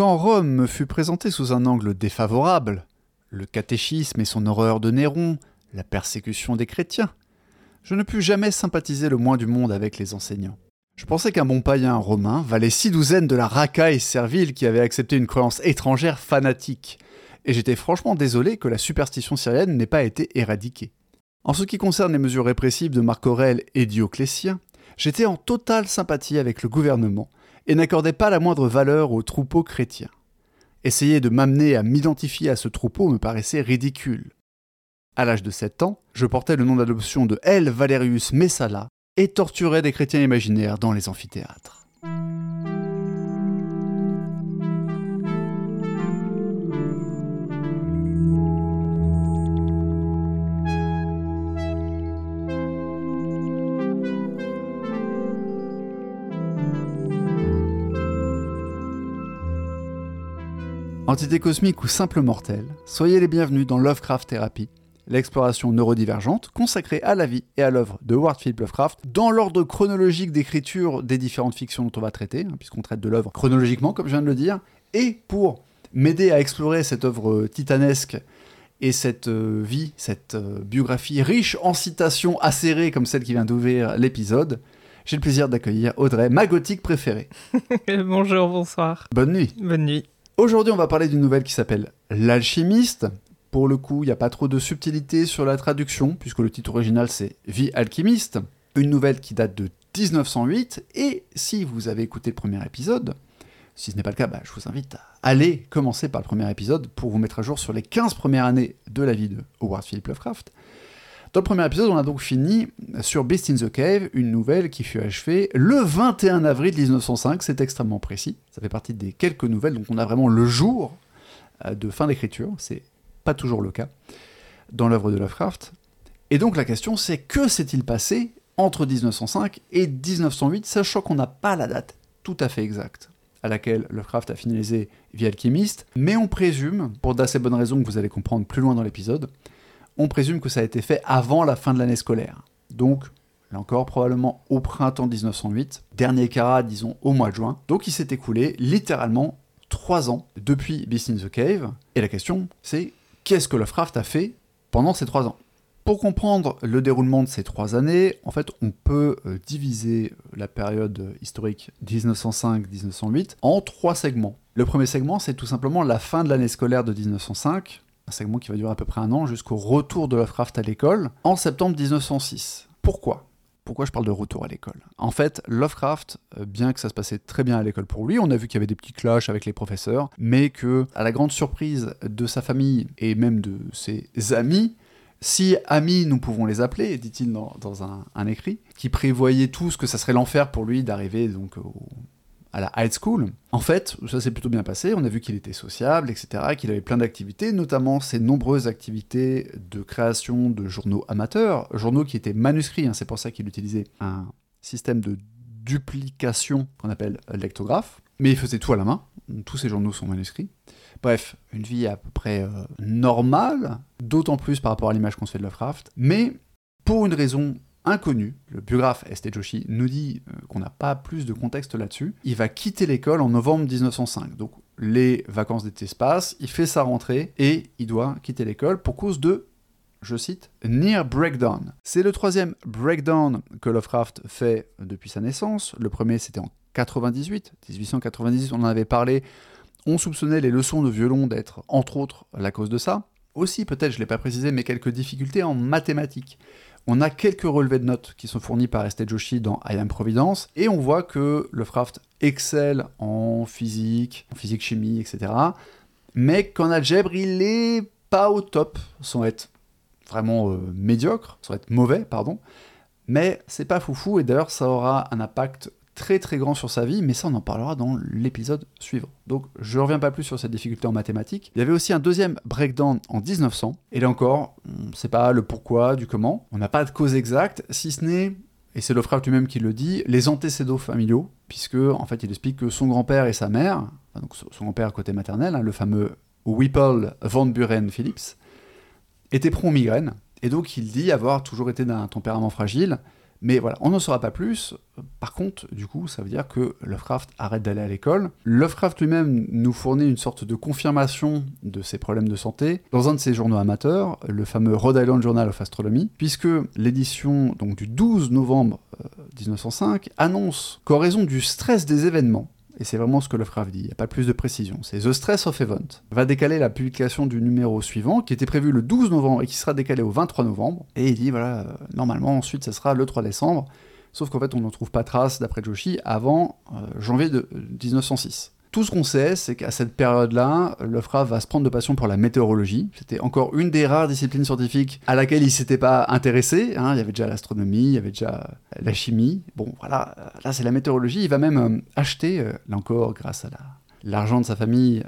Quand Rome me fut présenté sous un angle défavorable, le catéchisme et son horreur de Néron, la persécution des chrétiens, je ne pus jamais sympathiser le moins du monde avec les enseignants. Je pensais qu'un bon païen romain valait six douzaines de la racaille servile qui avait accepté une croyance étrangère fanatique, et j'étais franchement désolé que la superstition syrienne n'ait pas été éradiquée. En ce qui concerne les mesures répressives de Marc Aurèle et Dioclétien, j'étais en totale sympathie avec le gouvernement et n'accordais pas la moindre valeur aux troupeaux chrétiens. Essayer de m'amener à m'identifier à ce troupeau me paraissait ridicule. À l'âge de 7 ans, je portais le nom d'adoption de L. Valerius Messala et torturais des chrétiens imaginaires dans les amphithéâtres. Entité cosmique ou simple mortel, soyez les bienvenus dans Lovecraft Therapy, l'exploration neurodivergente consacrée à la vie et à l'œuvre de Howard Philip Lovecraft dans l'ordre chronologique d'écriture des différentes fictions dont on va traiter, hein, puisqu'on traite de l'œuvre chronologiquement, comme je viens de le dire, et pour m'aider à explorer cette œuvre titanesque et cette euh, vie, cette euh, biographie riche en citations acérées comme celle qui vient d'ouvrir l'épisode, j'ai le plaisir d'accueillir Audrey, ma gothique préférée. Bonjour, bonsoir. Bonne nuit. Bonne nuit. Aujourd'hui, on va parler d'une nouvelle qui s'appelle L'alchimiste. Pour le coup, il n'y a pas trop de subtilité sur la traduction, puisque le titre original c'est Vie alchimiste. Une nouvelle qui date de 1908, et si vous avez écouté le premier épisode, si ce n'est pas le cas, bah, je vous invite à aller commencer par le premier épisode pour vous mettre à jour sur les 15 premières années de la vie de Howard Philip Lovecraft. Dans le premier épisode, on a donc fini sur Beast in the Cave, une nouvelle qui fut achevée le 21 avril 1905. C'est extrêmement précis. Ça fait partie des quelques nouvelles, donc on a vraiment le jour euh, de fin d'écriture. C'est pas toujours le cas dans l'œuvre de Lovecraft. Et donc la question, c'est que s'est-il passé entre 1905 et 1908, sachant qu'on n'a pas la date tout à fait exacte à laquelle Lovecraft a finalisé Vie alchimiste, mais on présume, pour d'assez bonnes raisons que vous allez comprendre plus loin dans l'épisode, on présume que ça a été fait avant la fin de l'année scolaire. Donc, là encore, probablement au printemps 1908, dernier carat, disons, au mois de juin. Donc il s'est écoulé littéralement trois ans depuis Beast in the Cave. Et la question, c'est qu'est-ce que Lovecraft a fait pendant ces trois ans? Pour comprendre le déroulement de ces trois années, en fait, on peut euh, diviser la période historique 1905-1908 en trois segments. Le premier segment, c'est tout simplement la fin de l'année scolaire de 1905, un segment qui va durer à peu près un an jusqu'au retour de Lovecraft à l'école en septembre 1906. Pourquoi? Pourquoi je parle de retour à l'école? En fait, Lovecraft, euh, bien que ça se passait très bien à l'école pour lui, on a vu qu'il y avait des petits clashs avec les professeurs, mais que, à la grande surprise de sa famille et même de ses amis, si amis nous pouvons les appeler, dit-il dans, un, un, écrit, qui prévoyait tous que ça serait l'enfer pour lui d'arriver donc au, à la high school. En fait, ça s'est plutôt bien passé, on a vu qu'il était sociable, etc., qu'il avait plein d'activités, notamment ses nombreuses activités de création de journaux amateurs, journaux qui étaient manuscrits, hein, c'est pour ça qu'il utilisait un système de duplication qu'on appelle lectographe, mais il faisait tout à la main, tous ces journaux sont manuscrits. Bref, une vie à peu près euh, normale, d'autant plus par rapport à l'image qu'on se fait de Lovecraft, mais pour une raison inconnu. Le biographe Este Joshi nous dit euh, qu'on n'a pas plus de contexte là-dessus. Il va quitter l'école en novembre 1905. Donc les vacances d'été se passent, il fait sa rentrée et il doit quitter l'école pour cause de je cite, Near Breakdown. C'est le troisième breakdown que Lovecraft fait depuis sa naissance. Le premier, c'était en 98, 1898, on en avait parlé. On soupçonnait les leçons de violon d'être, entre autres, la cause de ça. Aussi, peut-être, je ne l'ai pas précisé, mais quelques difficultés en mathématiques. On a quelques relevés de notes qui sont fournis par Estée Joshi dans I Am Providence, et on voit que Lovecraft excelle en physique, en physique-chimie, etc. Mais qu'en algèbre, il est pas au top, sans être vraiment euh, médiocre, sans être mauvais, pardon. Mais c'est pas foufou, et d'ailleurs ça aura un impact très très grand sur sa vie, mais ça on en parlera dans l'épisode suivant. Donc je reviens pas plus sur cette difficulté en mathématiques. Il y avait aussi un deuxième breakdown en 1900, et là encore, on ne sait pas le pourquoi, du comment, on n'a pas de cause exacte, si ce n'est, et c'est Lovecraft lui-même qui le dit, les antécédents familiaux, puisque en fait il explique que son grand-père et sa mère, donc son grand-père côté maternel, hein, le fameux Whipple Van Buren Phillips, étaient prompt migraine, et donc il dit avoir toujours été d'un tempérament fragile, Mais voilà, on n'en saura pas plus. Par contre, du coup, ça veut dire que Lovecraft arrête d'aller à l'école. Lovecraft lui-même nous fournit une sorte de confirmation de ses problèmes de santé dans un de ses journaux amateurs, le fameux Rhode Island Journal of Astronomy, puisque l'édition du 12 novembre 1905 euh, annonce qu'en raison du stress des événements, et c'est vraiment ce que Lovecraft dit, il n'y a pas plus de précision, c'est The Stress of Event, va décaler la publication du numéro suivant, qui était prévu le 12 novembre et qui sera décalé au 23 novembre, et il dit, voilà, euh, normalement ensuite ça sera le 3 décembre, sauf qu'en fait on n'en trouve pas trace, d'après Joshi, avant euh, janvier de 1906. Tout ce qu'on sait, c'est qu'à cette période-là, Lovecraft va se prendre de passion pour la météorologie. C'était encore une des rares disciplines scientifiques à laquelle il s'était pas intéressé. Hein. Il y avait déjà l'astronomie, il y avait déjà la chimie. Bon, voilà, là c'est la météorologie. Il va même euh, acheter, euh, là encore, grâce à l'argent de sa famille,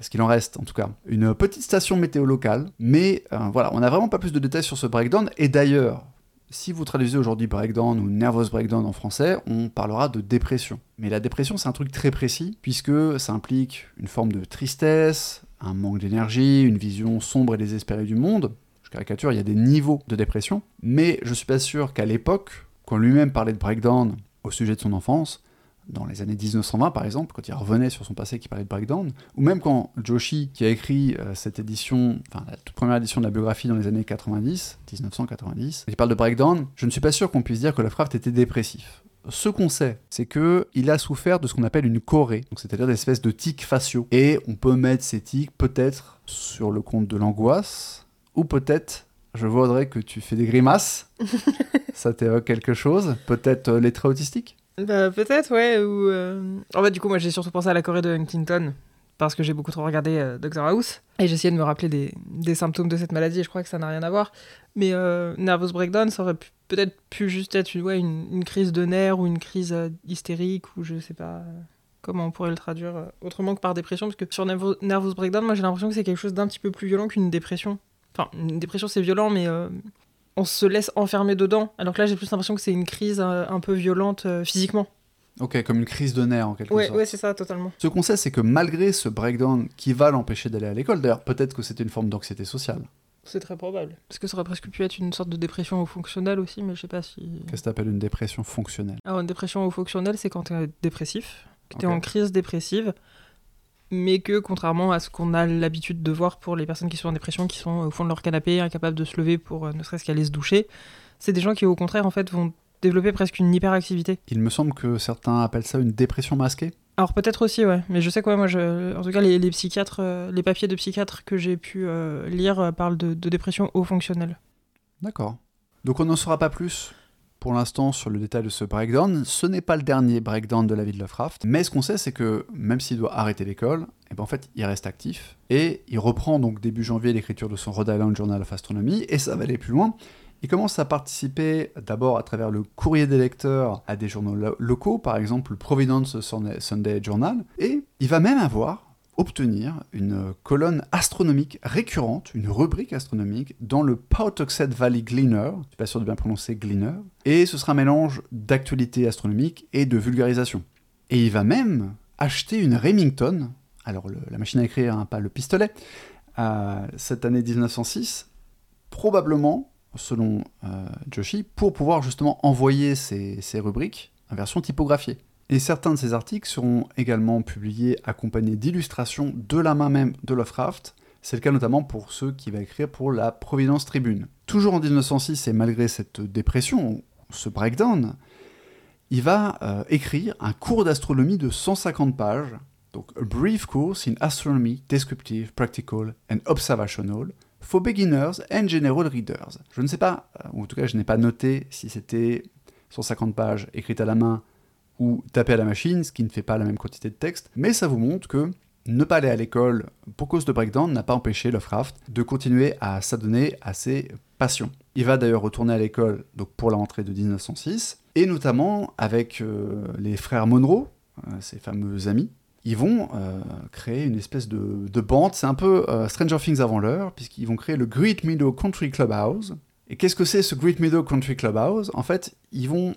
ce qu'il en reste en tout cas, une petite station météo locale. Mais euh, voilà, on n'a vraiment pas plus de détails sur ce breakdown. Et d'ailleurs, si vous traduisez aujourd'hui breakdown ou nervous breakdown en français, on parlera de dépression. Mais la dépression, c'est un truc très précis, puisque ça implique une forme de tristesse, un manque d'énergie, une vision sombre et désespérée du monde. Je caricature, il y a des niveaux de dépression, mais je suis pas sûr qu'à l'époque, quand lui-même parlait de breakdown au sujet de son enfance, dans les années 1920 par exemple, quand il revenait sur son passé qui parlait de breakdown, ou même quand Joshi, qui a écrit euh, cette édition, enfin la toute première édition de la biographie dans les années 90, 1990, il parle de breakdown, je ne suis pas sûr qu'on puisse dire que Lovecraft était dépressif. Ce qu'on sait, c'est que il a souffert de ce qu'on appelle une chorée, c'est-à-dire des espèces de tics faciaux. Et on peut mettre ces tics peut-être sur le compte de l'angoisse, ou peut-être je voudrais que tu fais des grimaces. ça t'évoque quelque chose? Peut-être euh, les traits autistiques? Bah, peut-être, ouais. Ou, euh, En fait, du coup, moi, j'ai surtout pensé à la Corée de Huntington, parce que j'ai beaucoup trop regardé euh, Doctor House, et j'essayais de me rappeler des, symptômes de cette maladie, et je crois que ça n'a rien à voir. Mais euh, Nervous Breakdown, ça aurait peut-être pu juste être une, crise de nerfs, ou une crise hystérique, ou je sais pas comment on pourrait le traduire autrement que par dépression, parce que sur Nervous Breakdown, moi, j'ai l'impression que c'est quelque chose d'un petit peu plus violent qu'une dépression. Enfin, une dépression, c'est violent, mais on se laisse enfermer dedans. Alors que là, j'ai plus l'impression que c'est une crise euh, un peu violente euh, physiquement. Ok, comme une crise de nerfs en quelque sorte. Oui, c'est ça, totalement. Ce qu'on sait, c'est que malgré ce breakdown qui va l'empêcher d'aller à l'école, d'ailleurs, peut-être que c'était une forme d'anxiété sociale. C'est très probable. Parce que ça aurait presque pu être une sorte de dépression fonctionnelle aussi, mais je sais pas si. Qu'est-ce que tu appelles une dépression fonctionnelle? Alors, une dépression fonctionnelle, c'est quand tu es dépressif, que tu es en crise dépressive, mais que contrairement à ce qu'on a l'habitude de voir pour les personnes qui sont en dépression, qui sont au fond de leur canapé, incapables de se lever pour euh, ne serait-ce qu'aller se doucher, c'est des gens qui au contraire en fait vont développer presque une hyperactivité. Il me semble que certains appellent ça une dépression masquée. Alors peut-être aussi, ouais. Mais je sais quoi, moi, je... en tout cas, les, psychiatres, euh, les papiers de psychiatres que j'ai pu euh, lire parlent de, de dépression haut fonctionnelle. D'accord. Donc on n'en saura pas plus pour l'instant sur le détail de ce breakdown. Ce n'est pas le dernier breakdown de la vie de Lovecraft, mais ce qu'on sait, c'est que même s'il doit arrêter l'école, et eh ben en fait, il reste actif et il reprend donc début janvier l'écriture de son Rhode Island Journal of Astronomy et ça va aller plus loin. Il commence à participer d'abord à travers le courrier des lecteurs à des journaux locaux, par exemple le Providence Sunday Journal, et il va même avoir obtenir une colonne astronomique récurrente, une rubrique astronomique, dans le Pawtuxet Valley Gleaner, je suis pas sûr de bien prononcer Gleaner, et ce sera un mélange d'actualité astronomique et de vulgarisation. Et il va même acheter une Remington, alors la machine à écrire, hein, pas le pistolet, à cette année 1906, probablement, selon euh, Joshi, pour pouvoir justement envoyer ces rubriques en version typographiée. Et certains de ces articles seront également publiés accompagnés d'illustrations de la main même de Lovecraft. C'est le cas notamment pour ceux qui va écrire pour la Providence Tribune. Toujours en 1906 et malgré cette dépression, ce breakdown, il va euh, écrire un cours d'astronomie de 150 pages, donc A Brief Course in Astronomy, Descriptive, Practical and Observational for Beginners and General Readers. Je ne sais pas, euh, ou en tout cas je n'ai pas noté si c'était 150 pages écrites à la main ou taper à la machine, ce qui ne fait pas la même quantité de texte, mais ça vous montre que ne pas aller à l'école pour cause de breakdown n'a pas empêché Lovecraft de continuer à s'adonner à ses passions. Il va d'ailleurs retourner à l'école pour la rentrée de 1906, et notamment avec euh, les frères Monroe, euh, ses fameux amis, ils vont euh, créer une espèce de, de bande, c'est un peu Stranger Things avant l'heure, puisqu'ils vont créer le Great Meadow Country Clubhouse. Et qu'est-ce que c'est ce Great Meadow Country Clubhouse? En fait, ils vont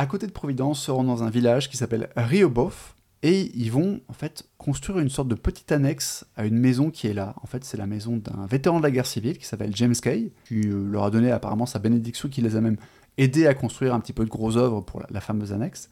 à côté de Providence, se dans un village qui s'appelle Riobof, et ils vont en fait construire une sorte de petite annexe à une maison qui est là. En fait, c'est la maison d'un vétéran de la guerre civile qui s'appelle James Kay, qui euh, leur a donné apparemment sa bénédiction, qui les a même aider à construire un petit peu de gros œuvres pour la, fameuse annexe.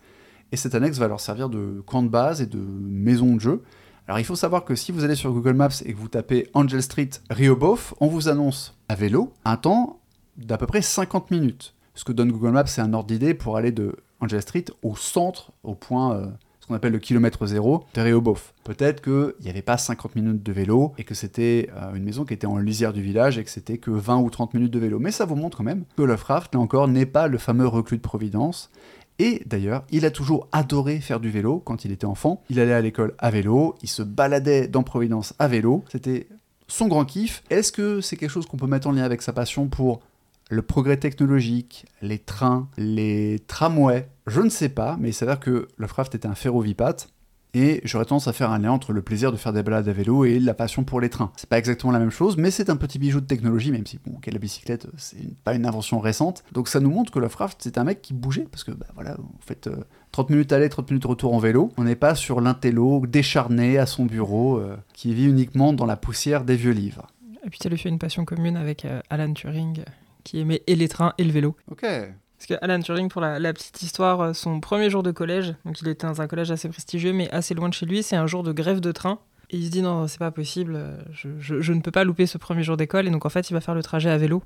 Et cette annexe va leur servir de camp de base et de maison de jeu. Alors il faut savoir que si vous allez sur Google Maps et que vous tapez Angel Street Rehoboth, on vous annonce à vélo un temps d'à peu près 50 minutes. Ce que donne Google Maps, c'est un ordre d'idée pour aller de Angel Street au centre, au point, euh, ce qu'on appelle le kilomètre zéro de Rehoboth. Peut-être qu'il n'y avait pas 50 minutes de vélo et que c'était euh, une maison qui était en lisière du village et que c'était que 20 ou 30 minutes de vélo. Mais ça vous montre quand même que Lovecraft, là encore, n'est pas le fameux reclus de Providence et d'ailleurs, il a toujours adoré faire du vélo quand il était enfant. Il allait à l'école à vélo, il se baladait dans Providence à vélo. C'était son grand kiff. Est-ce que c'est quelque chose qu'on peut mettre en lien avec sa passion pour le progrès technologique, les trains, les tramways Je ne sais pas, mais il s'avère que Lovecraft était un ferrovipate et j'aurais tendance à faire un lien entre le plaisir de faire des balades à vélo et la passion pour les trains. C'est pas exactement la même chose, mais c'est un petit bijou de technologie, même si, bon, la bicyclette, c'est pas une invention récente. Donc ça nous montre que Lovecraft, c'est un mec qui bougeait, parce que, bah voilà, vous faites 30 minutes aller, 30 minutes retour en vélo. On n'est pas sur l'intello décharné à son bureau, euh, qui vit uniquement dans la poussière des vieux livres. Et puis ça lui fait une passion commune avec euh, Alan Turing, qui aimait et les trains et le vélo. Ok. Parce que Alan Turing, pour la, petite histoire, euh, son premier jour de collège, donc il était dans un collège assez prestigieux, mais assez loin de chez lui, c'est un jour de grève de train. Et il se dit non, c'est pas possible, euh, je, ne peux pas louper ce premier jour d'école. Et donc en fait, il va faire le trajet à vélo.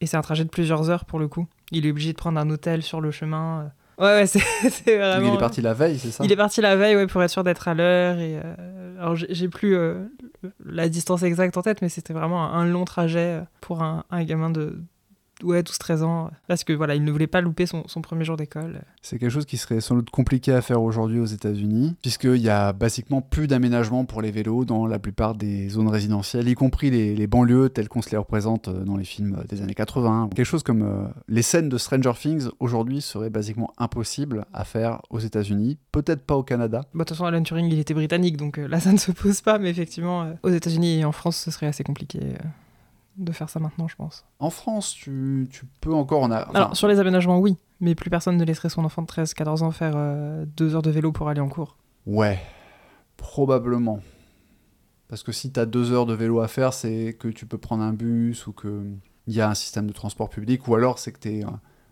Et c'est un trajet de plusieurs heures pour le coup. Il est obligé de prendre un hôtel sur le chemin. Euh. Ouais, ouais, c'est vraiment. il est parti la veille, c'est ça? Il est parti la veille, ouais, pour être sûr d'être à l'heure. Et alors j'ai plus la distance exacte en tête, mais c'était vraiment un, long trajet pour un gamin de, ouais, 12-13 ans, parce que voilà, il ne voulait pas louper son, premier jour d'école. C'est quelque chose qui serait sans doute compliqué à faire aujourd'hui aux États-Unis, puisqu'il y a basiquement plus d'aménagement pour les vélos dans la plupart des zones résidentielles, y compris les, banlieues telles qu'on se les représente euh, dans les films des années 80. Quelque chose comme euh, les scènes de Stranger Things aujourd'hui seraient basiquement impossibles à faire aux États-Unis, peut-être pas au Canada. Bah, de toute façon, Alan Turing, il était britannique, donc euh, là, ça ne se pose pas, mais effectivement, aux États-Unis et en France, ce serait assez compliqué de faire ça maintenant, je pense. En France, tu, peux encore... En Alors, sur les aménagements, oui, mais plus personne ne laisserait son enfant de 13-14 ans faire euh, deux heures de vélo pour aller en cours. Ouais, probablement. Parce que si tu as deux heures de vélo à faire, c'est que tu peux prendre un bus ou qu'il y a un système de transport public, ou alors c'est que tu es euh,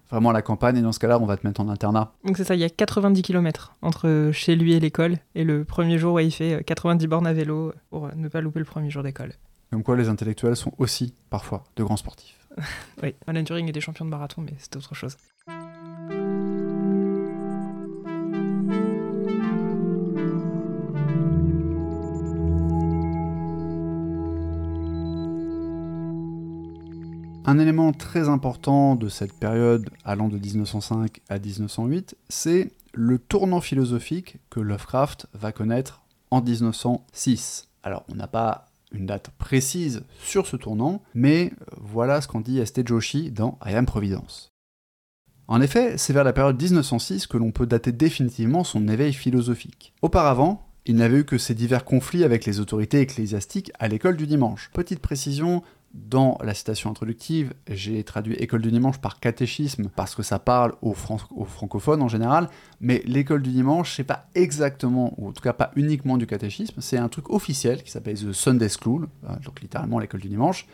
vraiment à la campagne, et dans ce cas-là, on va te mettre en internat. Donc c'est ça, il y a 90 km entre chez lui et l'école, et le premier jour, il fait 90 euh, bornes à vélo pour ne pas louper le premier jour d'école. Comme quoi les intellectuels sont aussi parfois de grands sportifs. oui, Alan Turing était champion de marathon, mais c'est autre chose. Un élément très important de cette période allant de 1905 à 1908, c'est le tournant philosophique que Lovecraft va connaître en 1906. Alors, on n'a pas une date précise sur ce tournant, mais euh, voilà ce qu'en dit Esté Joshi dans I Am Providence. En effet, c'est vers la période 1906 que l'on peut dater définitivement son éveil philosophique. Auparavant, il n'avait eu que ses divers conflits avec les autorités ecclésiastiques à l'école du dimanche. Petite précision, dans la citation introductive, j'ai traduit école du dimanche par catéchisme parce que ça parle aux, francophones en général, mais l'école du dimanche, c'est pas exactement, ou en tout cas pas uniquement du catéchisme, c'est un truc officiel qui s'appelle The Sunday School, euh, donc littéralement l'école du dimanche,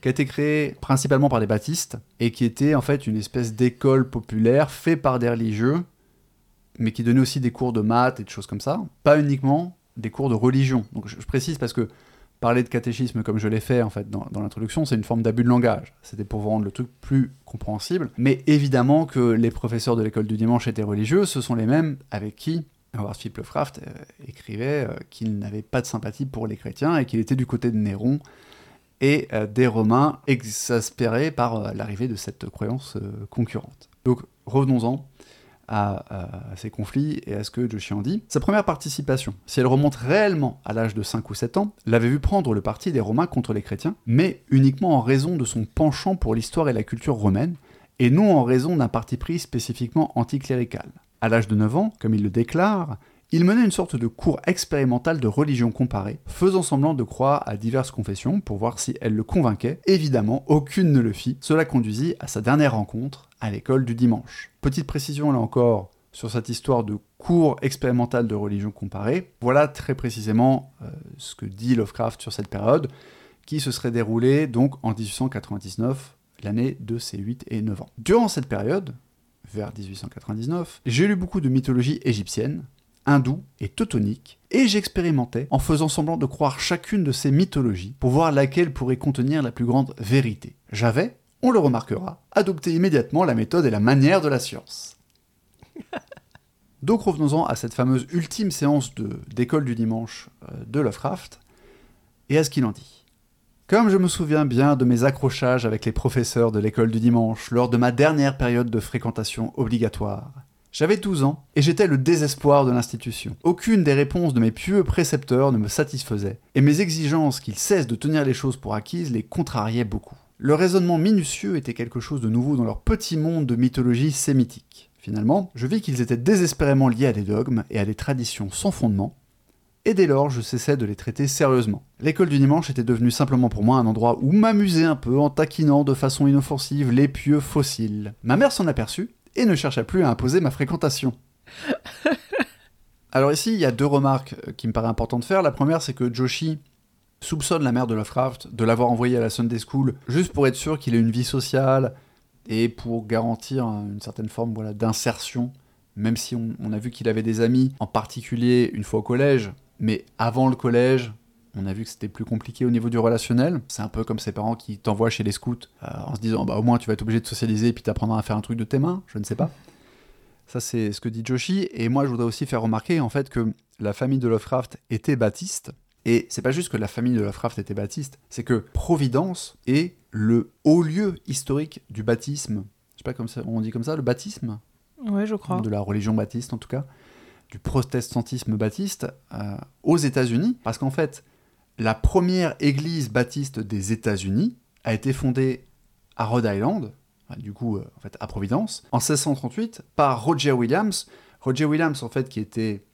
qui a été créé principalement par des baptistes et qui était en fait une espèce d'école populaire faite par des religieux, mais qui donnait aussi des cours de maths et de choses comme ça, pas uniquement des cours de religion. Donc je précise parce que parler de catéchisme comme je l'ai fait en fait dans, l'introduction, c'est une forme d'abus de langage. C'était pour vous rendre le truc plus compréhensible. Mais évidemment que les professeurs de l'école du dimanche étaient religieux, ce sont les mêmêmes avec qui Howard Philip Lovecraft euh, écrivait euh, qu'il n'avait pas de sympathie pour les chrétiens et qu'il était du côté de Néron et euh, des Romains exaspérés par l'arrivée de cette croyance concurrente. Donc revenons-en à, ces conflits et à ce que Joshi en dit. Sa première participation, si elle remonte réellement à l'âge de 5 ou 7 ans, l'avait vu prendre le parti des Romains contre les chrétiens, mais uniquement en raison de son penchant pour l'histoire et la culture romaine, et non en raison d'un parti pris spécifiquement anticlérical. À l'âge de 9 ans, comme il le déclare, il menait une sorte de cours expérimental de religion comparée, faisant semblant de croire à diverses confessions pour voir si elles le convainquaient. Évidemment, aucune ne le fit. Cela conduisit à sa dernière rencontre à l'école du dimanche. Petite précision là encore sur cette histoire de cours expérimental de religion comparée. Voilà très précisément euh, ce que dit Lovecraft sur cette période, qui se serait déroulée donc en 1899, l'année de ses 8 et 9 ans. Durant cette période, vers 1899, j'ai lu beaucoup de mythologie égyptienne, hindoue et teutonique, et j'expérimentais en faisant semblant de croire chacune de ces mythologies pour voir laquelle pourrait contenir la plus grande vérité. J'avais, on le remarquera, adopté immédiatement la méthode et la manière de la science. Donc revenons-en à cette fameuse ultime séance d'école du dimanche euh, de Lovecraft, et à ce qu'il en dit. Comme je me souviens bien de mes accrochages avec les professeurs de l'école du dimanche lors de ma dernière période de fréquentation obligatoire, j'avais 12 ans et j'étais le désespoir de l'institution. Aucune des réponses de mes pieux précepteurs ne me satisfaisait, et mes exigences qu'ils cessent de tenir les choses pour acquises les contrariaient beaucoup. Le raisonnement minutieux était quelque chose de nouveau dans leur petit monde de mythologie sémitique. Finalement, je vis qu'ils étaient désespérément liés à des dogmes et à des traditions sans fondement, et dès lors je cessais de les traiter sérieusement. L'école du dimanche était devenue simplement pour moi un endroit où m'amuser un peu en taquinant de façon inoffensive les pieux fossiles. Ma mère s'en aperçut et ne chercha plus à imposer ma fréquentation. Alors ici, il y a deux remarques euh, qui me paraissent importantes de faire. La première, c'est que Joshi soupçonne la mère de Lovecraft de l'avoir envoyé à la Sunday School juste pour être sûr qu'il ait une vie sociale et pour garantir une certaine forme d'insertion, même si on, a vu qu'il avait des amis, en particulier une fois au collège, mais avant le collège, on a vu que c'était plus compliqué au niveau du relationnel. C'est un peu comme ses parents qui t'envoient chez les scouts euh, en se disant bah, au moins tu vas être obligé de socialiser et puis t'apprendras à faire un truc de tes mains, je ne sais pas. Ça, c'est ce que dit Joshi. Et moi, je voudrais aussi faire remarquer en fait que la famille de Lovecraft était baptiste. Et c'est pas juste que la famille de Lovecraft était baptiste, c'est que Providence est le haut lieu historique du baptisme. Je sais pas comme ça, on dit comme ça, le baptisme? Ouais, je crois. De la religion baptiste en tout cas, du protestantisme baptiste euh, aux États-Unis. Parce qu'en fait, la première église baptiste des États-Unis a été fondée à Rhode Island, du coup, euh, en fait, à Providence, en 1638 par Roger Williams. Roger Williams, en fait, qui était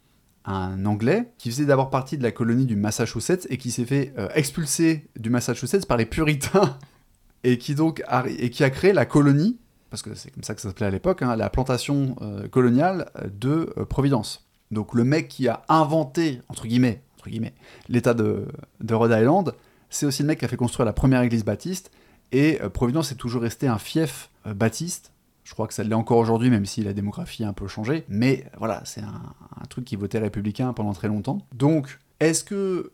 un Anglais qui faisait d'abord partie de la colonie du Massachusetts et qui s'est fait euh, expulser du Massachusetts par les puritains et qui donc a, et qui a créé la colonie, parce que c'est comme ça que ça s'appelait à l'époque, hein, la plantation euh, coloniale de Providence. Donc le mec qui a inventé, entre guillemets, entre guillemets l'état de, de, Rhode Island, c'est aussi le mec qui a fait construire la première église baptiste, et Providence est toujours resté un fief baptiste, je crois que ça l'est encore aujourd'hui, même si la démographie a un peu changé. Mais voilà, c'est un, truc qui votait républicain pendant très longtemps. Donc, est-ce que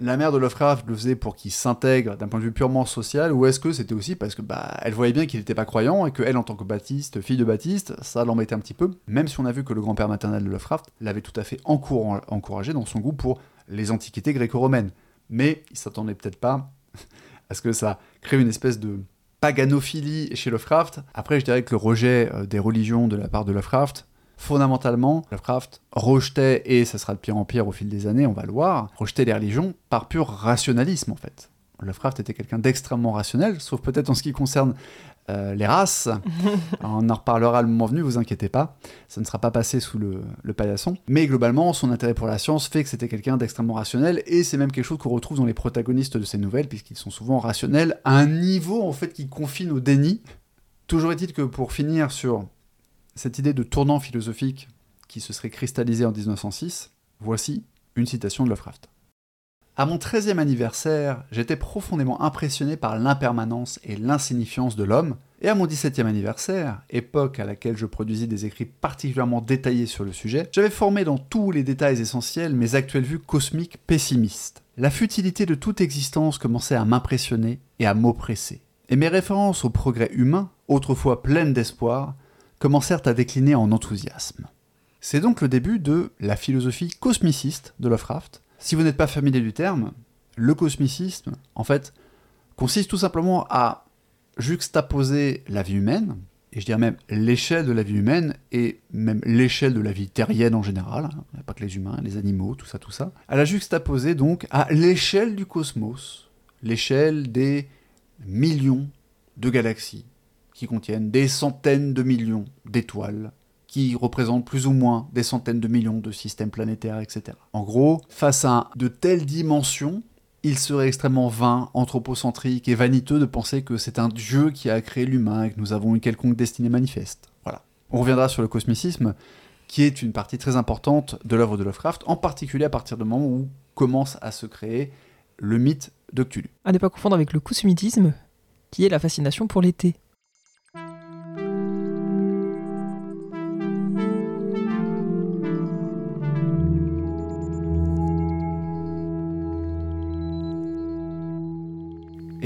la mère de Lovecraft le faisait pour qu'il s'intègre d'un point de vue purement social, ou est-ce que c'était aussi parce que bah elle voyait bien qu'il n'était pas croyant et qu'elle, en tant que baptiste, fille de baptiste, ça l'embêtait un petit peu, même si on a vu que le grand-père maternel de Lovecraft l'avait tout à fait encouragé dans son goût pour les antiquités gréco-romaines. Mais il s'attendait peut-être pas à ce que ça crée une espèce de paganophilie chez Lovecraft. Après, je dirais que le rejet euh, des religions de la part de Lovecraft, fondamentalement, Lovecraft rejetait, et ça sera de pire en pire au fil des années, on va le voir, rejetait les religions par pur rationalisme en fait. Lovecraft était quelqu'un d'extrêmement rationnel, sauf peut-être en ce qui concerne euh, les races. on en reparlera le moment venu, vous inquiétez pas. Ça ne sera pas passé sous le, paillasson. Mais globalement, son intérêt pour la science fait que c'était quelqu'un d'extrêmement rationnel, et c'est même quelque chose qu'on retrouve dans les protagonistes de ces nouvelles, puisqu'ils sont souvent rationnels, à un niveau en fait qui confine au déni. Toujours est-il que pour finir sur cette idée de tournant philosophique qui se serait cristallisée en 1906, voici une citation de Lovecraft. À mon 13e anniversaire, j'étais profondément impressionné par l'impermanence et l'insignifiance de l'homme, et à mon 17e anniversaire, époque à laquelle je produisis des écrits particulièrement détaillés sur le sujet, j'avais formé dans tous les détails essentiels mes actuelles vues cosmiques pessimistes. La futilité de toute existence commençait à m'impressionner et à m'oppresser. Et mes références au progrès humain, autrefois pleines d'espoir, commencèrent à décliner en enthousiasme. C'est donc le début de la philosophie cosmiciste de Lovecraft, si vous n'êtes pas familier du terme, le cosmicisme, en fait, consiste tout simplement à juxtaposer la vie humaine, et je dirais même l'échelle de la vie humaine, et même l'échelle de la vie terrienne en général, hein, pas que les humains, les animaux, tout ça, tout ça, à la juxtaposer donc à l'échelle du cosmos, l'échelle des millions de galaxies qui contiennent des centaines de millions d'étoiles, qui représentent plus ou moins des centaines de millions de systèmes planétaires, etc. En gros, face à de telles dimensions, il serait extrêmement vain, anthropocentrique et vaniteux de penser que c'est un dieu qui a créé l'humain et que nous avons une quelconque destinée manifeste. Voilà. On reviendra sur le cosmicisme, qui est une partie très importante de l'œuvre de Lovecraft, en particulier à partir du moment où commence à se créer le mythe de Cthulhu. À ne pas confondre avec le cosmitisme, qui est la fascination pour l'été.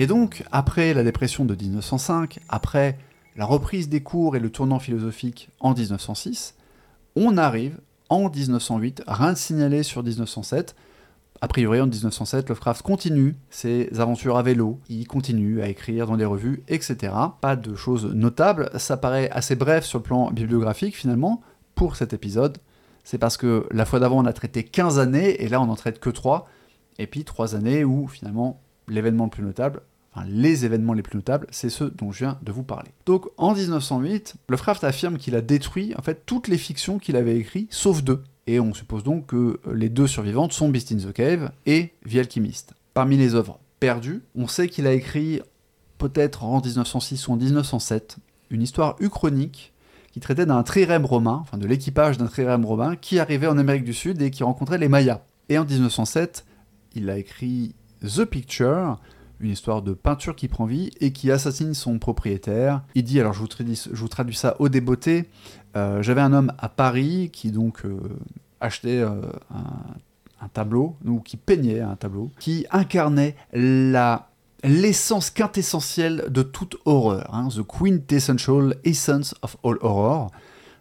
Et donc, après la dépression de 1905, après la reprise des cours et le tournant philosophique en 1906, on arrive en 1908, rien de signalé sur 1907. A priori, en 1907, Lovecraft continue ses aventures à vélo, il continue à écrire dans les revues, etc. Pas de choses notables, ça paraît assez bref sur le plan bibliographique finalement, pour cet épisode. C'est parce que la fois d'avant, on a traité 15 années, et là, on n'en traite que 3. Et puis 3 années où finalement, l'événement le plus notable, les événements les plus notables, c'est ceux dont je viens de vous parler. Donc en 1908, Lovecraft affirme qu'il a détruit en fait toutes les fictions qu'il avait écrites, sauf deux. Et on suppose donc que les deux survivantes sont Beast in the Cave et The Alchemist. Parmi les œuvres perdues, on sait qu'il a écrit, peut-être en 1906 ou en 1907, une histoire uchronique qui traitait d'un trirème romain, enfin de l'équipage d'un trirème romain, qui arrivait en Amérique du Sud et qui rencontrait les Mayas. Et en 1907, il a écrit The Picture, une histoire de peinture qui prend vie et qui assassine son propriétaire. Il dit, alors je vous traduis, ça au débeauté, euh, j'avais un homme à Paris qui donc euh, achetait euh, un, un, tableau, ou qui peignait un tableau, qui incarnait la l'essence quintessentielle de toute horreur, hein, the quintessential essence of all horror.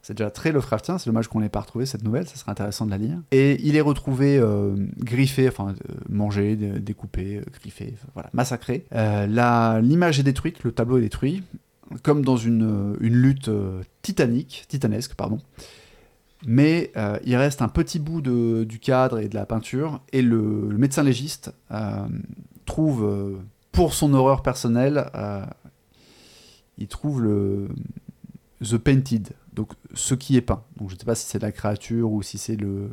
C'est déjà très Lovecraftien, c'est dommage qu'on n'ait pas retrouvé cette nouvelle, ça serait intéressant de la lire. Et il est retrouvé euh, griffé, enfin euh, mangé, découpé, euh, griffé, voilà, massacré. L'image est détruite, le tableau est détruit, comme dans une, une lutte titanique, titanesque, pardon. Mais il reste un petit bout de, du cadre et de la peinture, et le médecin légiste trouve, pour son horreur personnelle, il trouve le The Painted, donc ce qui est peint. Je ne sais pas si c'est la créature ou si c'est le,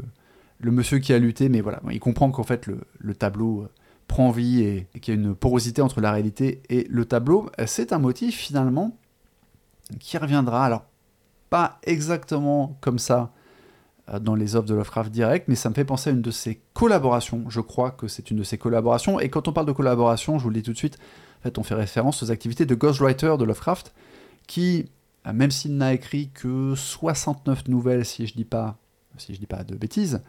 monsieur qui a lutté, mais voilà, il comprend qu'en fait le, le, tableau euh, prend vie et, qu'il y a une porosité entre la réalité et le tableau. Euh, c'est un motif finalement qui reviendra, alors pas exactement comme ça euh, dans les œuvres de Lovecraft direct, mais ça me fait penser à une de ses collaborations. Je crois que c'est une de ses collaborations. Et quand on parle de collaboration, je vous le dis tout de suite, en fait, on fait référence aux activités de Ghostwriter de Lovecraft, qui même s'il n'a écrit que 69 nouvelles, si je dis pas, si je dis pas de bêtises,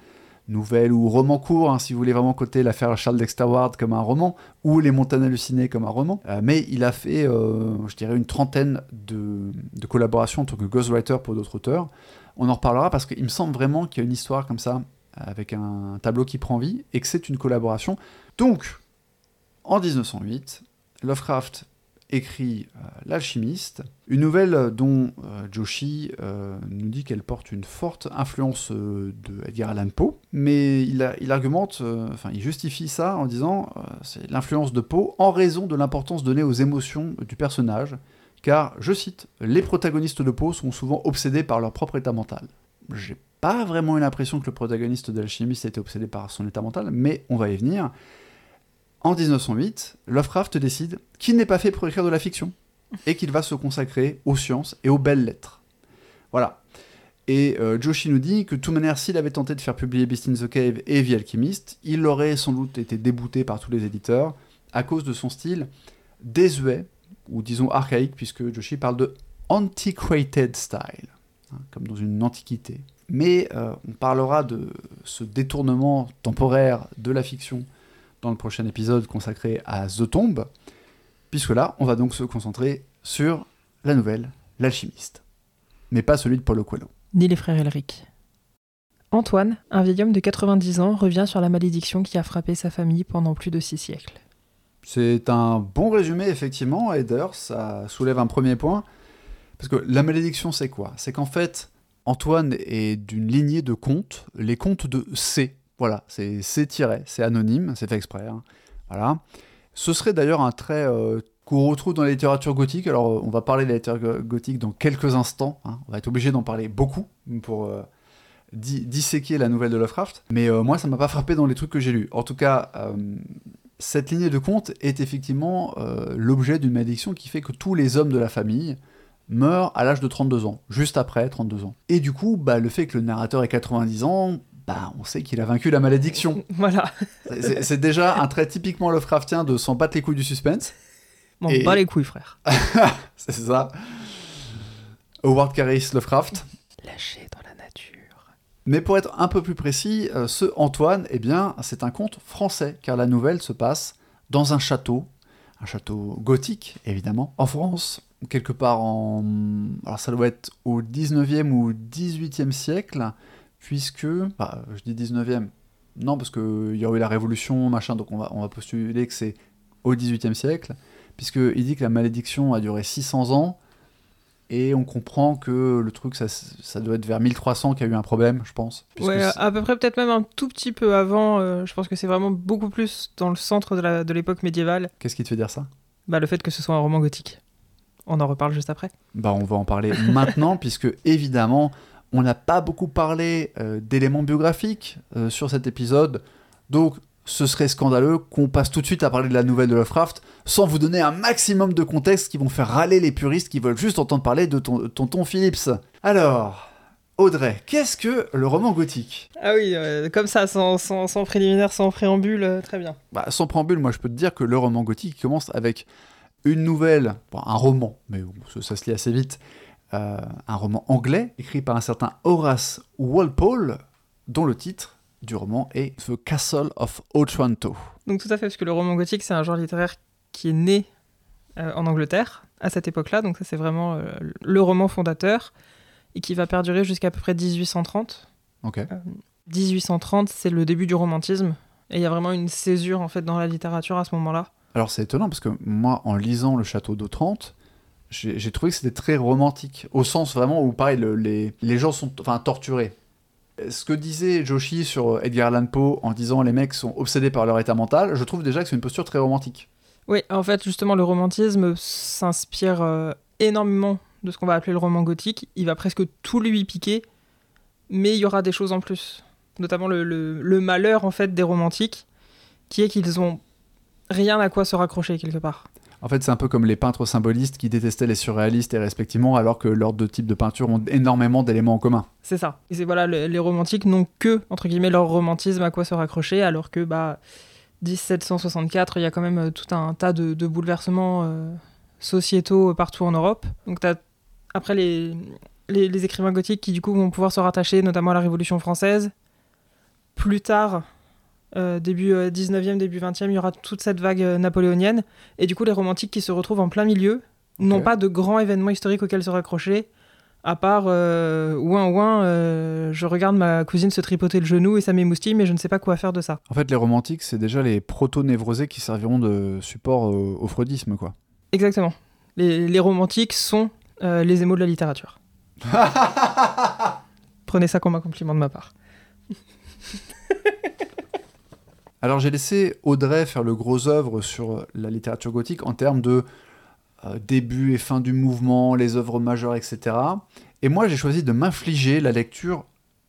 nouvelles ou romans courts, hein, si vous voulez vraiment coter l'affaire Charles Dexter Ward comme un roman, ou Les Montagnes hallucinées comme un roman. Euh, mais il a fait, euh, je dirais, une trentaine de, de, collaborations en tant que ghostwriter pour d'autres auteurs. On en reparlera parce qu'il me semble vraiment qu'il y a une histoire comme ça, avec un tableau qui prend vie, et que c'est une collaboration. Donc, en 1908, Lovecraft écrit euh, L'Alchimiste, une nouvelle dont euh, Joshi euh, nous dit qu'elle porte une forte influence de Edgar Allan Poe, mais il, il argumente, enfin il justifie ça en disant c'est l'influence de Poe en raison de l'importance donnée aux émotions du personnage, car, je cite, les protagonistes de Poe sont souvent obsédés par leur propre état mental. J'ai pas vraiment eu l'impression que le protagoniste de l'alchimiste était obsédé par son état mental, mais on va y venir. En 1908, Lovecraft décide qu'il n'est pas fait pour écrire de la fiction et qu'il va se consacrer aux sciences et aux belles lettres. Voilà. Et euh, Joshi nous dit que de toute manière, s'il avait tenté de faire publier Beast in the Cave et The Alchemist, il aurait sans doute été débouté par tous les éditeurs à cause de son style désuet, ou disons archaïque, puisque Joshi parle de antiquated style, hein, comme dans une antiquité. Mais euh, on parlera de ce détournement temporaire de la fiction dans le prochain épisode consacré à The Tomb, puisque là, on va donc se concentrer sur la nouvelle L'Alchimiste. Mais pas celui de Paulo Coelho. Ni les frères Elric. Antoine, un vieil homme de 90 ans, revient sur la malédiction qui a frappé sa famille pendant plus de six siècles. C'est un bon résumé, effectivement, et d'ailleurs, ça soulève un premier point. Parce que la malédiction, c'est quoi? C'est qu'en fait, Antoine est d'une lignée de contes, les contes de C, voilà, c'est tiré, c'est anonyme, c'est fait exprès. Hein. Ce serait d'ailleurs un trait euh, qu'on retrouve dans la littérature gothique. Alors, euh, on va parler de la littérature gothique dans quelques instants. Hein. On va être obligé d'en parler beaucoup pour euh, disséquer la nouvelle de Lovecraft. Mais moi, ça m'a pas frappé dans les trucs que j'ai lus. En tout cas, cette lignée de contes est effectivement l'objet d'une malédiction qui fait que tous les hommes de la famille meurent à l'âge de 32 ans, juste après 32 ans. Et du coup, bah, le fait que le narrateur ait 90 ans, bah, on sait qu'il a vaincu la malédiction. Voilà. c'est déjà un trait typiquement Lovecraftien de s'en battre les couilles du suspense. M'en Et- bats les couilles, frère. C'est ça. Howard Carris Lovecraft. Lâché dans la nature. Mais pour être un peu plus précis, euh, ce Antoine, eh bien, c'est un conte français, car la nouvelle se passe dans un château, un château gothique, évidemment, en France, quelque part en... Alors ça doit être au 19e ou 18e siècle, puisque... Bah, je dis 19e, non, parce qu'il y a eu la Révolution, machin, donc on va, on va postuler que c'est au 18e siècle, puisqu'il dit que la malédiction a duré 600 ans, et on comprend que le truc, ça, ça doit être vers 1300 qu'il y a eu un problème, je pense. Ouais, à peu près peut-être même un tout petit peu avant. euh, je pense que c'est vraiment beaucoup plus dans le centre de la- de l'époque médiévale. Qu'est-ce qui te fait dire ça? Bah, le fait que ce soit un roman gothique. On en reparle juste après. Bah, on va en parler maintenant, puisque évidemment, on n'a pas beaucoup parlé euh, d'éléments biographiques euh, sur cet épisode. Donc, ce serait scandaleux qu'on passe tout de suite à parler de la nouvelle de Lovecraft sans vous donner un maximum de contexte qui vont faire râler les puristes qui veulent juste entendre parler de ton, tonton Phillips. Alors, Audrey, qu'est-ce que le roman gothique? Ah oui, euh, comme ça, sans, sans, sans préliminaire, sans préambule, très bien. bah, Sans préambule, moi je peux te dire que le roman gothique commence avec une nouvelle, bon, un roman, mais bon, ça, ça se lit assez vite, euh, un roman anglais écrit par un certain Horace Walpole, dont le titre du roman est The Castle of Otranto. Donc tout à fait, parce que le roman gothique, c'est un genre littéraire qui est né euh, en Angleterre à cette époque-là. Donc ça, c'est vraiment euh, le roman fondateur et qui va perdurer jusqu'à à peu près 1830. Ok. 1830, c'est le début du romantisme. Et il y a vraiment une césure en fait dans la littérature à ce moment-là. Alors c'est étonnant parce que moi, en lisant Le Château d'Otrante, j'ai trouvé que c'était très romantique, au sens vraiment où, pareil, le- les, les gens sont torturés. Ce que disait Joshi sur Edgar Allan Poe en disant les mecs sont obsédés par leur état mental, je trouve déjà que c'est une posture très romantique. Oui, en fait, justement, le romantisme s'inspire euh, énormément de ce qu'on va appeler le roman gothique. Il va presque tout lui piquer, mais il y aura des choses en plus. Notamment le, le- le malheur, en fait, des romantiques, qui est qu'ils ont rien à quoi se raccrocher, quelque part. En fait, c'est un peu comme les peintres symbolistes qui détestaient les surréalistes et respectivement, alors que leurs deux types de peinture ont énormément d'éléments en commun. C'est ça. Et voilà, le- les romantiques n'ont que, entre guillemets, leur romantisme à quoi se raccrocher, alors que, bah, 1764, il y a quand même euh, tout un tas de, bouleversements euh, sociétaux partout en Europe. Donc, après les, les, les écrivains gothiques qui, du coup, vont pouvoir se rattacher notamment à la Révolution française. Plus tard, euh, début euh, 19e, début 20e, il y aura toute cette vague euh, napoléonienne. Et du coup, les romantiques qui se retrouvent en plein milieu n'ont pas de grands événements historiques auxquels se raccrocher à part euh, ouin ouin, je regarde ma cousine se tripoter le genou et ça m'émoustille, mais je ne sais pas quoi faire de ça. En fait, les romantiques, c'est déjà les proto-névrosés qui serviront de support au, au freudisme, quoi. Exactement. Les, les romantiques sont les émaux de la littérature. Prenez ça comme un compliment de ma part. Alors j'ai laissé Audrey faire le gros œuvre sur la littérature gothique en termes de euh, début et fin du mouvement, les œuvres majeures, etc. Et moi j'ai choisi de m'infliger la lecture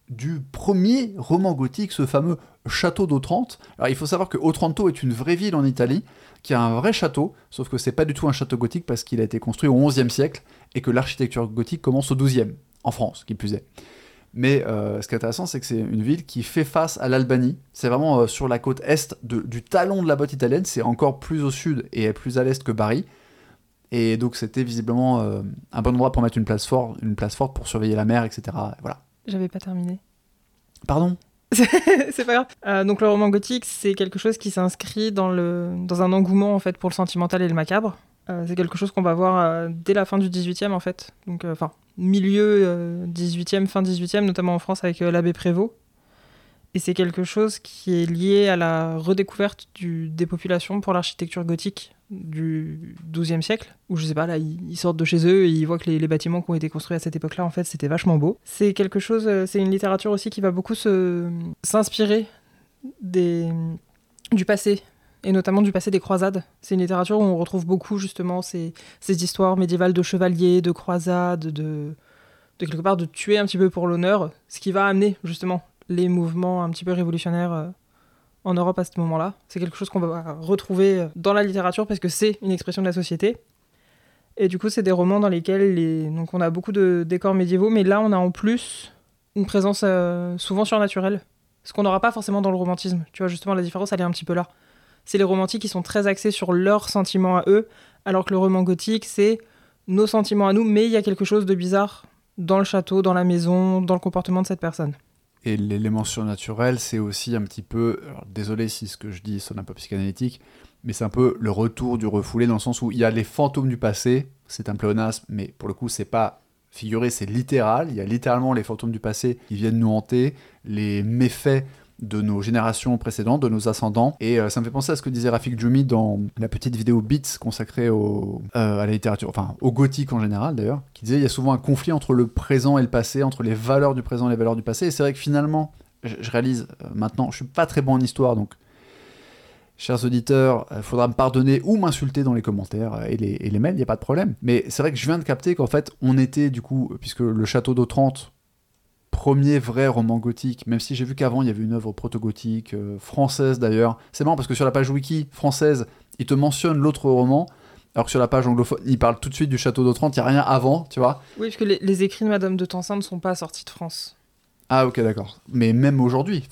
du premier roman gothique, ce fameux château d'Otrante. Alors il faut savoir que Otranto est une vraie ville en Italie, qui a un vrai château, sauf que c'est pas du tout un château gothique parce qu'il a été construit au XIe siècle et que l'architecture gothique commence au XIIe, en France, qui plus est. Mais euh, ce qui est intéressant, c'est que c'est une ville qui fait face à l'Albanie. C'est vraiment euh, sur la côte est de- du talon de la botte italienne. C'est encore plus au sud et plus à l'est que Bari. Et donc c'était visiblement euh, un bon endroit pour mettre une place, forte, une place forte pour surveiller la mer, etc. Et voilà. J'avais pas terminé. Pardon? C'est pas grave. Euh, donc le roman gothique, c'est quelque chose qui s'inscrit dans, le, dans un engouement en fait pour le sentimental et le macabre. Euh, c'est quelque chose qu'on va voir euh, dès la fin du 18e en fait. Donc euh, enfin milieu euh, 18e, fin 18e, notamment en France avec l'abbé Prévost. Et c'est quelque chose qui est lié à la redécouverte du, des populations pour l'architecture gothique du XIIe siècle, où je sais pas, là, ils, sortent de chez eux et ils voient que les, bâtiments qui ont été construits à cette époque-là, en fait, c'était vachement beau. C'est quelque chose, c'est une littérature aussi qui va beaucoup s'inspirer du passé, et notamment du passé des croisades. C'est une littérature où on retrouve beaucoup, justement, ces, ces histoires médiévales de chevaliers, de croisades, de, quelque part de tuer un petit peu pour l'honneur, ce qui va amener, justement, les mouvements un petit peu révolutionnaires euh, en Europe à ce moment-là. C'est quelque chose qu'on va retrouver euh, dans la littérature parce que c'est une expression de la société. Et du coup, c'est des romans dans lesquels les... Donc, on a beaucoup de décors médiévaux, mais là, on a en plus une présence euh, souvent surnaturelle. Ce qu'on n'aura pas forcément dans le romantisme. Tu vois, justement, la différence, elle est un petit peu là. C'est les romantiques qui sont très axés sur leurs sentiments à eux, alors que le roman gothique, c'est nos sentiments à nous, mais il y a quelque chose de bizarre dans le château, dans la maison, dans le comportement de cette personne. Et l'élément surnaturel, c'est aussi un petit peu, alors, désolé si ce que je dis sonne un peu psychanalytique, mais c'est un peu le retour du refoulé dans le sens où il y a les fantômes du passé, c'est un pléonasme, mais pour le coup, c'est pas figuré, c'est littéral. Il y a littéralement les fantômes du passé qui viennent nous hanter, les méfaits de nos générations précédentes, de nos ascendants. Et euh, ça me fait penser à ce que disait Rafik Djoumi dans la petite vidéo Beats consacrée euh, à la littérature, enfin au gothique en général d'ailleurs, qui disait il y a souvent un conflit entre le présent et le passé, entre les valeurs du présent et les valeurs du passé. Et c'est vrai que finalement, je, réalise euh, maintenant, je suis pas très bon en histoire, donc chers auditeurs, il faudra me pardonner ou m'insulter dans les commentaires et les, et les mails, il n'y a pas de problème. Mais c'est vrai que je viens de capter qu'en fait, on était du coup, puisque le château d'Otrante, premier vrai roman gothique, même si j'ai vu qu'avant il y avait une œuvre proto-gothique, euh, française d'ailleurs. C'est marrant parce que sur la page wiki française, il te mentionne l'autre roman, alors que sur la page anglophone, il parle tout de suite du château d'Otrante, il n'y a rien avant, tu vois. Oui, parce que les, les écrits de Madame de Tencin ne sont pas sortis de France. Ah ok d'accord. Mais même aujourd'hui,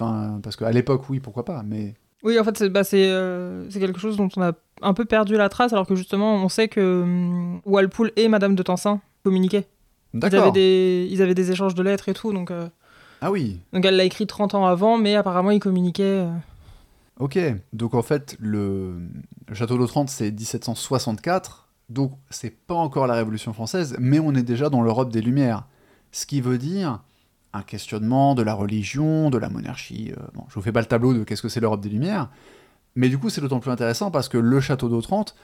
parce qu'à l'époque oui, pourquoi pas, mais... Oui, en fait, c'est bah, euh, c'est quelque chose dont on a un peu perdu la trace, alors que justement, on sait que hum, Walpole et Madame de Tencin communiquaient. Ils avaient, des, ils avaient des échanges de lettres et tout, donc, euh, Ah oui, donc elle l'a écrit 30 ans avant, mais apparemment, ils communiquaient. euh. Ok, donc en fait, le, le château d'Otrante, c'est 1764, donc c'est pas encore la Révolution française, mais on est déjà dans l'Europe des Lumières. Ce qui veut dire un questionnement de la religion, de la monarchie. euh, bon, je vous fais pas le tableau de qu'est-ce que c'est l'Europe des Lumières, mais du coup, c'est d'autant plus intéressant parce que le château d'Otrante,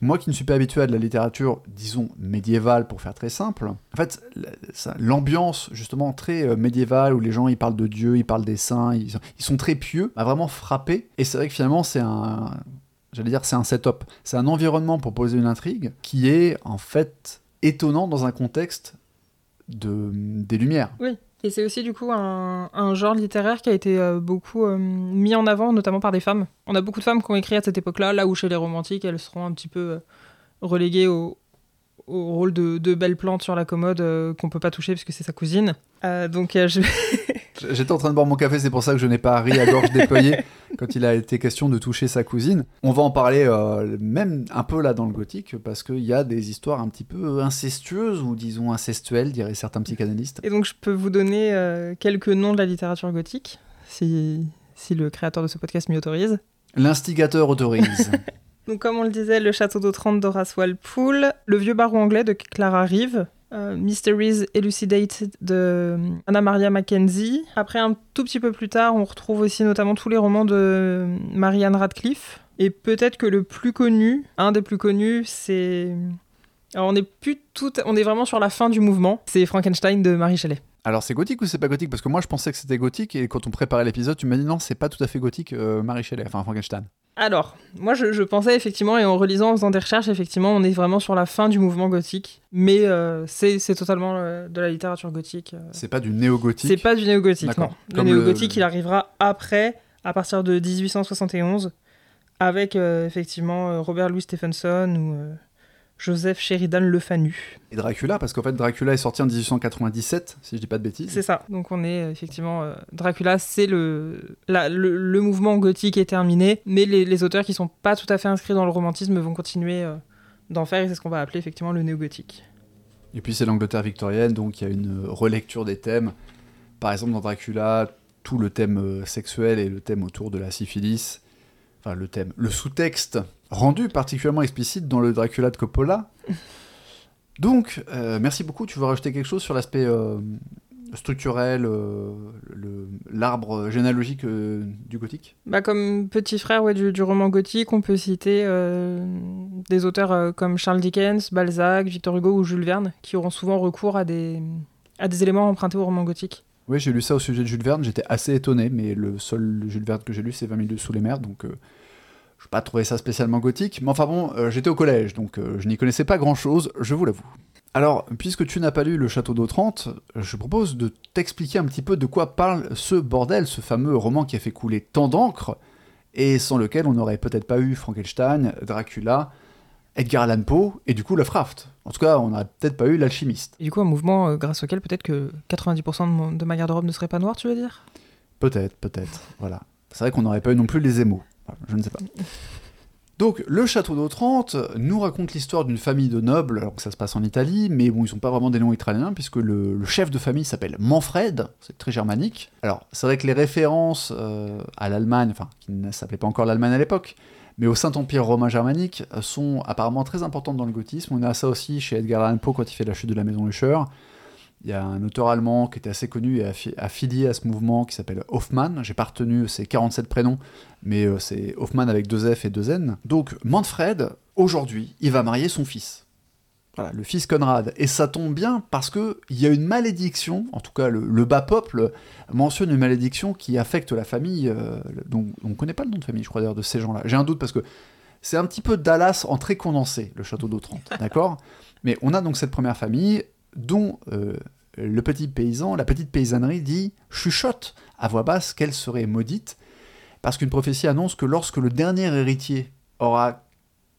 moi qui ne suis pas habitué à de la littérature, disons, médiévale pour faire très simple, en fait, l'ambiance justement très euh, médiévale où les gens ils parlent de Dieu, ils parlent des saints, ils, sont très pieux, m'a vraiment frappé. Et c'est vrai que finalement, c'est un. J'allais dire, c'est un setup. C'est un environnement pour poser une intrigue qui est en fait étonnant dans un contexte de, des Lumières. Et c'est aussi, du coup, un, un genre littéraire qui a été euh, beaucoup euh, mis en avant, notamment par des femmes. On a beaucoup de femmes qui ont écrit à cette époque-là, là où chez les romantiques, elles seront un petit peu euh, reléguées au, au rôle de, de belle plante sur la commode qu'on peut pas toucher puisque c'est sa cousine. Donc, je... J'étais en train de boire mon café, c'est pour ça que je n'ai pas ri à gorge déployée quand il a été question de toucher sa cousine. On va en parler euh, même un peu là dans le gothique, parce qu'il y a des histoires un petit peu incestueuses, ou disons incestuelles, diraient certains psychanalystes. Et donc, je peux vous donner euh, quelques noms de la littérature gothique, si, si le créateur de ce podcast m'y autorise. L'instigateur autorise. Donc, comme on le disait, le château d'Otrante d'Horace Walpole, le vieux baron anglais de Clara Reeve, euh, Mysteries Elucidated de Anna Maria Mackenzie. Après, un tout petit peu plus tard, on retrouve aussi notamment tous les romans de Marianne Radcliffe. Et peut-être que le plus connu, un des plus connus, c'est. Alors, on est plus tout. On est vraiment sur la fin du mouvement. C'est Frankenstein de Marie Shelley. Alors c'est gothique ou c'est pas gothique? Parce que moi je pensais que c'était gothique, et quand on préparait l'épisode, tu m'as dit non, c'est pas tout à fait gothique, euh, Marie Shelley, enfin Frankenstein. Alors, moi je, je pensais effectivement, et en relisant, en faisant des recherches, effectivement, on est vraiment sur la fin du mouvement gothique. Mais euh, c'est totalement euh, de la littérature gothique. euh. C'est pas du néo-gothique. C'est pas du néo-gothique, non. Le néo-gothique, le- il arrivera après, à partir de 1871, avec effectivement Robert Louis Stevenson ou Joseph Sheridan Le Fanu. Et Dracula, parce qu'en fait Dracula est sorti en 1897, si je dis pas de bêtises. C'est ça. Donc on est euh, effectivement euh, Dracula, c'est le, la- le le mouvement gothique est terminé, mais les, les auteurs qui sont pas tout à fait inscrits dans le romantisme vont continuer euh, d'en faire et c'est ce qu'on va appeler effectivement le néo-gothique. Et puis c'est l'Angleterre victorienne, donc il y a une relecture des thèmes. Par exemple, dans Dracula, tout le thème sexuel et le thème autour de la syphilis, enfin le thème, le sous-texte, rendu particulièrement explicite dans le Dracula de Coppola. Donc, euh, merci beaucoup. Tu veux rajouter quelque chose sur l'aspect euh, structurel, euh, l'arbre généalogique du gothique? Bah, comme petit frère ouais, du, du roman gothique, on peut citer des auteurs comme Charles Dickens, Balzac, Victor Hugo ou Jules Verne, qui auront souvent recours à des, à des éléments empruntés au roman gothique. Oui, j'ai lu ça au sujet de Jules Verne, j'étais assez étonné, mais le seul Jules Verne que j'ai lu, c'est 20 000 sous les mers, donc euh, je n'ai pas trouvé ça spécialement gothique. Mais enfin bon, euh, j'étais au collège, donc euh, je n'y connaissais pas grand-chose, je vous l'avoue. Alors, puisque tu n'as pas lu Le Château d'Otrante, je propose de t'expliquer un petit peu de quoi parle ce bordel, ce fameux roman qui a fait couler tant d'encre, et sans lequel on n'aurait peut-être pas eu Frankenstein, Dracula, Edgar Allan Poe, et du coup Lovecraft. En tout cas, on n'aurait peut-être pas eu L'Alchimiste. Et du coup, un mouvement euh, grâce auquel peut-être que 90% de, mon- de ma garde-robe ne serait pas noire, tu veux dire? Peut-être, peut-être, voilà. C'est vrai qu'on n'aurait pas eu non plus les émaux. Enfin, je ne sais pas. Donc, le château d'Otrante nous raconte l'histoire d'une famille de nobles, alors que ça se passe en Italie, mais bon, ils sont pas vraiment des noms italiens, puisque le, le chef de famille s'appelle Manfred, c'est très germanique. Alors, c'est vrai que les références euh, à l'Allemagne, enfin, qui ne s'appelait pas encore l'Allemagne à l'époque, mais au Saint-Empire romain germanique, euh, sont apparemment très importantes dans le gothisme. On a ça aussi chez Edgar Allan Poe quand il fait la chute de la maison Usher. Il y a un auteur allemand qui était assez connu et affi- affilié à ce mouvement qui s'appelle Hoffmann. J'ai pas retenu ses 47 prénoms, mais euh, c'est Hoffmann avec deux F et deux N. Donc Manfred, aujourd'hui, il va marier son fils. Voilà, le fils Conrad. Et ça tombe bien parce que il y a une malédiction, en tout cas le, le bas peuple mentionne une malédiction qui affecte la famille, euh, dont on ne connaît pas le nom de famille, je crois d'ailleurs, de ces gens-là. J'ai un doute parce que c'est un petit peu Dallas en très condensé, le château d'Otrante, d'accord? Mais on a donc cette première famille dont euh, le petit paysan, la petite paysannerie dit chuchote à voix basse qu'elle serait maudite, parce qu'une prophétie annonce que lorsque le dernier héritier aura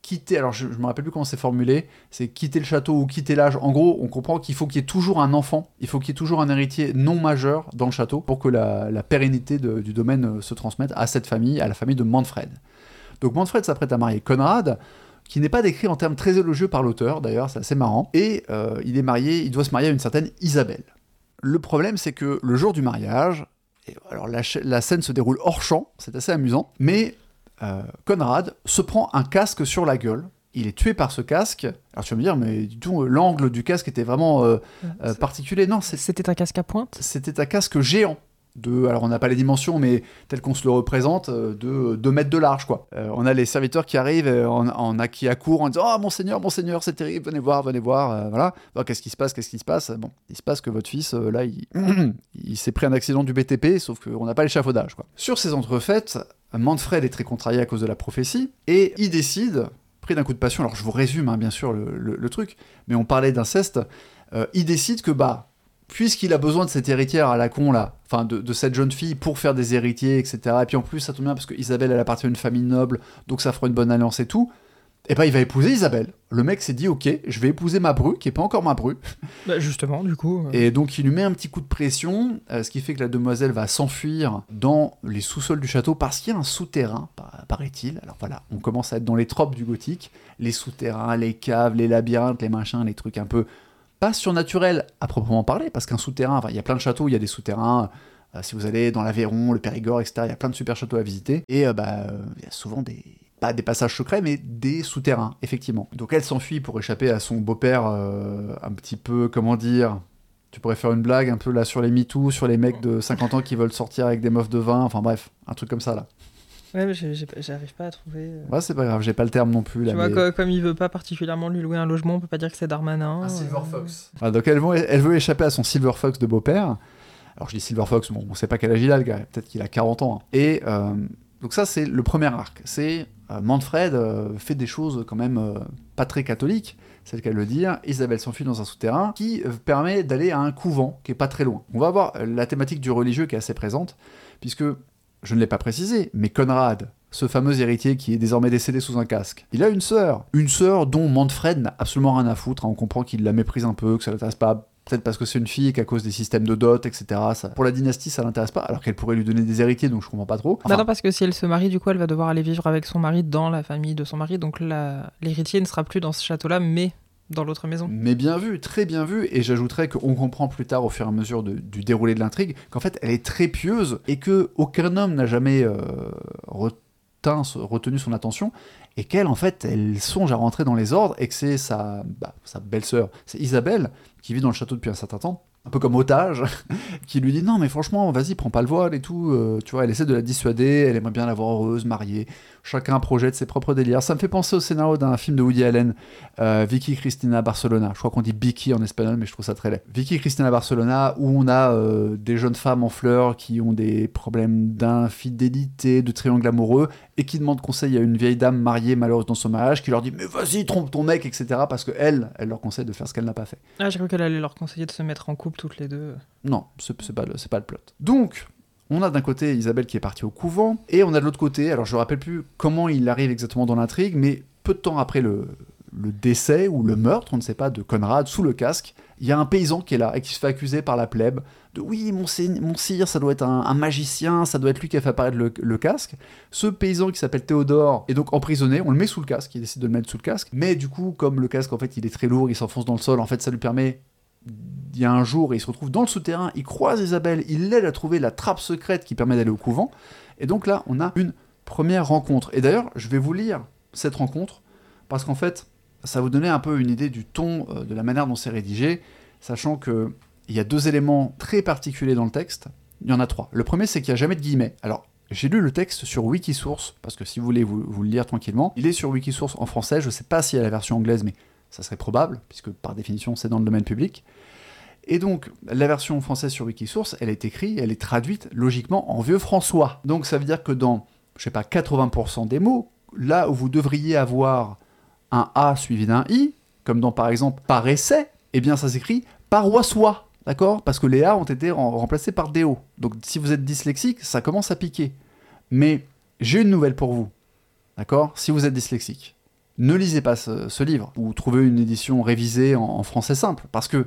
quitté, alors je ne me rappelle plus comment c'est formulé, c'est quitter le château ou quitter l'âge, en gros on comprend qu'il faut qu'il y ait toujours un enfant, il faut qu'il y ait toujours un héritier non majeur dans le château pour que la, pérennité du domaine euh, se transmette à cette famille, à la famille de Manfred. Donc Manfred s'apprête à marier Conrad, qui n'est pas décrit en termes très élogieux par l'auteur, d'ailleurs, c'est assez marrant. Et euh, il est marié, il doit se marier à une certaine Isabelle. Le problème, c'est que le jour du mariage, alors la, scène se déroule hors champ, c'est assez amusant, mais Conrad se prend un casque sur la gueule. Il est tué par ce casque. Alors tu vas me dire, mais du tout, l'angle du casque était vraiment euh, euh, particulier. Non, C'était un casque à pointe c'était un casque géant. De, alors on n'a pas les dimensions, mais tel qu'on se le représente, euh, de 2 mètres de large. quoi. Euh, on a les serviteurs qui arrivent euh, en, en qui accourent en disant Oh monseigneur, monseigneur, c'est terrible, venez voir, venez voir. euh, voilà. Bon, qu'est-ce qui se passe, qu'est-ce qui se passe? Bon, il se passe que votre fils, euh, là, il, il s'est pris un accident du BTP, sauf qu'on n'a pas l'échafaudage. quoi. Sur ces entrefaites, Manfred est très contrarié à cause de la prophétie, et il décide, pris d'un coup de passion, alors je vous résume hein, bien sûr le, truc, mais on parlait d'inceste, euh, il décide que bah puisqu'il a besoin de cette héritière à la con là, enfin de, de cette jeune fille pour faire des héritiers, etc. Et puis en plus ça tombe bien parce que Isabelle elle appartient à une famille noble, donc ça fera une bonne alliance et tout. Et ben il va épouser Isabelle. Le mec s'est dit ok, je vais épouser ma bru, qui est pas encore ma bru. Bah, Justement, du coup. euh, Et donc il lui met un petit coup de pression, euh, ce qui fait que la demoiselle va s'enfuir dans les sous-sols du château parce qu'il y a un souterrain, pa- paraît-il. Alors voilà, on commence à être dans les tropes du gothique, les souterrains, les caves, les labyrinthes, les machins, les trucs un peu pas surnaturels à proprement parler, parce qu'un souterrain, enfin, il y a plein de châteaux, il y a des souterrains. euh, si vous allez dans l'Aveyron, le Périgord, etc., il y a plein de super châteaux à visiter. Et bah, il y a souvent des. Pas des passages secrets, mais des souterrains, effectivement. Donc elle s'enfuit pour échapper à son beau-père, euh, un petit peu, comment dire, tu pourrais faire une blague un peu là sur les MeToo, sur les mecs de 50 ans qui veulent sortir avec des meufs de 20, enfin bref, un truc comme ça là. Ouais, mais j'arrive pas à trouver. euh. Ouais, c'est pas grave, j'ai pas le terme non plus là. Tu vois, mais- co- comme il veut pas particulièrement lui louer un logement, on peut pas dire que c'est Darmanin. euh. Voilà, donc elle, veut- elle veut échapper à son Silver Fox de beau-père. Alors je dis Silver Fox, bon, on sait pas quel âge il a le gars, peut-être qu'il a 40 ans. hein. Et euh, donc ça c'est le premier arc. C'est Manfred euh, fait des choses quand même euh, pas très catholiques, c'est le cas de le dire. Isabelle s'enfuit dans un souterrain qui euh, permet d'aller à un couvent qui est pas très loin. On va avoir euh, la thématique du religieux qui est assez présente, puisque je ne l'ai pas précisé, mais Conrad, ce fameux héritier qui est désormais décédé sous un casque, il a une sœur. Une sœur dont Manfred n'a absolument rien à foutre. hein. On comprend qu'il la méprise un peu, que ça l'intéresse pas. Peut-être parce que c'est une fille et qu'à cause des systèmes de dot, etc. Ça, pour la dynastie, ça l'intéresse pas, alors qu'elle pourrait lui donner des héritiers, donc je comprends pas trop. Bah Enfin, non, parce que si elle se marie, du coup, elle va devoir aller vivre avec son mari dans la famille de son mari. Donc la- l'héritier ne sera plus dans ce château-là, mais dans l'autre maison. Mais bien vu, très bien vu, et j'ajouterais qu'on comprend plus tard, au fur et à mesure de- du déroulé de l'intrigue, qu'en fait elle est très pieuse et que aucun homme n'a jamais euh, retenu son attention, et qu'elle en fait elle songe à rentrer dans les ordres et que c'est sa, bah, belle-sœur, c'est Isabelle, qui vit dans le château depuis un certain temps, un peu comme otage, qui lui dit non mais franchement vas-y prends pas le voile et tout, euh, tu vois, elle essaie de la dissuader, elle aimerait bien la voir heureuse, mariée, chacun projette ses propres délires. Ça me fait penser au scénario d'un film de Woody Allen, euh, Vicky Cristina Barcelona. Je crois qu'on dit Vicky en espagnol, mais je trouve ça très laid. Vicky Cristina Barcelona, où on a euh, des jeunes femmes en fleurs qui ont des problèmes d'infidélité, de triangle amoureux, et qui demandent conseil à une vieille dame mariée malheureuse dans son mariage, qui leur dit mais vas-y trompe ton mec, etc. Parce que elle, elle leur conseille de faire ce qu'elle n'a pas fait. Ah, j'ai cru qu'elle allait leur conseiller de se mettre en couple toutes les deux. Non, c'est pas, le- pas le plot. Donc, on a d'un côté Isabelle qui est partie au couvent, et on a de l'autre côté, alors je ne rappelle plus comment il arrive exactement dans l'intrigue, mais peu de temps après le, le décès ou le meurtre, on ne sait pas, de Conrad sous le casque, il y a un paysan qui est là et qui se fait accuser par la plèbe de oui, mon, sire, ça doit être un, magicien, ça doit être lui qui a fait apparaître le, casque. Ce paysan qui s'appelle Théodore est donc emprisonné, on le met sous le casque, il décide de le mettre sous le casque, mais du coup, comme le casque en fait il est très lourd, il s'enfonce dans le sol, en fait ça lui permet il y a un jour, il se retrouve dans le souterrain, il croise Isabelle, il l'aide à trouver la trappe secrète qui permet d'aller au couvent. Et donc là, on a une première rencontre. Et d'ailleurs, je vais vous lire cette rencontre, parce qu'en fait, ça vous donner un peu une idée du ton, euh, de la manière dont c'est rédigé, sachant que il y a deux éléments très particuliers dans le texte. Il y en a trois. Le premier, c'est qu'il n'y a jamais de guillemets. Alors, j'ai lu le texte sur Wikisource, parce que si vous voulez vous, vous, le lire tranquillement, il est sur Wikisource en français. Je ne sais pas s'il y a la version anglaise, mais ça serait probable, puisque par définition, c'est dans le domaine public. Et donc, la version française sur Wikisource, elle est écrite, elle est traduite logiquement en vieux François. Donc, ça veut dire que dans, je sais pas, 80% des mots, là où vous devriez avoir un A suivi d'un I, comme dans par exemple paraissait, eh bien ça s'écrit paroissois, d'accord? Parce que les A ont été remplacés par des O. Donc si vous êtes dyslexique, ça commence à piquer. Mais j'ai une nouvelle pour vous, d'accord? Si vous êtes dyslexique, ne lisez pas ce, livre, ou trouvez une édition révisée en français simple, parce que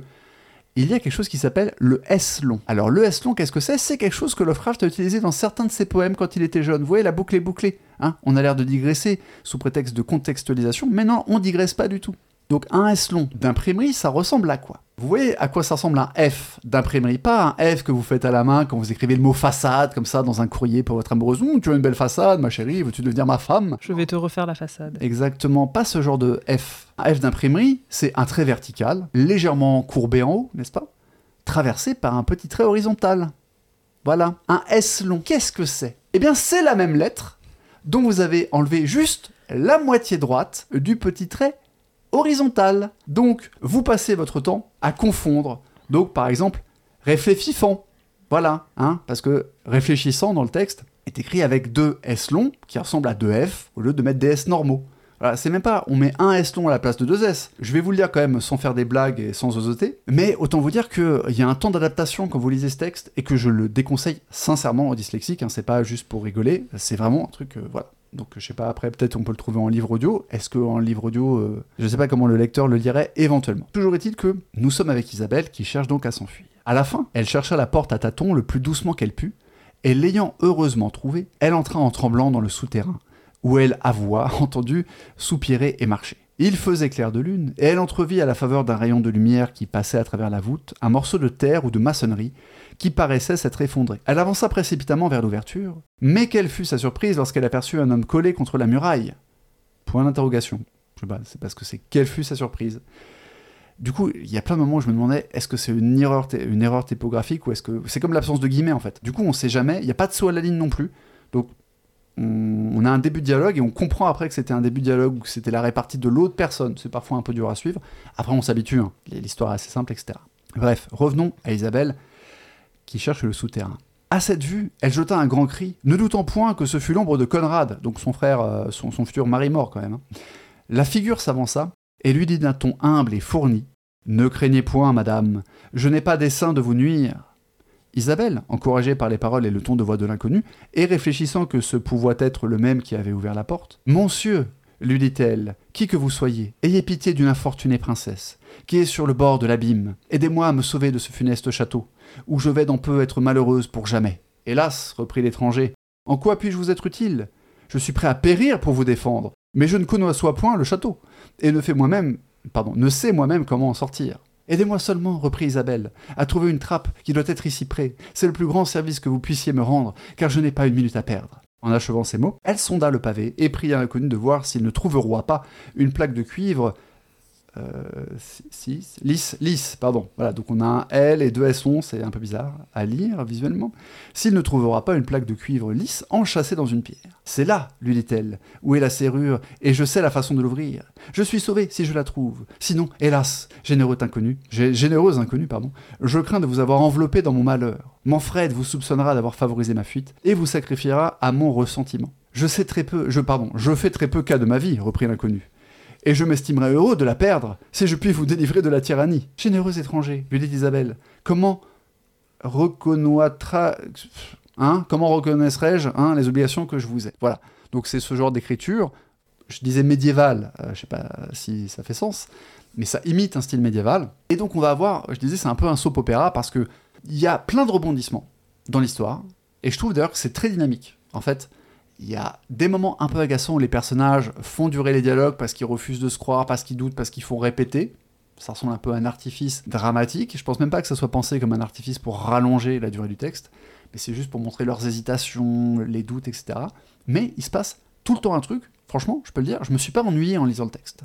il y a quelque chose qui s'appelle le S-long. Alors le S-long, qu'est-ce que c'est? C'est quelque chose que Lovecraft a utilisé dans certains de ses poèmes quand il était jeune. Vous voyez, la boucle est bouclée. Hein? On a l'air de digresser sous prétexte de contextualisation, mais non, on digresse pas du tout. Donc un S long d'imprimerie, ça ressemble à quoi? Vous voyez à quoi ça ressemble un F d'imprimerie Pas un F que vous faites à la main quand vous écrivez le mot façade comme ça dans un courrier pour votre amoureuse. Hum, tu as une belle façade, ma chérie, veux-tu devenir ma femme? Je vais te refaire la façade. Exactement, pas ce genre de F. Un F d'imprimerie, c'est un trait vertical, légèrement courbé en haut, n'est-ce pas? Traversé par un petit trait horizontal. Voilà, un S long. Qu'est-ce que c'est? Eh bien, c'est la même lettre dont vous avez enlevé juste la moitié droite du petit trait horizontale. Donc, vous passez votre temps à confondre. Donc, par exemple, réfléchissant. Voilà, hein, parce que réfléchissant dans le texte est écrit avec deux S longs qui ressemblent à deux F au lieu de mettre des S normaux. Voilà, c'est même pas, on met un S long à la place de deux S. Je vais vous le dire quand même sans faire des blagues et sans osoter, mais autant vous dire qu'il y a un temps d'adaptation quand vous lisez ce texte et que je le déconseille sincèrement aux dyslexiques. Hein, c'est pas juste pour rigoler, c'est vraiment un truc, euh, voilà. Donc je sais pas, après peut-être on peut le trouver en livre audio. Est-ce qu'en livre audio, euh, je sais pas comment le lecteur le lirait éventuellement. Toujours est-il que nous sommes avec Isabelle qui cherche donc à s'enfuir. À la fin, elle chercha la porte à tâtons le plus doucement qu'elle put, et l'ayant heureusement trouvée, elle entra en tremblant dans le souterrain, où elle avoua entendu soupirer et marcher. Il faisait clair de lune, et elle entrevit à la faveur d'un rayon de lumière qui passait à travers la voûte un morceau de terre ou de maçonnerie qui paraissait s'être effondré. Elle avança précipitamment vers l'ouverture, mais quelle fut sa surprise lorsqu'elle aperçut un homme collé contre la muraille? Point d'interrogation. Je sais pas, c'est parce que c'est quelle fut sa surprise. Du coup, il y a plein de moments où je me demandais est-ce que c'est une erreur, typographique ou est-ce que c'est comme l'absence de guillemets en fait. Du coup, on sait jamais, il n'y a pas de saut à la ligne non plus. Donc on, a un début de dialogue et on comprend après que c'était un début de dialogue ou que c'était la répartie de l'autre personne. C'est parfois un peu dur à suivre. Après, on s'habitue, hein. l'histoire est assez simple, etc. Bref, revenons à Isabelle qui cherche le souterrain. À cette vue, elle jeta un grand cri, ne doutant point que ce fut l'ombre de Conrad, donc son frère, euh, son, futur mari mort quand même. Hein. La figure s'avança et lui dit d'un ton humble et fourni Ne craignez point, madame, je n'ai pas dessein de vous nuire. Isabelle, encouragée par les paroles et le ton de voix de l'inconnu, et réfléchissant que ce pouvait être le même qui avait ouvert la porte, Monsieur, lui dit-elle, qui que vous soyez, ayez pitié d'une infortunée princesse, qui est sur le bord de l'abîme. Aidez-moi à me sauver de ce funeste château, où je vais d'en peu être malheureuse pour jamais. Hélas, reprit l'étranger, en quoi puis-je vous être utile? Je suis prêt à périr pour vous défendre, mais je ne conçois point le château, et ne fais moi-même, pardon, ne sais moi-même comment en sortir. Aidez-moi seulement, reprit Isabelle, à trouver une trappe qui doit être ici près. C'est le plus grand service que vous puissiez me rendre, car je n'ai pas une minute à perdre. En achevant ces mots, elle sonda le pavé et pria l'inconnu de voir s'il ne trouverait pas une plaque de cuivre 6, euh, lisse, lisse, pardon. Voilà, donc on a un L et deux S11, c'est un peu bizarre à lire visuellement. S'il ne trouvera pas une plaque de cuivre lisse enchâssée dans une pierre. C'est là, lui dit-elle, où est la serrure, et je sais la façon de l'ouvrir. Je suis sauvé si je la trouve. Sinon, hélas, généreux inconnu, généreuse inconnue, pardon, je crains de vous avoir enveloppé dans mon malheur. Manfred vous soupçonnera d'avoir favorisé ma fuite, et vous sacrifiera à mon ressentiment. Je sais très peu, je pardon, je fais très peu cas de ma vie, reprit l'inconnu et je m'estimerais heureux de la perdre, si je puis vous délivrer de la tyrannie. Généreux étranger, lui dit Isabelle, comment reconnaîtra... Hein Comment reconnaîtrai-je hein, les obligations que je vous ai? Voilà. Donc c'est ce genre d'écriture. Je disais médiéval, euh, je sais pas si ça fait sens, mais ça imite un style médiéval. Et donc on va avoir, je disais, c'est un peu un soap opéra parce que il y a plein de rebondissements dans l'histoire, et je trouve d'ailleurs que c'est très dynamique. En fait, il y a des moments un peu agaçants où les personnages font durer les dialogues parce qu'ils refusent de se croire, parce qu'ils doutent, parce qu'ils font répéter. Ça ressemble un peu à un artifice dramatique. Je pense même pas que ça soit pensé comme un artifice pour rallonger la durée du texte, mais c'est juste pour montrer leurs hésitations, les doutes, etc. Mais il se passe tout le temps un truc, franchement, je peux le dire, je me suis pas ennuyé en lisant le texte.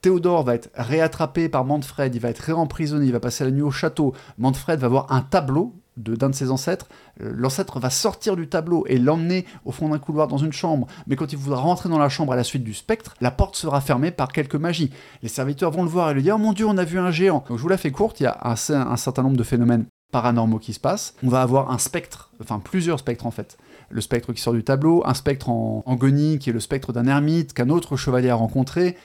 Théodore va être réattrapé par Manfred, il va être réemprisonné, il va passer la nuit au château. Manfred va voir un tableau d'un de, ses ancêtres. Euh, l'ancêtre va sortir du tableau et l'emmener au fond d'un couloir dans une chambre. Mais quand il voudra rentrer dans la chambre à la suite du spectre, la porte sera fermée par quelque magie. Les serviteurs vont le voir et lui dire Oh mon dieu, on a vu un géant. Donc je vous la fais courte, il y a un, un certain nombre de phénomènes paranormaux qui se passent. On va avoir un spectre, enfin plusieurs spectres en fait. Le spectre qui sort du tableau, un spectre en, en qui est le spectre d'un ermite qu'un autre chevalier a rencontré,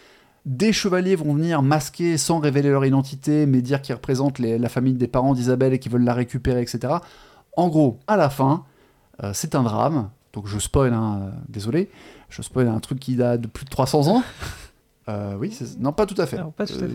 des chevaliers vont venir masquer sans révéler leur identité, mais dire qu'ils représentent la famille des parents d'Isabelle et qu'ils veulent la récupérer, etc. En gros, à la fin, euh, c'est un drame. Donc je spoil, hein, euh, désolé, je spoil un truc qui date de plus de 300 ans. Euh, oui, non, pas tout à fait.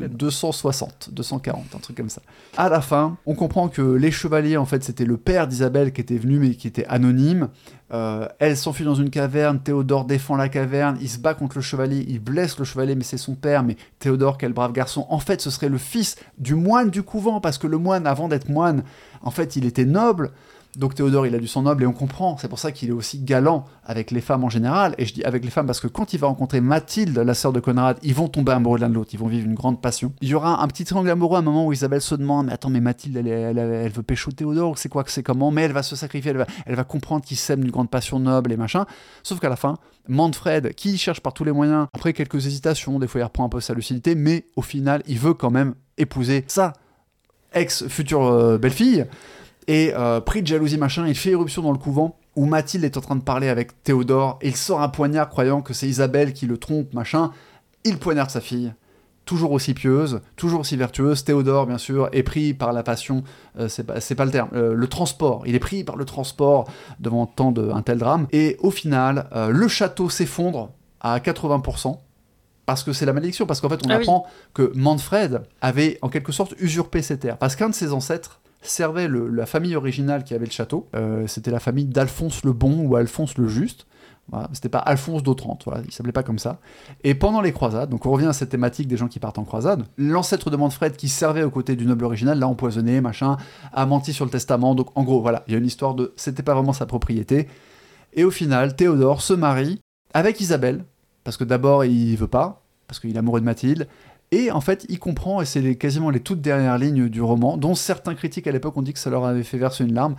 260, 240, un truc comme ça. À la fin, on comprend que les chevaliers, en fait, c'était le père d'Isabelle qui était venu, mais qui était anonyme. Euh, elle s'enfuit dans une caverne, Théodore défend la caverne, il se bat contre le chevalier, il blesse le chevalier, mais c'est son père, mais Théodore, quel brave garçon. En fait, ce serait le fils du moine du couvent, parce que le moine, avant d'être moine, en fait, il était noble. Donc Théodore, il a du sang noble et on comprend. C'est pour ça qu'il est aussi galant avec les femmes en général. Et je dis avec les femmes parce que quand il va rencontrer Mathilde, la sœur de Conrad, ils vont tomber amoureux l'un de l'autre. Ils vont vivre une grande passion. Il y aura un petit triangle amoureux à un moment où Isabelle se demande Mais attends, mais Mathilde, elle, veut pécho Théodore, c'est quoi que c'est comment? Mais elle va se sacrifier, elle va, comprendre qu'il s'aime d'une grande passion noble et machin. Sauf qu'à la fin, Manfred, qui cherche par tous les moyens, après quelques hésitations, des fois il reprend un peu sa lucidité, mais au final, il veut quand même épouser sa ex-future euh, belle-fille. Et euh, pris de jalousie machin, il fait éruption dans le couvent où Mathilde est en train de parler avec Théodore et il sort un poignard croyant que c'est Isabelle qui le trompe machin. Il poignarde sa fille, toujours aussi pieuse, toujours aussi vertueuse. Théodore, bien sûr, est pris par la passion, euh, c'est pas, le terme, euh, le transport. Il est pris par le transport devant tant d'un tel drame. Et au final, le château s'effondre à 80%. Parce que c'est la malédiction, parce qu'en fait on ah apprend que Manfred avait en quelque sorte usurpé ses terres. Parce qu'un de ses ancêtres servait la famille originale qui avait le château. Euh, c'était la famille d'Alphonse le Bon ou Alphonse le Juste. Voilà, c'était pas Alphonse d'Otrante, voilà, il s'appelait pas comme ça. Et pendant les croisades, donc on revient à cette thématique des gens qui partent en croisade, l'ancêtre de Manfred qui servait aux côtés du noble original l'a empoisonné, machin, a menti sur le testament, donc en gros, voilà, il y a une histoire de c'était pas vraiment sa propriété. Et au final, Théodore se marie avec Isabelle, parce que d'abord il veut pas, parce qu'il est amoureux de Mathilde, et en fait, il comprend, et c'est quasiment les toutes dernières lignes du roman, dont certains critiques à l'époque ont dit que ça leur avait fait verser une larme.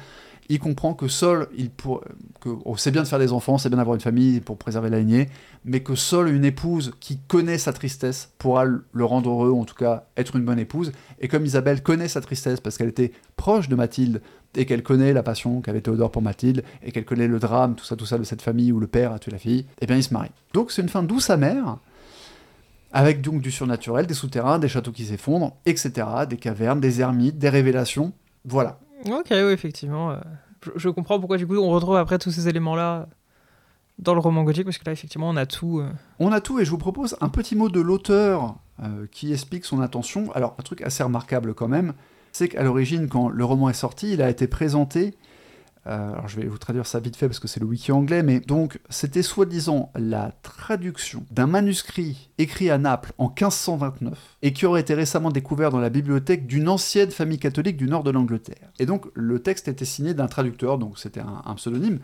Il comprend que seul, il pour... oh, c'est bien de faire des enfants, c'est bien d'avoir une famille pour préserver la lignée, mais que seule une épouse qui connaît sa tristesse pourra le rendre heureux, en tout cas être une bonne épouse. Et comme Isabelle connaît sa tristesse parce qu'elle était proche de Mathilde et qu'elle connaît la passion qu'avait Théodore pour Mathilde et qu'elle connaît le drame, tout ça, tout ça de cette famille où le père a tué la fille, eh bien ils se marient. Donc c'est une fin douce amère avec donc du surnaturel, des souterrains, des châteaux qui s'effondrent, etc., des cavernes, des ermites, des révélations, voilà. Ok, oui, effectivement. Euh, je, comprends pourquoi du coup on retrouve après tous ces éléments-là dans le roman gothique, parce que là, effectivement, on a tout. Euh. On a tout, et je vous propose un petit mot de l'auteur euh, qui explique son intention. Alors, un truc assez remarquable quand même, c'est qu'à l'origine, quand le roman est sorti, il a été présenté euh, alors je vais vous traduire ça vite fait parce que c'est le wiki anglais, mais donc c'était soi-disant la traduction d'un manuscrit écrit à Naples en 1529 et qui aurait été récemment découvert dans la bibliothèque d'une ancienne famille catholique du nord de l'Angleterre. Et donc le texte était signé d'un traducteur, donc c'était un, pseudonyme,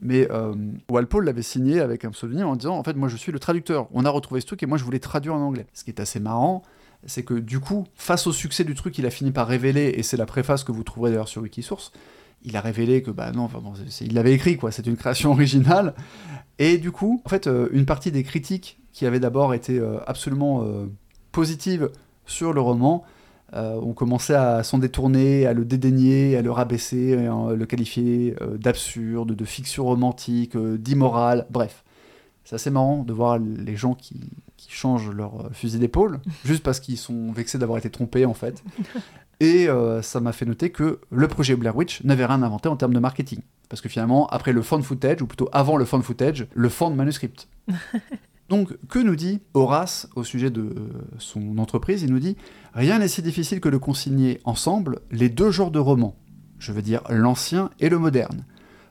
mais euh, Walpole l'avait signé avec un pseudonyme en disant en fait moi je suis le traducteur, on a retrouvé ce truc et moi je voulais traduire en anglais. Ce qui est assez marrant, c'est que du coup, face au succès du truc, il a fini par révéler, et c'est la préface que vous trouverez d'ailleurs sur Wikisource, il a révélé que bah non, enfin il l'avait écrit quoi, c'est une création originale. Et du coup, en fait, euh, une partie des critiques qui avaient d'abord été euh, absolument euh, positives sur le roman ont commencé à s'en détourner, à le dédaigner, à le rabaisser, à le qualifier d'absurde, de fiction romantique, d'immoral, bref. C'est assez marrant de voir les gens qui, qui changent leur fusil d'épaule, juste parce qu'ils sont vexés d'avoir été trompés en fait. Et euh, ça m'a fait noter que le projet Blair Witch n'avait rien inventé en termes de marketing. Parce que finalement, après le fan footage, ou plutôt avant le fan footage, le fan manuscript. Donc, que nous dit Horace au sujet de son entreprise? Il nous dit Rien n'est si difficile que de consigner ensemble les deux genres de romans, je veux dire l'ancien et le moderne.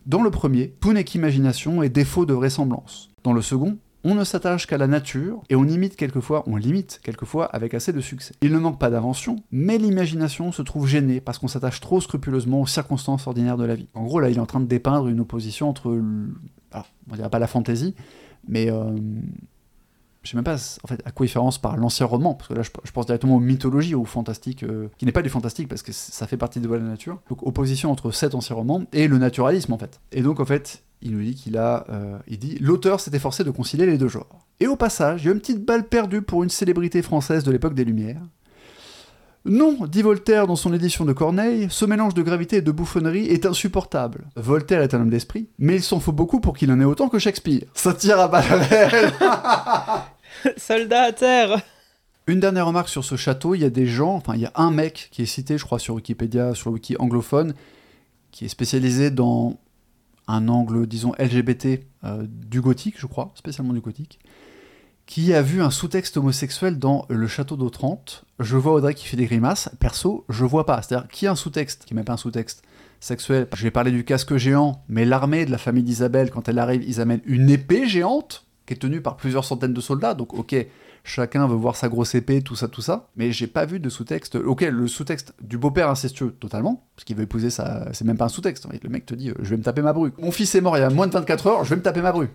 Dans le premier, tout n'est qu'imagination et défaut de vraisemblance. Dans le second, on ne s'attache qu'à la nature et on imite quelquefois, on limite quelquefois avec assez de succès. Il ne manque pas d'invention, mais l'imagination se trouve gênée parce qu'on s'attache trop scrupuleusement aux circonstances ordinaires de la vie. En gros, là, il est en train de dépeindre une opposition entre, alors, on dirait pas la fantaisie, mais euh, je sais même pas en fait, à quoi il fait par l'ancien roman, parce que là je, pense directement aux mythologies, au fantastique, euh, qui n'est pas du fantastique parce que ça fait partie de la nature. Donc opposition entre cet ancien roman et le naturalisme en fait. Et donc en fait, il nous dit qu'il a, euh, il dit, l'auteur s'est efforcé de concilier les deux genres. Et au passage, il y a une petite balle perdue pour une célébrité française de l'époque des Lumières. Non, dit Voltaire dans son édition de Corneille, ce mélange de gravité et de bouffonnerie est insupportable. Voltaire est un homme d'esprit, mais il s'en faut beaucoup pour qu'il en ait autant que Shakespeare. Ça tire à balles Soldat à terre Une dernière remarque sur ce château, il y a des gens, enfin il y a un mec qui est cité, je crois, sur Wikipédia, sur le wiki anglophone, qui est spécialisé dans un angle, disons, LGBT euh, du gothique, je crois, spécialement du gothique, qui a vu un sous-texte homosexuel dans Le Château d'Autrante. Je vois Audrey qui fait des grimaces. Perso, je vois pas. C'est-à-dire, qui a un sous-texte, qui n'est même pas un sous-texte sexuel? Je vais parler du casque géant, mais l'armée de la famille d'Isabelle, quand elle arrive, ils amènent une épée géante qui est tenue par plusieurs centaines de soldats. Donc, ok, chacun veut voir sa grosse épée, tout ça, tout ça. Mais j'ai pas vu de sous-texte. Ok, le sous-texte du beau-père incestueux, totalement, parce qu'il veut épouser ça, c'est même pas un sous-texte. Le mec te dit, euh, je vais me taper ma bru. Mon fils est mort il y a moins de 24 heures, je vais me taper ma bru.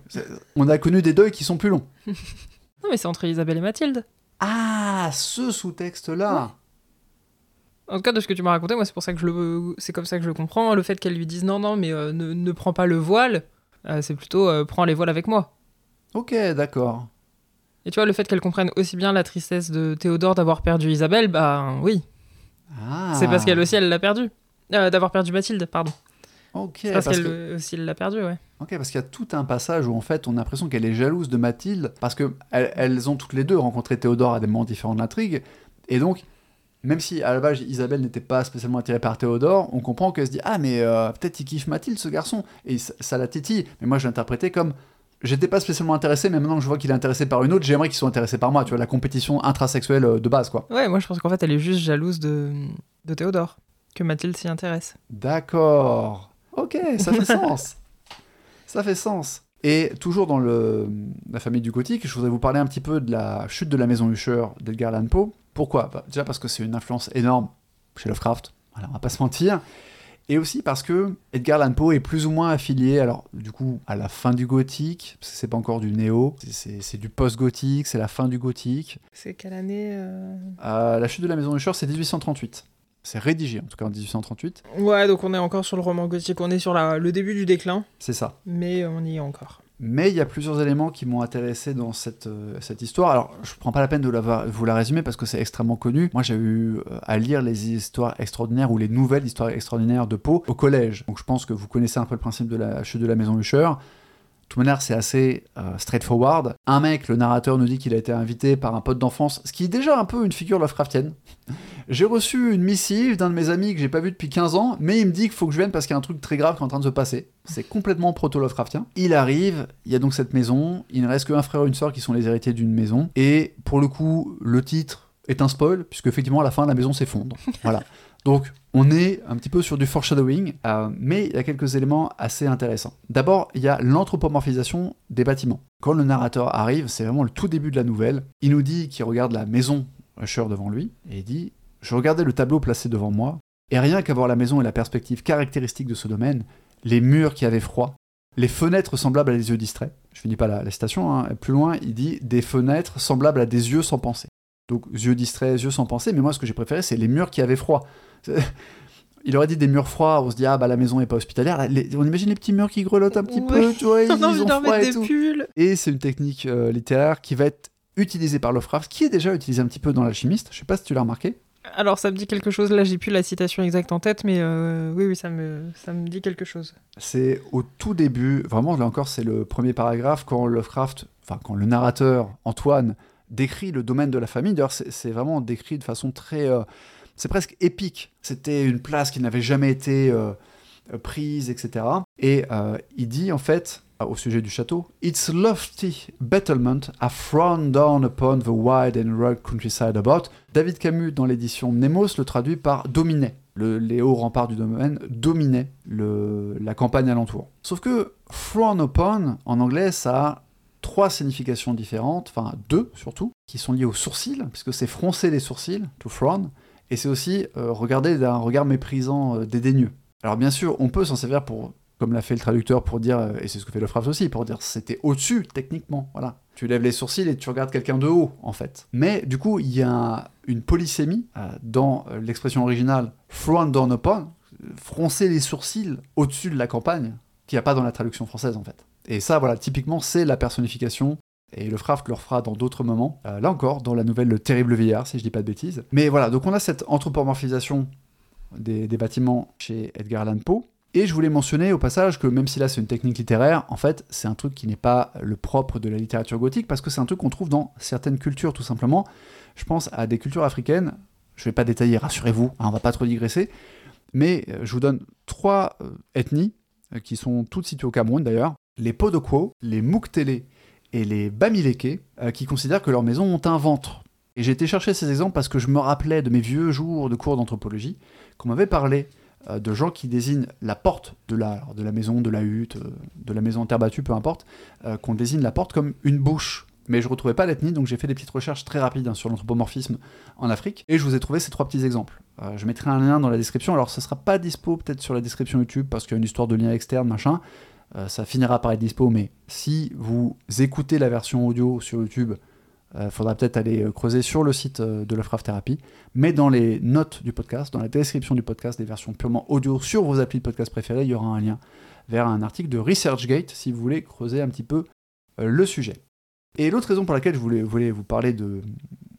On a connu des deuils qui sont plus longs. non, mais c'est entre Isabelle et Mathilde. Ah, ce sous-texte-là. En tout cas, de ce que tu m'as raconté, moi, c'est pour ça que je le, c'est comme ça que je le comprends. Le fait qu'elle lui dise non, non, mais euh, ne, prends pas le voile, euh, c'est plutôt prends les voiles avec moi. Ok, d'accord. Et tu vois, le fait qu'elle comprenne aussi bien la tristesse de Théodore d'avoir perdu Isabelle, bah oui. Ah. C'est parce qu'elle aussi, elle l'a perdu. Euh, d'avoir perdu Mathilde, pardon. Ok. parce, qu'elle aussi, elle l'a perdu, ouais. Ok, parce qu'il y a tout un passage où en fait, on a l'impression qu'elle est jalouse de Mathilde, parce que elles, ont toutes les deux rencontré Théodore à des moments différents de l'intrigue, et donc, même si à la base Isabelle n'était pas spécialement attirée par Théodore, on comprend qu'elle se dit ah mais euh, peut-être il kiffe Mathilde ce garçon, et ça, ça la titille. Mais moi, je l'interprétais comme j'étais pas spécialement intéressé, mais maintenant que je vois qu'il est intéressé par une autre, j'aimerais qu'il soit intéressé par moi, tu vois, la compétition intrasexuelle euh, de base, quoi. Ouais, moi je pense qu'en fait, elle est juste jalouse de, de Théodore, que Mathilde s'y intéresse. D'accord. Ok, ça fait sens. Ça fait sens. Et toujours dans le, la famille du gothique, je voudrais vous parler un petit peu de la chute de la maison Usher d'Edgar Allan Poe. Pourquoi? Bah, Déjà parce que c'est une influence énorme chez Lovecraft, voilà, on va pas se mentir et aussi parce que Edgar Allan Poe est plus ou moins affilié, alors du coup, à la fin du gothique, parce que c'est pas encore du néo, c'est du post-gothique, c'est la fin du gothique. C'est quelle année euh euh, La chute de la maison Usher, c'est 1838. C'est rédigé en tout cas en 1838. Ouais, donc on est encore sur le roman gothique, on est sur la, le début du déclin. C'est ça. Mais on y est encore. Mais il y a plusieurs éléments qui m'ont intéressé dans cette, euh, histoire. Alors, je prends pas la peine de vous la résumer parce que c'est extrêmement connu. Moi, j'ai eu euh, à lire les histoires extraordinaires ou les nouvelles histoires extraordinaires de Poe au collège. Donc, je pense que vous connaissez un peu le principe de la chute de la maison Usher. C'est assez euh, straightforward. Un mec, le narrateur, nous dit qu'il a été invité par un pote d'enfance, ce qui est déjà un peu une figure Lovecraftienne. J'ai reçu une missive d'un de mes amis que j'ai pas vu depuis 15 ans, mais il me dit qu'il faut que je vienne parce qu'il y a un truc très grave qui est en train de se passer. C'est complètement proto-Lovecraftien. Il arrive, il y a donc cette maison, il ne reste qu'un frère et une sœur qui sont les héritiers d'une maison, et pour le coup, le titre est un spoil, puisque effectivement à la fin la maison s'effondre. voilà. Donc on est un petit peu sur du foreshadowing, euh, mais il y a quelques éléments assez intéressants. D'abord, il y a l'anthropomorphisation des bâtiments. Quand le narrateur arrive, c'est vraiment le tout début de la nouvelle, il nous dit qu'il regarde la maison Usher devant lui, et il dit Je regardais le tableau placé devant moi, et rien qu'à voir la maison et la perspective caractéristique de ce domaine, les murs qui avaient froid, les fenêtres semblables à des yeux distraits. Je finis pas la, citation, hein. plus loin, il dit des fenêtres semblables à des yeux sans pensée. Donc yeux distraits, yeux sans pensée, mais moi ce que j'ai préféré, c'est les murs qui avaient froid. Il aurait dit des murs froids, on se dit ah bah la maison est pas hospitalière. on imagine les petits murs qui grelottent un petit peu, tu vois, ils, ont froid et tout. Et c'est une technique euh, littéraire qui va être utilisée par Lovecraft, qui est déjà utilisée un petit peu dans l'alchimiste. Je sais pas si tu l'as remarqué. Alors ça me dit quelque chose, là j'ai plus la citation exacte en tête, mais euh, oui, oui, ça me, ça me dit quelque chose. C'est au tout début, vraiment là encore c'est le premier paragraphe, quand Lovecraft, enfin quand le narrateur, Antoine, décrit le domaine de la famille, d'ailleurs c'est vraiment décrit de façon très... Euh, c'est presque épique. C'était une place qui n'avait jamais été euh, prise, etc. Et il dit en fait, au sujet du château. Its lofty battlement a frowned down upon the wide and rugged countryside about. David Camus, dans l'édition Nemos, le traduit par dominait. Le, les hauts remparts du domaine dominaient la campagne alentour. Sauf que frown upon, en anglais, ça a trois significations différentes, enfin deux surtout, qui sont liées aux sourcils, puisque c'est froncer les sourcils, to frown, et c'est aussi euh, regarder d'un regard méprisant, euh, dédaigneux. Alors bien sûr, on peut s'en servir pour comme l'a fait le traducteur pour dire, euh, et c'est ce que fait le phrase aussi, pour dire c'était au-dessus techniquement, voilà. Tu lèves les sourcils et tu regardes quelqu'un de haut, en fait. Mais du coup, il y a une polysémie dans l'expression originale frown down upon, froncer les sourcils au-dessus de la campagne, qu'il n'y a pas dans la traduction française, en fait. Et ça, voilà, typiquement, c'est la personnification et le Fraft le refera dans d'autres moments. Euh, là encore, dans la nouvelle Le Terrible Vieillard, si je dis pas de bêtises. Mais voilà, donc on a cette anthropomorphisation des, bâtiments chez Edgar Allan Poe. Et je voulais mentionner au passage que même si là c'est une technique littéraire, en fait c'est un truc qui n'est pas le propre de la littérature gothique parce que c'est un truc qu'on trouve dans certaines cultures tout simplement. Je pense à des cultures africaines, je vais pas détailler, rassurez-vous, hein, on va pas trop digresser, mais euh, je vous donne trois euh, ethnies qui sont toutes situées au Cameroun d'ailleurs, les Podokwo, les Muktele et les Bamileke, euh, qui considèrent que leurs maisons ont un ventre. Et j'ai été chercher ces exemples parce que je me rappelais de mes vieux jours de cours d'anthropologie qu'on m'avait parlé euh, de gens qui désignent la porte de la, de la maison, de la hutte, euh, de la maison terre battue, peu importe, qu'on désigne la porte comme une bouche. Mais je retrouvais pas l'ethnie, donc j'ai fait des petites recherches très rapides hein, sur l'anthropomorphisme en Afrique, et je vous ai trouvé ces trois petits exemples. Je mettrai un lien dans la description, alors ça sera pas dispo peut-être sur la description YouTube, parce qu'il y a une histoire de lien externe, machin, Euh, ça finira par être dispo, mais si vous écoutez la version audio sur YouTube, il faudra peut-être aller euh, creuser sur le site euh, de Lovecraft Therapy. Mais dans les notes du podcast, dans la description du podcast, des versions purement audio sur vos applis de podcast préférés, il y aura un lien vers un article de ResearchGate si vous voulez creuser un petit peu euh, le sujet. Et l'autre raison pour laquelle je voulais, vous parler de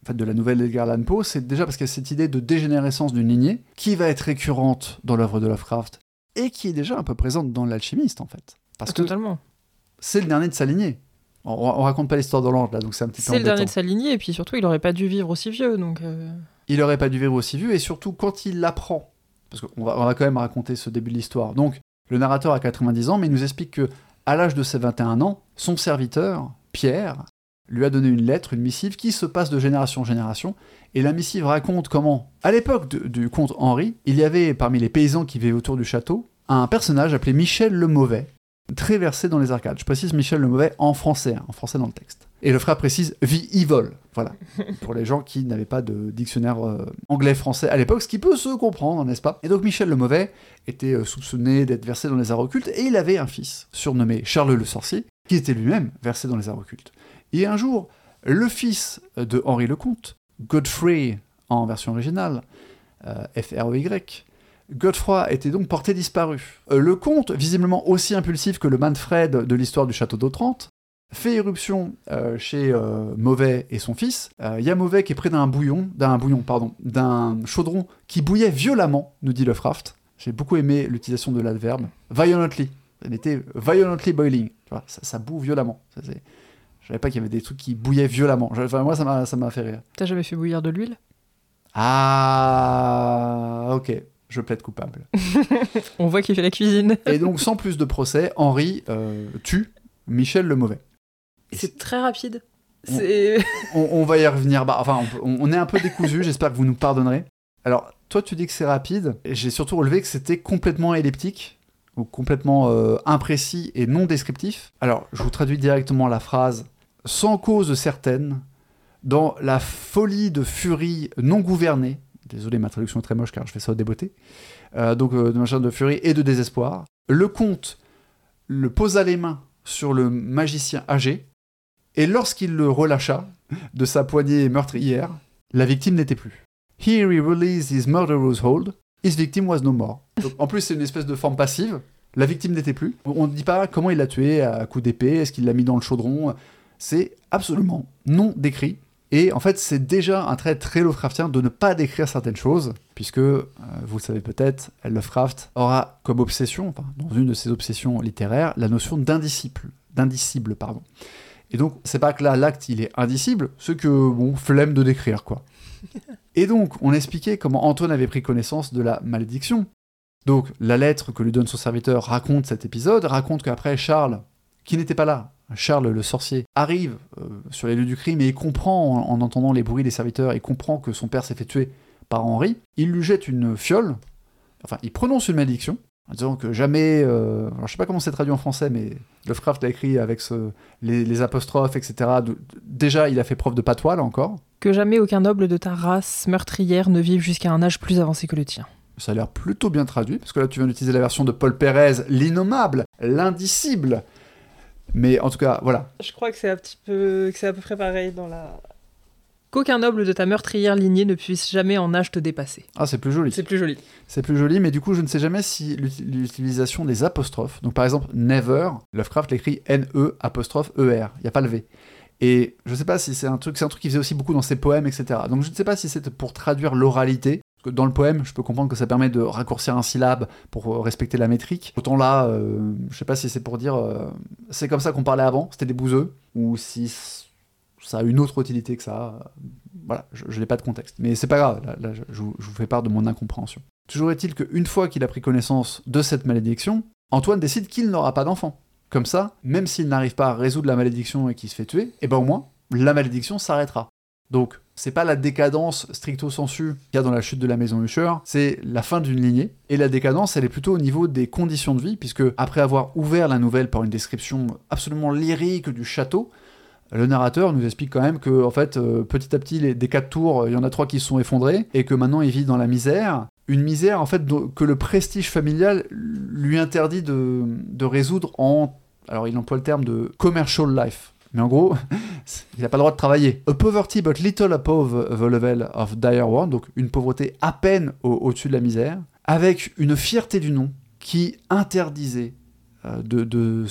la nouvelle d'Edgar Allan Poe, c'est déjà parce qu'il y a cette idée de dégénérescence d'une lignée qui va être récurrente dans l'œuvre de Lovecraft et qui est déjà un peu présente dans l'alchimiste en fait. Parce que Totalement. c'est le dernier de sa lignée. On, on raconte pas l'histoire d'Hollande là, donc c'est un petit peu C'est le dernier de sa lignée, et puis surtout, il aurait pas dû vivre aussi vieux, donc. euh, il aurait pas dû vivre aussi vieux, et surtout quand il l'apprend, parce qu'on va, on va quand même raconter ce début de l'histoire. Donc, le narrateur a 90 ans, mais il nous explique que à l'âge de ses 21 ans, son serviteur, Pierre, lui a donné une lettre, une missive, qui se passe de génération en génération, et la missive raconte comment, à l'époque du comte Henri, il y avait parmi les paysans qui vivaient autour du château, un personnage appelé Michel le Mauvais, très versé dans les arcades. Je précise Michel le Mauvais en français, hein, en français dans le texte. Et le frère précise vie evil, voilà, pour les gens qui n'avaient pas de dictionnaire euh, anglais-français à l'époque, ce qui peut se comprendre, n'est-ce pas? Et donc Michel le Mauvais était euh, soupçonné d'être versé dans les arts occultes, et il avait un fils, surnommé Charles le Sorcier, qui était lui-même versé dans les arts occultes. Et un jour, le fils de Henri le Comte, Godfrey en version originale, euh, F-R-E-Y, Godefroy était donc porté disparu. Euh, le comte, visiblement aussi impulsif que le Manfred de l'histoire du château d'Otrante, fait éruption euh, chez euh, Mauvais et son fils. Euh, Il y a Mauvais qui est près d'un bouillon, d'un bouillon, pardon, d'un chaudron qui bouillait violemment, nous dit Lovecraft. J'ai beaucoup aimé l'utilisation de l'adverbe violently. Il était violently boiling. Tu vois, ça, ça boue violemment. Ça, c'est- Je savais pas qu'il y avait des trucs qui bouillaient violemment. Enfin, moi, ça m'a ça m'a fait rire. T'as jamais fait bouillir de l'huile? Ah, ok, je plaide coupable. On voit qu'il fait la cuisine. Et donc, sans plus de procès, Henri euh, tue Michel le Mauvais. C'est très rapide. On- C'est. On, on va y revenir. Bah, enfin, on, est un peu décousu, j'espère que vous nous pardonnerez. Alors, toi, tu dis que c'est rapide, et j'ai surtout relevé que c'était complètement elliptique, ou complètement euh, imprécis et non descriptif. Alors, je vous traduis directement la phrase sans cause certaine, dans la folie de furie non gouvernée. Désolé, ma traduction est très moche car je fais ça au débeauté. Euh, donc, euh, de machin de furie et de désespoir. Le comte le posa les mains sur le magicien âgé, et lorsqu'il le relâcha de sa poignée meurtrière, la victime n'était plus. Here he released his murderer's hold, his victim was no more. En plus, c'est une espèce de forme passive. La victime n'était plus. On ne dit pas comment il l'a tué à coup d'épée, est-ce qu'il l'a mis dans le chaudron. C'est absolument non décrit. Et en fait, c'est déjà un trait très Lovecraftien de ne pas décrire certaines choses, puisque, euh, vous le savez peut-être, Lovecraft aura comme obsession, enfin, dans une de ses obsessions littéraires, la notion d'indicible. D'indicible, pardon. Et donc, c'est pas que là, l'acte, il est indicible, c'est que, bon, flemme de décrire, quoi. Et donc, on expliquait comment Antoine avait pris connaissance de la malédiction. Donc, la lettre que lui donne son serviteur raconte cet épisode, raconte qu'après, Charles, qui n'était pas là. Charles le sorcier arrive euh, sur les lieux du crime et il comprend, en, en entendant les bruits des serviteurs, il comprend que son père s'est fait tuer par Henri. Il lui jette une fiole, enfin, il prononce une malédiction, en disant que jamais, euh, alors je sais pas comment c'est traduit en français, mais Lovecraft l'a écrit avec ce- les, les apostrophes, etc. Déjà, il a fait preuve de patois, là encore. Que jamais aucun noble de ta race meurtrière ne vive jusqu'à un âge plus avancé que le tien. Ça a l'air plutôt bien traduit, parce que là, tu viens d'utiliser la version de Paul Pérez, l'innommable, l'indicible. Mais en tout cas, voilà. Je crois que c'est un petit peu, que c'est à peu près pareil dans la. Qu'aucun noble de ta meurtrière lignée ne puisse jamais en âge te dépasser. Ah, c'est plus joli. C'est plus joli. C'est plus joli, mais du coup, je ne sais jamais si l'ut- l'utilisation des apostrophes, donc par exemple, never, Lovecraft l'écrit N-E apostrophe E-R, il n'y a pas le V. Et je ne sais pas si c'est un truc, c'est un truc qu'il faisait aussi beaucoup dans ses poèmes, etc. Donc je ne sais pas si c'est pour traduire l'oralité, dans le poème, je peux comprendre que ça permet de raccourcir un syllabe pour euh, respecter la métrique. Autant là, euh, je sais pas si c'est pour dire, euh, c'est comme ça qu'on parlait avant, c'était des bouseux, ou si ça a une autre utilité que ça. Voilà, je, n'ai pas de contexte. Mais c'est pas grave, là, je, vous- fais part de mon incompréhension. Toujours est-il qu'une fois qu'il a pris connaissance de cette malédiction, Antoine décide qu'il n'aura pas d'enfant. Comme ça, même s'il n'arrive pas à résoudre la malédiction et qu'il se fait tuer, et ben au moins, la malédiction s'arrêtera. Donc, c'est pas la décadence stricto sensu qu'il y a dans la chute de la maison Usher, c'est la fin d'une lignée. Et la décadence, elle est plutôt au niveau des conditions de vie, puisque après avoir ouvert la nouvelle par une description absolument lyrique du château, le narrateur nous explique quand même que, en fait, euh, petit à petit, les- des quatre tours, il y en a trois qui se sont effondrés, et que maintenant il vit dans la misère. Une misère, en fait, que le prestige familial lui interdit de, de résoudre en. Alors, il emploie le terme de commercial life. Mais en gros, il n'a pas le droit de travailler. A poverty but little above the level of dire one, donc une pauvreté à peine au- au-dessus de la misère, avec une fierté du nom qui interdisait euh, de, de,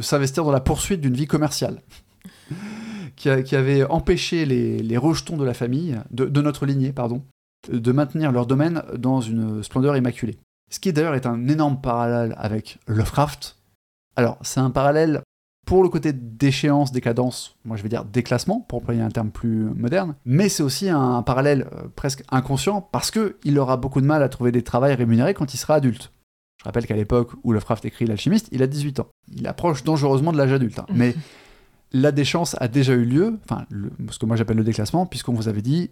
s'investir dans la poursuite d'une vie commerciale. qui, avait empêché les, les rejetons de la famille, de notre lignée, pardon, de maintenir leur domaine dans une splendeur immaculée. Ce qui d'ailleurs est un énorme parallèle avec Lovecraft. Alors, c'est un parallèle pour le côté déchéance, décadence, moi je vais dire déclassement, pour employer un terme plus moderne, mais c'est aussi un parallèle euh, presque inconscient parce qu'il aura beaucoup de mal à trouver des travails rémunérés quand il sera adulte. Je rappelle qu'à l'époque où Lovecraft écrit L'Alchimiste, il a 18 ans. Il approche dangereusement de l'âge adulte. hein. Mais la déchéance a déjà eu lieu, enfin, le- ce que moi j'appelle le déclassement, puisqu'on vous avait dit,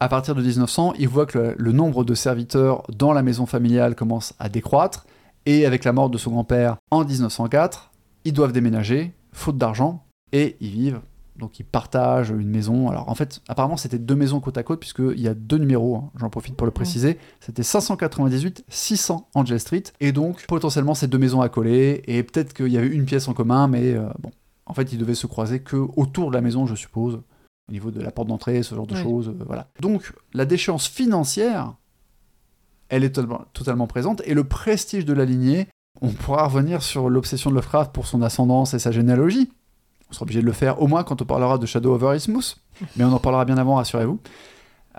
à partir de 1900, il voit que le, le nombre de serviteurs dans la maison familiale commence à décroître, et avec la mort de son grand-père en 1904, ils doivent déménager, faute d'argent, et ils vivent. Donc ils partagent une maison. Alors en fait, apparemment c'était deux maisons côte à côte, puisqu'il y a deux numéros, hein, j'en profite pour le préciser. C'était 598, 600 Angel Street, et donc potentiellement ces deux maisons à coller, et peut-être qu'il y avait une pièce en commun, mais euh, bon, en fait ils devaient se croiser que autour de la maison, je suppose, au niveau de la porte d'entrée, ce genre de Oui. choses, euh, voilà. Donc la déchéance financière, elle est totalement, totalement présente, et le prestige de la lignée, on pourra revenir sur l'obsession de Lovecraft pour son ascendance et sa généalogie. On sera obligé de le faire au moins quand on parlera de Shadow over Isthmus, mais on en parlera bien avant, rassurez-vous.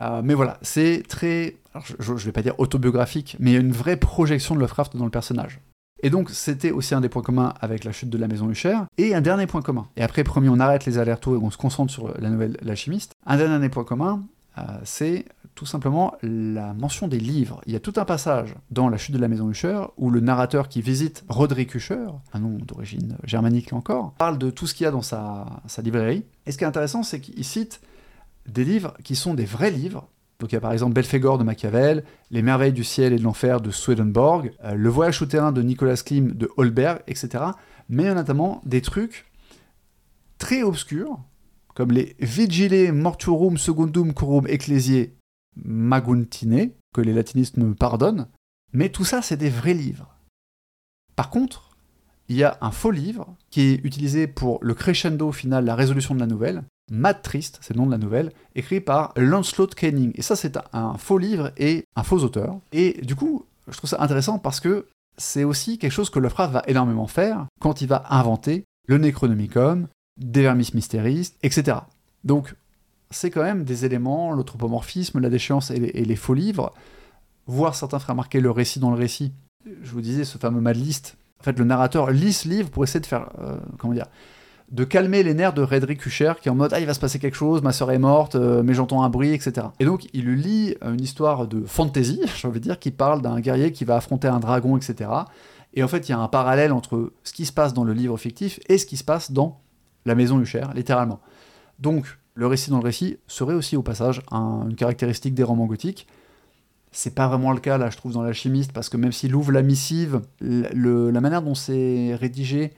Euh, mais voilà, c'est très, je ne vais pas dire autobiographique, mais a une vraie projection de Lovecraft dans le personnage. Et donc, c'était aussi un des points communs avec la chute de la maison Usher. Et un dernier point commun. Et après, promis, on arrête les allers-retours et on se concentre sur la nouvelle L'Alchimiste. Un dernier point commun, euh, c'est tout simplement la mention des livres. Il y a tout un passage dans La chute de la maison Usher où le narrateur qui visite Roderick Usher, un nom d'origine germanique encore, parle de tout ce qu'il y a dans sa, librairie. Et ce qui est intéressant, c'est qu'il cite des livres qui sont des vrais livres. Donc il y a par exemple Belphégor de Machiavel, Les merveilles du ciel et de l'enfer de Swedenborg, euh, Le voyage souterrain de Nicolas Klim de Holberg, etc. Mais il y a notamment des trucs très obscurs, comme les Vigile Mortuorum Secundum Curum Ecclesiae Maguntine, que les latinistes me pardonnent, mais tout ça, c'est des vrais livres. Par contre, il y a un faux livre qui est utilisé pour le crescendo final, la résolution de la nouvelle, Mad Trist, c'est le nom de la nouvelle, écrit par Lancelot Canning. Et ça, c'est un, un faux livre et un faux auteur. Et du coup, je trouve ça intéressant parce que c'est aussi quelque chose que Lovecraft va énormément faire quand il va inventer le Necronomicon, des Vermis Mysteries, etc. Donc, c'est quand même des éléments, l'anthropomorphisme, la déchéance et les, faux livres, voire certains feraient remarquer le récit dans le récit. Je vous disais, ce fameux Mad List, en fait, le narrateur lit ce livre pour essayer de faire, euh, comment dire, de calmer les nerfs de Redrick Usher qui est en mode ah il va se passer quelque chose, ma sœur est morte, euh, mais j'entends un bruit, etc. Et donc il lit une histoire de fantasy, j'ai envie de dire, qui parle d'un guerrier qui va affronter un dragon, etc. Et en fait, il y a un parallèle entre ce qui se passe dans le livre fictif et ce qui se passe dans la maison Usher, littéralement. Donc, le récit dans le récit serait aussi au passage une caractéristique des romans gothiques. C'est pas vraiment le cas là, je trouve, dans l'alchimiste, parce que même s'il ouvre la missive, la manière dont c'est rédigé,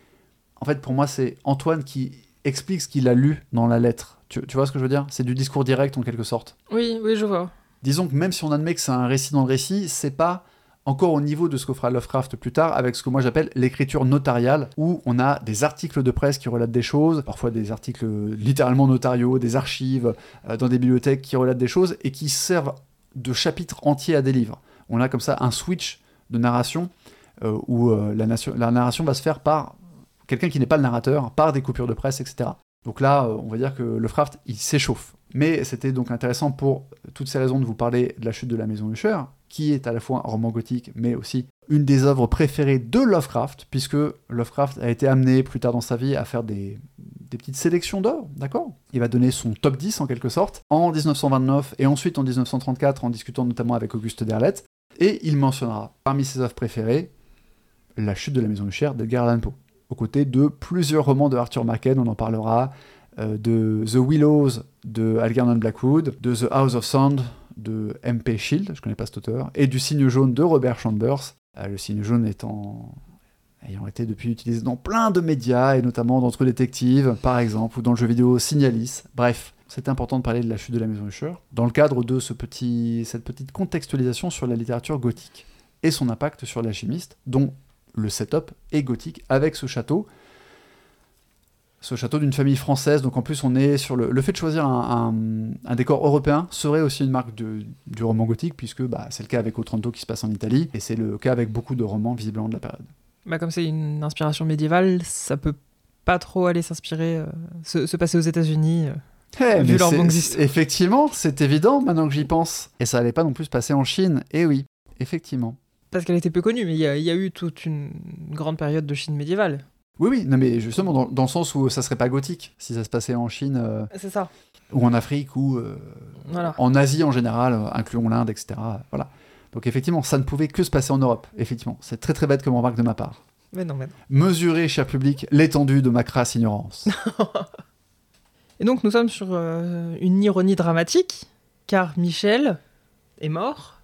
en fait, pour moi, c'est Antoine qui explique ce qu'il a lu dans la lettre. Tu, tu vois ce que je veux dire? C'est du discours direct en quelque sorte. Oui, oui, je vois. Disons que même si on admet que c'est un récit dans le récit, c'est pas encore au niveau de ce qu'offra Lovecraft plus tard, avec ce que moi j'appelle l'écriture notariale, où on a des articles de presse qui relatent des choses, parfois des articles littéralement notariaux, des archives euh, dans des bibliothèques qui relatent des choses et qui servent de chapitre entier à des livres. On a comme ça un switch de narration euh, où euh, la, la, narration va se faire par quelqu'un qui n'est pas le narrateur, par des coupures de presse, etc. Donc là, on va dire que Lovecraft, il s'échauffe. Mais c'était donc intéressant pour toutes ces raisons de vous parler de la chute de la maison Usher, qui est à la fois un roman gothique, mais aussi une des œuvres préférées de Lovecraft, puisque Lovecraft a été amené plus tard dans sa vie à faire des, petites sélections d'œuvres, d'accord? Il va donner son top 10 en quelque sorte, en 1929 et ensuite en 1934, en discutant notamment avec Auguste Derlet, et il mentionnera parmi ses œuvres préférées La chute de la maison Usher d'Edgar Allan Poe, aux côtés de plusieurs romans de Arthur Machen, on en parlera, euh, de The Willows de Algernon Blackwood, de The House of Sound de MP Shield, je connais pas cet auteur, et du signe jaune de Robert Chambers, euh, le signe jaune étant ayant été depuis utilisé dans plein de médias, et notamment dans True Detective, par exemple, ou dans le jeu vidéo Signalis. Bref, c'est important de parler de la chute de la maison Usher, dans le cadre de ce petit, cette petite contextualisation sur la littérature gothique, et son impact sur l'alchimiste, dont le setup est gothique, avec ce château, ce château d'une famille française. Donc en plus, on est sur le, le fait de choisir un, décor européen serait aussi une marque du roman gothique, puisque bah, c'est le cas avec Otranto qui se passe en Italie, et c'est le cas avec beaucoup de romans visiblement de la période. Bah, comme c'est une inspiration médiévale, ça peut pas trop aller s'inspirer, euh, se, passer aux États-Unis. Euh, eh, vu leur Effectivement, c'est évident maintenant que j'y pense. Et ça allait pas non plus se passer en Chine. Et eh oui, effectivement. Parce qu'elle était peu connue, mais il y, y, a eu toute une grande période de Chine médiévale. Oui, oui, non, mais justement, dans, le sens où ça serait pas gothique, si ça se passait en Chine. Euh, c'est ça. Ou en Afrique, ou euh, en Asie en général, euh, incluons l'Inde, etc. Voilà. Donc effectivement, ça ne pouvait que se passer en Europe, effectivement. C'est très très bête comme remarque de ma part. Mais non, mais non. Mesurez, cher public, l'étendue de ma crasse ignorance. Et donc nous sommes sur une ironie dramatique, car Michel est mort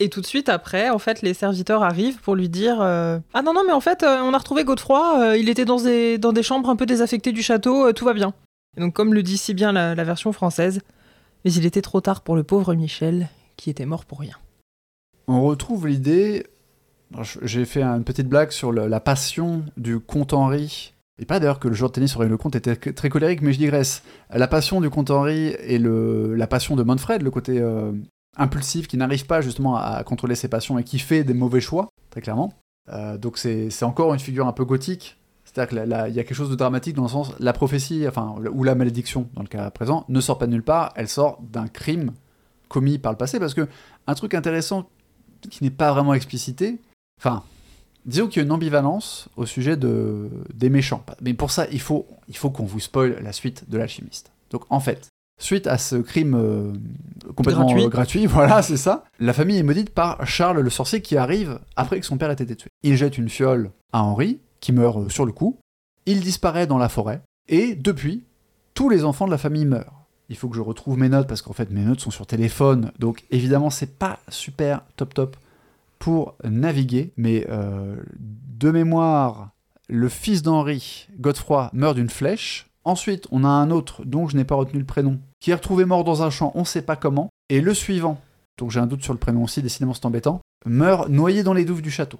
et tout de suite après, en fait, les serviteurs arrivent pour lui dire euh, Ah non, non, mais en fait, euh, on a retrouvé Godefroy, euh, il était dans des, chambres un peu désaffectées du château, tout va bien. Donc, comme le dit si bien la, version française, mais il était trop tard pour le pauvre Michel, qui était mort pour rien. On retrouve l'idée. J'ai fait une petite blague sur la passion du comte Henri. Et pas d'ailleurs que le joueur de tennis sur le comte était très colérique, mais je digresse. La passion du comte Henri et la passion de Manfred, le côté impulsif, qui n'arrive pas justement à contrôler ses passions et qui fait des mauvais choix, très clairement. Euh, donc c'est encore une figure un peu gothique. C'est-à-dire qu'il y a quelque chose de dramatique dans le sens, la prophétie, enfin, ou la malédiction, dans le cas présent, ne sort pas de nulle part, elle sort d'un crime commis par le passé, parce que un truc intéressant qui n'est pas vraiment explicité, enfin, disons qu'il y a une ambivalence au sujet de, des méchants. Mais pour ça, il faut, il faut qu'on vous spoil la suite de l'alchimiste. Donc en fait, Suite à ce crime euh, complètement gratuit. gratuit, voilà, c'est ça, la famille est maudite par Charles le sorcier qui arrive après que son père ait été tué. Il jette une fiole à Henri, qui meurt euh, sur le coup, il disparaît dans la forêt, et depuis, tous les enfants de la famille meurent. Il faut que je retrouve mes notes parce qu'en fait mes notes sont sur téléphone, donc évidemment c'est pas super top top pour naviguer, mais euh, de mémoire, le fils d'Henri, Godefroy, meurt d'une flèche. Ensuite, on a un autre dont je n'ai pas retenu le prénom, qui est retrouvé mort dans un champ, on ne sait pas comment, et le suivant, donc j'ai un doute sur le prénom aussi, décidément c'est embêtant, meurt noyé dans les douves du château.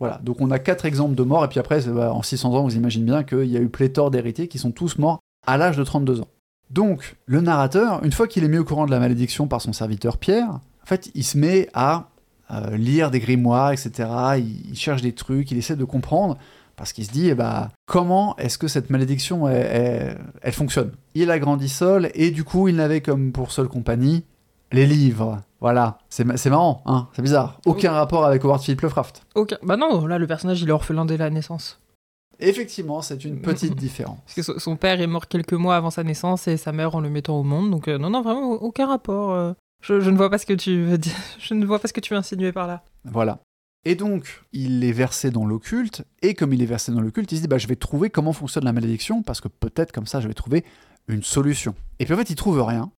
Voilà, donc on a quatre exemples de morts, et puis après, bah, en 600 ans, vous imaginez bien qu'il y a eu pléthore d'héritiers qui sont tous morts à l'âge de 32 ans. Donc, le narrateur, une fois qu'il est mis au courant de la malédiction par son serviteur Pierre, en fait, il se met à euh, lire des grimoires, etc. il, cherche des trucs, il essaie de comprendre. Parce qu'il se dit, eh ben, comment est-ce que cette malédiction, elle, fonctionne? Il a grandi seul, et du coup, il n'avait comme pour seule compagnie les livres. Voilà, c'est marrant, hein c'est bizarre. Aucun rapport avec Howard Philip Lovecraft. Aucun. Bah non, là, le personnage, il est orphelin dès la naissance. Effectivement, c'est une petite différence. Parce que son père est mort quelques mois avant sa naissance et sa mère en le mettant au monde. Donc, euh, non, non, vraiment, aucun rapport. Euh. Je, je, ne vois pas ce que tu veux dire. Je ne vois pas ce que tu veux insinuer par là. Voilà. Et donc, il est versé dans l'occulte, et comme il est versé dans l'occulte, il se dit bah, je vais trouver comment fonctionne la malédiction, parce que peut-être comme ça, je vais trouver une solution. Et puis en fait, il trouve rien.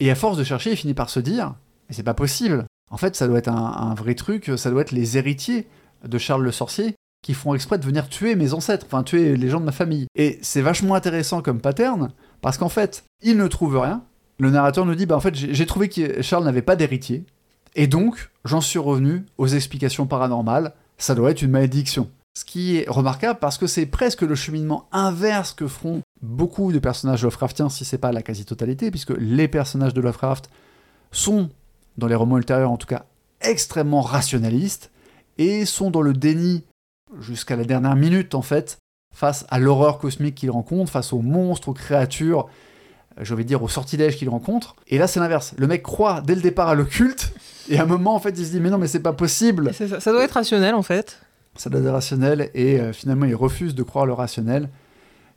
Et à force de chercher, il finit par se dire c'est pas possible. En fait, ça doit être un, vrai truc, ça doit être les héritiers de Charles le Sorcier qui font exprès de venir tuer mes ancêtres, enfin tuer les gens de ma famille. Et c'est vachement intéressant comme pattern, parce qu'en fait, il ne trouve rien. Le narrateur nous dit, bah en fait, j'ai j'ai trouvé que Charles n'avait pas d'héritier, et donc j'en suis revenu aux explications paranormales, ça doit être une malédiction. Ce qui est remarquable parce que c'est presque le cheminement inverse que feront beaucoup de personnages Lovecraftiens, si c'est pas la quasi-totalité, puisque les personnages de Lovecraft sont, dans les romans ultérieurs en tout cas, extrêmement rationalistes, et sont dans le déni jusqu'à la dernière minute en fait, face à l'horreur cosmique qu'ils rencontrent, face aux monstres, aux créatures, euh, envie de dire aux sortilèges qu'ils rencontrent. Et là c'est l'inverse. Le mec croit dès le départ à l'occulte, et à un moment en fait il se dit mais non mais c'est pas possible. Ça, ça doit être rationnel en fait. Ça doit être rationnel, et euh, finalement il refuse de croire le rationnel,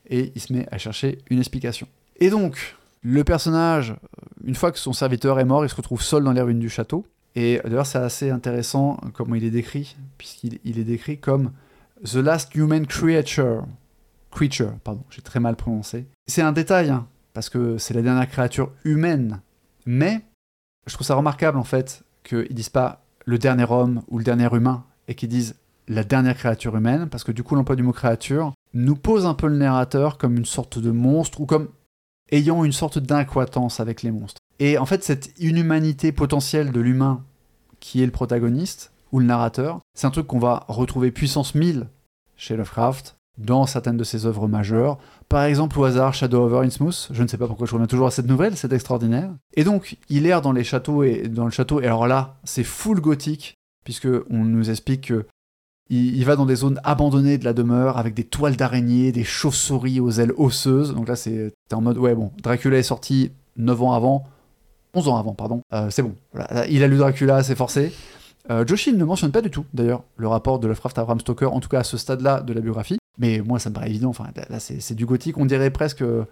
et il se met à chercher une explication. Et donc, le personnage, une fois que son serviteur est mort, il se retrouve seul dans les ruines du château. Et d'ailleurs, c'est assez intéressant comment il est décrit, puisqu'il il est décrit comme The Last Human Creature. Creature, pardon, j'ai très mal prononcé. C'est un détail, hein, parce que c'est la dernière créature humaine. Mais je trouve ça remarquable, en fait, qu'ils disent pas le dernier homme ou le dernier humain, et qu'ils disent la dernière créature humaine, parce que du coup, l'emploi du mot créature nous pose un peu le narrateur comme une sorte de monstre, ou comme ayant une sorte d'incohérence avec les monstres. Et en fait, cette inhumanité potentielle de l'humain qui est le protagoniste, ou le narrateur, c'est un truc qu'on va retrouver puissance 1000 chez Lovecraft, dans certaines de ses œuvres majeures. Par exemple, au hasard, Shadow over Innsmouth. Je ne sais pas pourquoi je reviens toujours à cette nouvelle, c'est extraordinaire. Et donc, il erre dans les châteaux et dans le château. Et alors là, c'est full gothique, puisque on nous explique que il, va dans des zones abandonnées de la demeure avec des toiles d'araignées, des chauves-souris aux ailes osseuses. Donc là, c'est en mode ouais bon, Dracula est sorti 9 ans avant, 11 ans avant, pardon. Euh, c'est bon. Voilà. Il a lu Dracula, c'est forcé. Euh, ne mentionne pas du tout, d'ailleurs, le rapport de Lovecraft à Bram Stoker, en tout cas à ce stade-là de la biographie. Mais moi, ça me paraît évident. Enfin, là, c'est du gothique. On dirait presque. euh,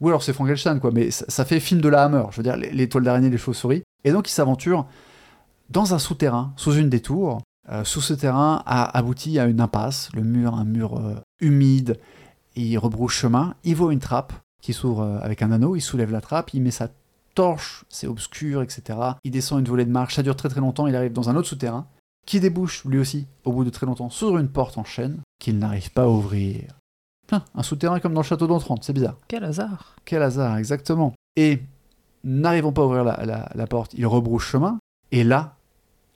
Oui, alors c'est Frankenstein, quoi. Mais ça, fait film de la Hammer. Je veux dire, les, les toiles d'araignée, les chauves-souris. Et donc, il s'aventure dans un souterrain, sous une des tours. Euh, sous ce terrain a abouti à une impasse. Le mur, un mur euh, humide. Il rebrouche chemin. Il voit une trappe qui s'ouvre avec un anneau. Il soulève la trappe. Il met sa torche. C'est obscur, etc. Il descend une volée de marche. Ça dure très très longtemps. Il arrive dans un autre souterrain qui débouche lui aussi, au bout de très longtemps, sur une porte en chêne qu'il n'arrive pas à ouvrir. Tiens, un souterrain comme dans le château d'Entrante, c'est bizarre. Quel hasard. Quel hasard, exactement. Et n'arrivant pas à ouvrir la, la- la porte, il rebrouche chemin, et là,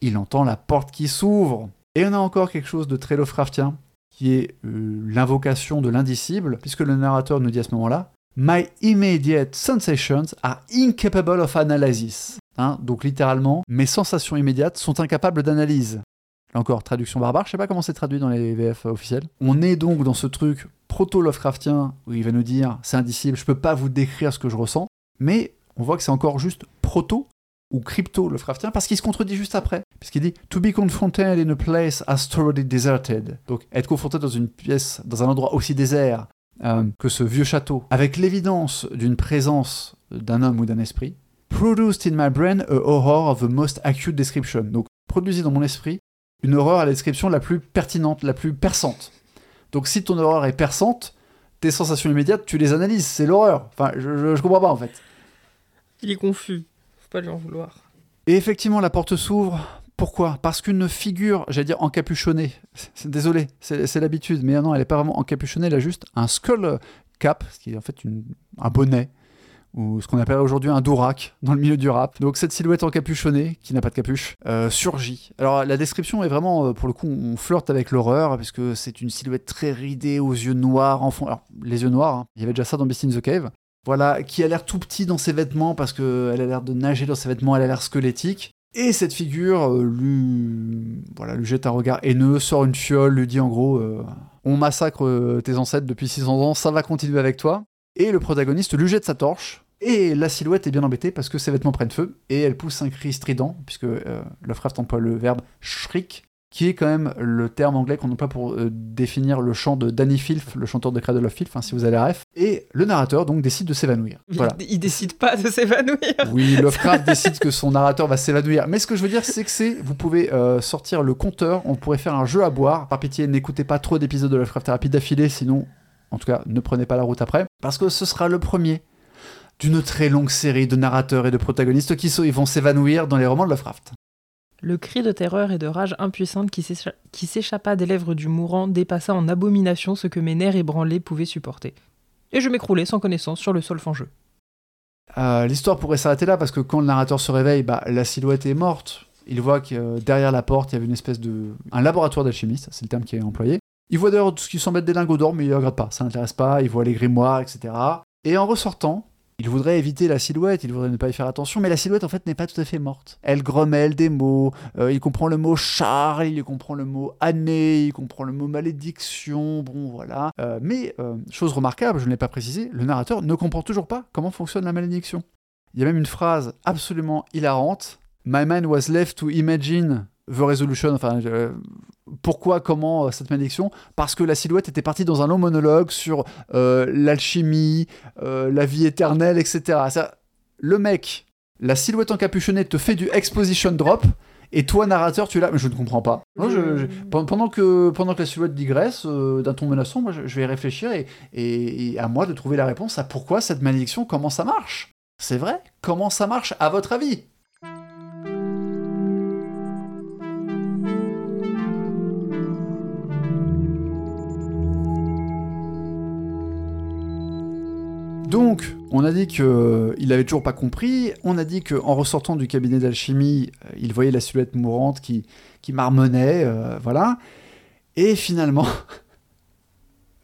il entend la porte qui s'ouvre. Et on a encore quelque chose de très Lovecraftien, qui est euh, l'invocation de l'indicible, puisque le narrateur nous dit à ce moment-là My immediate sensations are incapable of analysis. Hein, donc littéralement, mes sensations immédiates sont incapables d'analyse. Encore, traduction barbare, je sais pas comment c'est traduit dans les VF officiels. On est donc dans ce truc proto-Lovecraftien où il va nous dire c'est indicible, je peux pas vous décrire ce que je ressens, mais on voit que c'est encore juste proto ou crypto-Lovecraftien parce qu'il se contredit juste après. Puisqu'il dit To be confronted in a place as thoroughly deserted. Donc être confronté dans une pièce, dans un endroit aussi désert euh, que ce vieux château, avec l'évidence d'une présence d'un homme ou d'un esprit, produced in my brain a horror of the most acute description. Donc produisit dans mon esprit une horreur à la description la plus pertinente, la plus perçante. Donc si ton horreur est perçante, tes sensations immédiates, tu les analyses, c'est l'horreur. Enfin, je, je, je comprends pas en fait. Il est confus. Faut pas lui en vouloir. Et effectivement, la porte s'ouvre. Pourquoi? Parce qu'une figure, j'allais dire encapuchonnée, désolé, c'est l'habitude, mais non, elle n'est pas vraiment encapuchonnée, elle a juste un skull cap, ce qui est en fait un bonnet, ou ce qu'on appelle aujourd'hui un dourac dans le milieu du rap. Donc cette silhouette encapuchonnée, qui n'a pas de capuche, euh, surgit. Alors la description est vraiment, euh, pour le coup, on flirte avec l'horreur, parce que c'est une silhouette très ridée, aux yeux noirs, en. Alors les yeux noirs, hein, il y avait déjà ça dans Beast in the Cave. Voilà, qui a l'air tout petit dans ses vêtements, parce qu'elle a l'air de nager dans ses vêtements, elle a l'air squelettique. Et cette figure euh, lui, jette un regard haineux, sort une fiole, lui dit en gros euh, On massacre euh, tes ancêtres depuis 600 ans, ça va continuer avec toi. Et le protagoniste lui jette sa torche. Et la silhouette est bien embêtée parce que ses vêtements prennent feu. Et elle pousse un cri strident, puisque euh, Lovecraft emploie le verbe shriek, qui est quand même le terme anglais qu'on emploie pour euh, définir le chant de Danny Filth, le chanteur de Cradle of Filth, hein, si vous avez la ref. Et le narrateur donc décide de s'évanouir. Voilà. Il, il décide pas de s'évanouir. Oui, Lovecraft décide que son narrateur va s'évanouir. Mais ce que je veux dire, c'est que c'est, vous pouvez euh, sortir le compteur, on pourrait faire un jeu à boire. Par pitié, n'écoutez pas trop d'épisodes de Lovecraft Thérapie d'affilée, sinon, en tout cas, ne prenez pas la route après. Parce que ce sera le premier d'une très longue série de narrateurs et de protagonistes qui sont- ils vont s'évanouir dans les romans de Lovecraft. Le cri de terreur et de rage impuissante qui s'écha- qui s'échappa des lèvres du mourant dépassa en abomination ce que mes nerfs ébranlés pouvaient supporter. Et je m'écroulai sans connaissance sur le sol fangeux. Euh, L'histoire pourrait s'arrêter là parce que quand le narrateur se réveille, bah, la silhouette est morte. Il voit que euh, derrière la porte, il y avait une espèce de. un laboratoire d'alchimiste, c'est le terme qui est employé. Il voit d'ailleurs ce qui semble être des lingots d'or, mais il ne regarde pas, ça l'intéresse pas. Il voit les grimoires, etc. Et en ressortant, il voudrait éviter la silhouette, il voudrait ne pas y faire attention, mais la silhouette en fait n'est pas tout à fait morte. Elle grommelle des mots, euh, il comprend le mot Charles, il comprend le mot année, il comprend le mot malédiction, bon voilà. Euh, mais, euh, chose remarquable, je ne l'ai pas précisé, le narrateur ne comprend toujours pas comment fonctionne la malédiction. Il y a même une phrase absolument hilarante. My mind was left to imagine the resolution. Enfin, euh, pourquoi, comment euh, cette malédiction? Parce que la silhouette était partie dans un long monologue sur euh, l'alchimie, la vie éternelle, etc. Ça, le mec, la silhouette encapuchonnée te fait du exposition drop. Et toi, narrateur, tu es là, mais je ne comprends pas. Moi, je- je- pen- pendant, que, pendant que la silhouette digresse d'un ton menaçant, moi, je, je vais réfléchir et, et- et à moi de trouver la réponse à pourquoi cette malédiction, comment ça marche? C'est vrai? Comment ça marche, à votre avis? Donc, on a dit qu'il avait toujours pas compris. On a dit qu'en ressortant du cabinet d'alchimie, euh, il voyait la silhouette mourante qui, qui marmonnait, euh, voilà. Et finalement,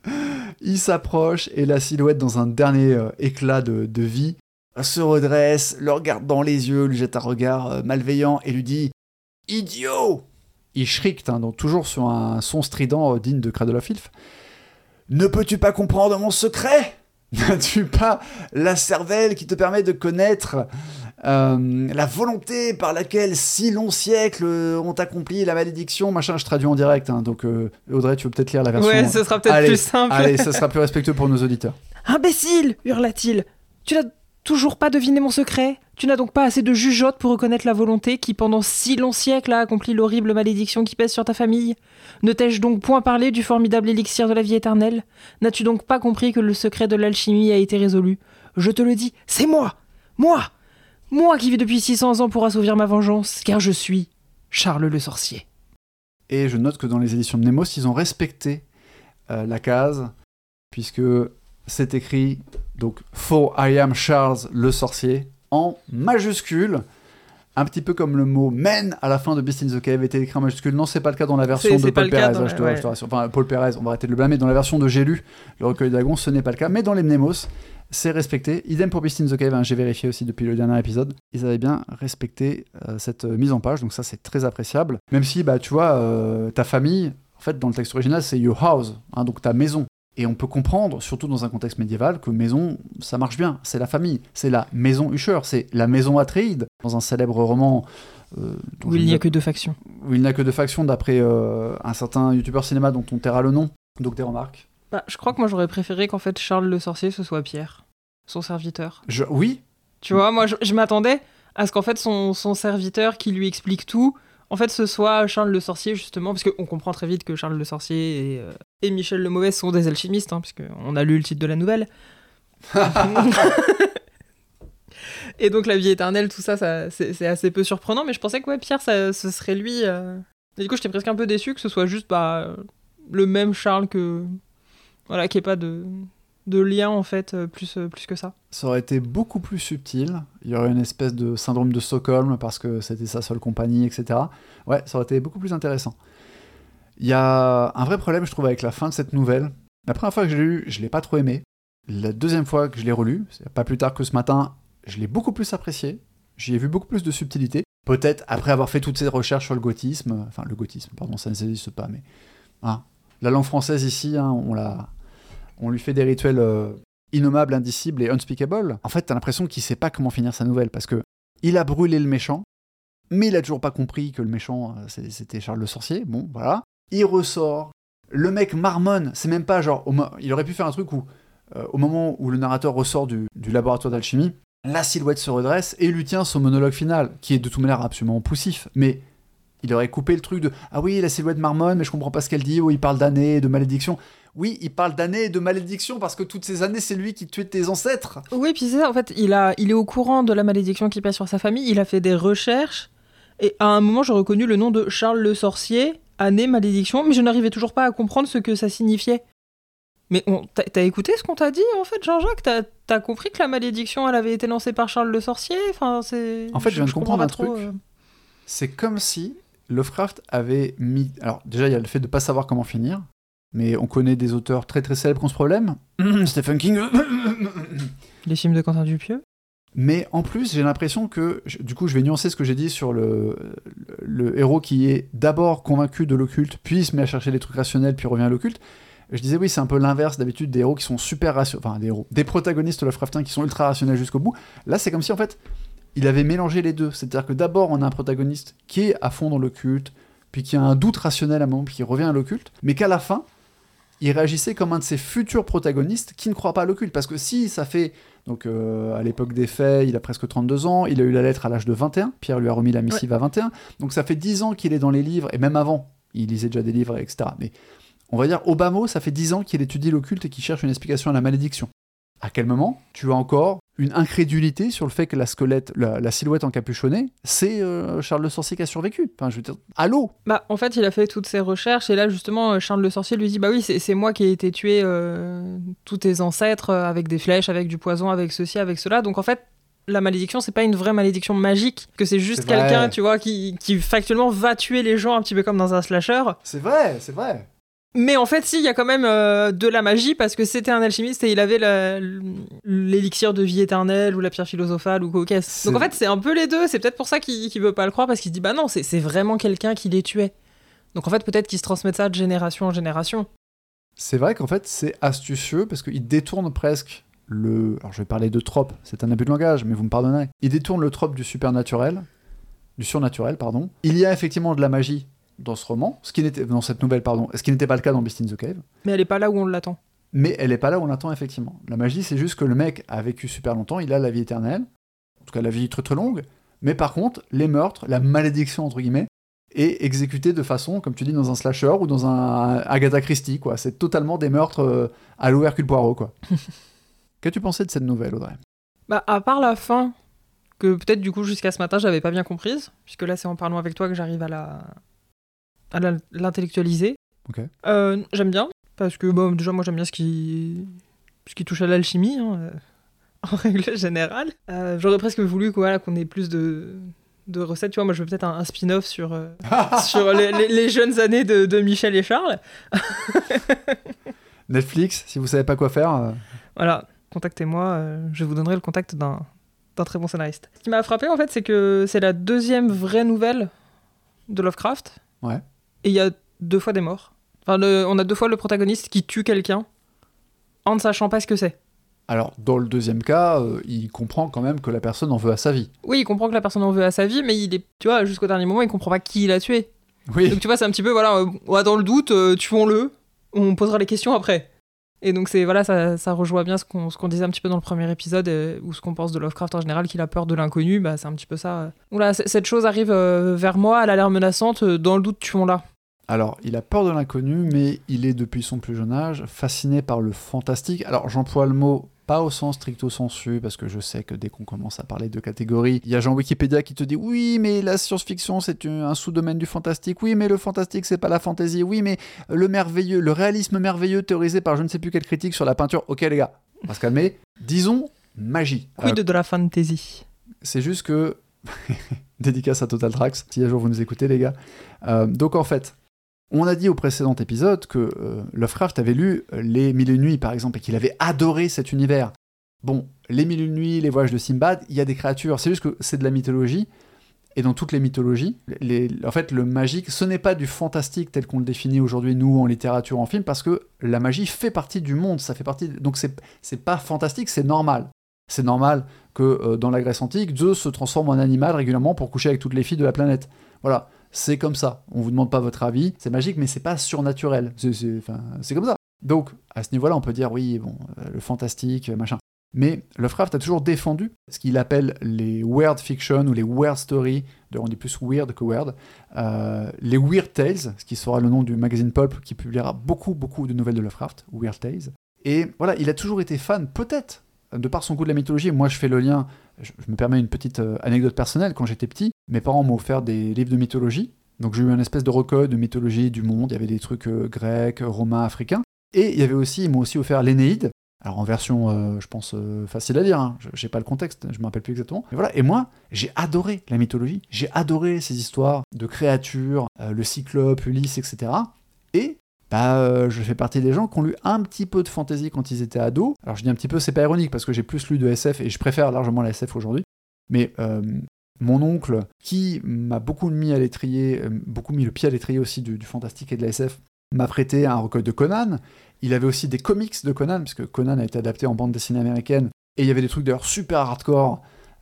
il s'approche et la silhouette, dans un dernier euh, éclat de, vie, se redresse, le regarde dans les yeux, lui jette un regard euh, malveillant et lui dit Idiot Il shrieked, hein, toujours sur un son strident euh, digne de Cradle Filth. Ne peux-tu pas comprendre mon secret? N'as-tu pas la cervelle qui te permet de connaître euh, la volonté par laquelle si longs siècles euh, ont accompli la malédiction Machin, je traduis en direct, hein, donc euh, Audrey, tu veux peut-être lire la version. Ouais, ce sera peut-être Allez, plus simple. Allez, ça sera plus respectueux pour nos auditeurs. Imbécile hurla-t-il. Tu n'as toujours pas deviné mon secret. Tu n'as donc pas assez de jugeote pour reconnaître la volonté qui, pendant si longs siècles, a accompli l'horrible malédiction qui pèse sur ta famille. Ne t'ai-je donc point parlé du formidable élixir de la vie éternelle? N'as-tu donc pas compris que le secret de l'alchimie a été résolu? Je te le dis, c'est moi! Moi! Moi qui vis depuis 600 ans pour assouvir ma vengeance, car je suis Charles le sorcier. Et je note que dans les éditions de Nemos, ils ont respecté euh, la case, puisque c'est écrit donc For I am Charles le sorcier en majuscule. Un petit peu comme le mot men à la fin de Beast in the Cave était écrit en majuscule. Non, c'est pas le cas dans la version de Paul le cas Perez. dans je, te, la- je te rassure. Enfin, Paul Perez, on va arrêter de le blâmer. Dans la version de J'ai lu, le recueil de dragons, ce n'est pas le cas. Mais dans les Mnemos, c'est respecté. Idem pour Beast in the Cave, hein, j'ai vérifié aussi depuis le dernier épisode. Ils avaient bien respecté euh, cette euh, mise en page, donc ça c'est très appréciable. Même si, bah, tu vois, euh, ta famille, en fait, dans le texte original, c'est your house, hein, donc ta maison. Et on peut comprendre, surtout dans un contexte médiéval, que maison, ça marche bien. C'est la famille, c'est la maison Usher, c'est la maison Atreide. Dans un célèbre roman. euh, Où il n'y a que deux factions. où il n'y a que deux factions, d'après euh, un certain youtubeur cinéma dont on taira le nom. Donc des remarques. Bah, je crois que moi j'aurais préféré qu'en fait Charles le sorcier ce soit Pierre, son serviteur. Je... Oui, Tu vois, moi je, je m'attendais à ce qu'en fait son, son serviteur qui lui explique tout, en fait ce soit Charles le sorcier justement, parce qu'on comprend très vite que Charles le sorcier et, euh, et Michel le mauvais sont des alchimistes, hein, puisqu'on a lu le titre de la nouvelle. et donc la vie éternelle, tout ça, ça c'est assez peu surprenant, mais je pensais que ouais, Pierre, ça, ce serait lui. euh. Et du coup, j'étais presque un peu déçu que ce soit juste bah, le même Charles que. Voilà, qu'il n'y ait pas de, de lien en fait, euh, plus, euh, plus que ça. ça aurait été beaucoup plus subtil. Il y aurait une espèce de syndrome de Stockholm parce que c'était sa seule compagnie, etc. Ouais, ça aurait été beaucoup plus intéressant. Il y a un vrai problème, je trouve, avec la fin de cette nouvelle. La première fois que je l'ai lu, je l'ai pas trop aimé. La deuxième fois que je l'ai relu, pas plus tard que ce matin, je l'ai beaucoup plus apprécié. J'y ai vu beaucoup plus de subtilité. Peut-être après avoir fait toutes ces recherches sur le gothisme, enfin le gothisme, pardon, ça n'existe pas, mais hein, la langue française ici, hein, on lui fait des rituels euh, innommables, indicibles et unspeakable. En fait, t'as l'impression qu'il sait pas comment finir sa nouvelle parce que il a brûlé le méchant, mais il a toujours pas compris que le méchant, euh, c'était Charles le Sorcier. Bon, voilà. Il ressort. Le mec marmonne. C'est même pas genre. il aurait pu faire un truc où, euh, au moment où le narrateur ressort du, laboratoire d'alchimie, la silhouette se redresse et lui tient son monologue final, qui est de toute manière absolument poussif. Mais il aurait coupé le truc de Ah oui, la silhouette marmonne, mais je comprends pas ce qu'elle dit. Oh, il parle d'années, de malédiction. Oui, il parle d'années et de malédiction parce que toutes ces années, c'est lui qui tuait tes ancêtres. Oui, puis c'est ça, en fait, il, a, il est au courant de la malédiction qui pèse sur sa famille, il a fait des recherches, et à un moment, j'ai reconnu le nom de Charles le Sorcier, année malédiction, mais je n'arrivais toujours pas à comprendre ce que ça signifiait. Mais on- t'as écouté ce qu'on t'a dit, en fait, Jean-Jacques? T'as as compris que la malédiction, elle avait été lancée par Charles le Sorcier? Enfin, c'est... En fait, je viens de comprends comprendre pas un trop, truc. euh. C'est comme si Lovecraft avait mis. Alors, déjà, il y a le fait de pas savoir comment finir, mais on connaît des auteurs très très célèbres qui ont ce problème. Stephen King. Les films de Quentin Dupieux? Mais en plus, j'ai l'impression que, du coup, je vais nuancer ce que j'ai dit sur le, héros qui est d'abord convaincu de l'occulte, puis se met à chercher des trucs rationnels, puis revient à l'occulte. Je disais oui, c'est un peu l'inverse d'habitude des héros qui sont super rationnels, enfin des héros, des protagonistes Lovecraftiens qui sont ultra rationnels jusqu'au bout. Là, c'est comme si en fait, il avait mélangé les deux. C'est-à-dire que d'abord, on a un protagoniste qui est à fond dans l'occulte, puis qui a un doute rationnel à un moment, puis qui revient à l'occulte, mais qu'à la fin, il réagissait comme un de ses futurs protagonistes qui ne croit pas à l'occulte. Parce que si ça fait donc euh, à l'époque des faits, il a presque 32 ans, il a eu la lettre à l'âge de 21, Pierre lui a remis la missive à 21, donc ça fait 10 ans qu'il est dans les livres, et même avant, il lisait déjà des livres, etc. Mais on va dire, Obama, ça fait 10 ans qu'il étudie l'occulte et qu'il cherche une explication à la malédiction. À quel moment tu as encore une incrédulité sur le fait que la squelette, la, la silhouette encapuchonnée, c'est euh, Charles le Sorcier qui a survécu? Enfin, je veux dire, allô? Bah, en fait, il a fait toutes ses recherches et là, justement, euh, Charles le Sorcier lui dit Bah oui, c'est moi qui ai été tué euh, tous tes ancêtres avec des flèches, avec du poison, avec ceci, avec cela. Donc en fait, la malédiction, c'est pas une vraie malédiction magique, que c'est juste quelqu'un, tu vois, qui, qui factuellement va tuer les gens un petit peu comme dans un slasher. C'est vrai, c'est vrai. Mais en fait, si, il y a quand même euh, de la magie parce que c'était un alchimiste et il avait l'élixir de vie éternelle ou la pierre philosophale ou. C'est- Donc en fait, c'est un peu les deux. C'est peut-être pour ça qu'il qu'il veut pas le croire parce qu'il se dit bah non, c'est c'est vraiment quelqu'un qui les tuait. Donc en fait, peut-être qu'ils se transmettent ça de génération en génération. C'est vrai qu'en fait, c'est astucieux parce qu'il détourne presque le. Alors, je vais parler de trope, c'est un abus de langage, mais vous me pardonnerez. Il détourne le trope du supernaturel, du surnaturel, pardon. Il y a effectivement de la magie dans ce roman, ce qui n'était dans cette nouvelle, pardon, ce qui n'était pas le cas dans Beast in the Cave. Mais elle est pas là où on l'attend. Mais elle est pas là où on l'attend effectivement. La magie, c'est juste que le mec a vécu super longtemps, il a la vie éternelle, en tout cas la vie très très longue. Mais par contre, les meurtres, la malédiction entre guillemets, est exécutée de façon, comme tu dis, dans un slasher ou dans un Agatha Christie, quoi. C'est totalement des meurtres euh, à l'eau Hercule Poirot, quoi. Qu'as-tu pensé de cette nouvelle, Audrey? Bah à part la fin que peut-être du coup jusqu'à ce matin j'avais pas bien comprise, puisque là c'est en parlant avec toi que j'arrive à la à l'intellectualiser. Euh, j'aime bien parce que bon déjà moi j'aime bien ce qui ce qui touche à l'alchimie hein, euh, en règle générale. Euh, J'aurais presque voulu quoi, voilà, qu'on ait plus de de recettes. Tu vois, moi je veux peut-être un, un spin-off sur euh, sur les, les- les jeunes années de, de Michel et Charles. Netflix, si vous savez pas quoi faire. Voilà, contactez-moi, je vous donnerai le contact d'un d'un très bon scénariste. Ce qui m'a frappé en fait, c'est que c'est la deuxième vraie nouvelle de Lovecraft. Ouais. Et il y a deux fois des morts. Enfin, le- on a deux fois le protagoniste qui tue quelqu'un en ne sachant pas ce que c'est. Alors, dans le deuxième cas, euh, il comprend quand même que la personne en veut à sa vie. Oui, il comprend que la personne en veut à sa vie, mais il est, tu vois, jusqu'au dernier moment, il comprend pas qui il a tué. Oui. Donc tu vois, c'est un petit peu, voilà, euh, dans le doute, euh, tuons-le, on posera les questions après. Et donc c'est voilà, ça, ça rejoint bien ce qu'on ce qu'on disait un petit peu dans le premier épisode, euh, ou ce qu'on pense de Lovecraft en général, qu'il a peur de l'inconnu, bah c'est un petit peu ça. Voilà, c- cette chose arrive vers moi, elle a l'air menaçante, dans le doute, tuons-la. Alors, il a peur de l'inconnu, mais il est depuis son plus jeune âge fasciné par le fantastique. Alors, j'emploie le mot pas au sens stricto sensu, parce que je sais que dès qu'on commence à parler de catégories, il y a Jean Wikipédia qui te dit oui, mais la science-fiction c'est un sous-domaine du fantastique. Oui, mais le fantastique c'est pas la fantaisie. Oui, mais le merveilleux, le réalisme merveilleux théorisé par je ne sais plus quelle critique sur la peinture. Ok, les gars, on va se calmer. Disons magie. Quid Euh, de la fantasy c'est juste que. Dédicace à Total Tracks, si un jour vous nous écoutez, les gars. Euh, donc en fait, on a dit au précédent épisode que euh, Lovecraft avait lu euh, Les Mille et Nuits, par exemple, et qu'il avait adoré cet univers. Bon, Les Mille et Nuits, Les Voyages de Simbad, il y a des créatures, c'est juste que c'est de la mythologie. Et dans toutes les mythologies, en fait, le magique, ce n'est pas du fantastique tel qu'on le définit aujourd'hui, nous, en littérature, en film, parce que la magie fait partie du monde, ça fait partie. Donc c'est c'est pas fantastique, c'est normal. C'est normal que euh, dans la Grèce antique, Zeus se transforme en animal régulièrement pour coucher avec toutes les filles de la planète. Voilà, c'est comme ça. On vous demande pas votre avis, c'est magique, mais c'est pas surnaturel. C'est comme ça. Donc, à ce niveau-là, on peut dire oui, bon, euh, le fantastique, machin. Mais Lovecraft a toujours défendu ce qu'il appelle les weird fiction ou les weird stories, on dit plus weird que weird, euh, les weird tales, ce qui sera le nom du magazine Pulp qui publiera beaucoup, beaucoup de nouvelles de Lovecraft, weird tales. Et voilà, il a toujours été fan, peut-être, de par son goût de la mythologie. Moi, je fais le lien, je, me permets une petite euh, anecdote personnelle. Quand j'étais petit, mes parents m'ont offert des livres de mythologie. Donc j'ai eu une espèce de recueil de mythologie du monde. Il y avait des trucs euh, grecs, romains, africains. Et il y avait aussi, ils m'ont aussi offert l'Énéide, alors en version, euh, je pense, euh, facile à lire, hein. j'ai pas le contexte, je me rappelle plus exactement. Mais voilà, et moi, j'ai adoré la mythologie, j'ai adoré ces histoires de créatures, le cyclope, Ulysse, etc. Et bah, je fais partie des gens qui ont lu un petit peu de fantasy quand ils étaient ados. Alors je dis un petit peu, c'est pas ironique, parce que j'ai plus lu de SF, et je préfère largement la SF aujourd'hui. Mais mon oncle, qui m'a beaucoup mis à l'étrier, beaucoup mis le pied à l'étrier aussi du, fantastique et de la SF, m'a prêté un recueil de Conan, il avait aussi des comics de Conan, puisque Conan a été adapté en bande dessinée américaine. Et il y avait des trucs d'ailleurs super hardcore,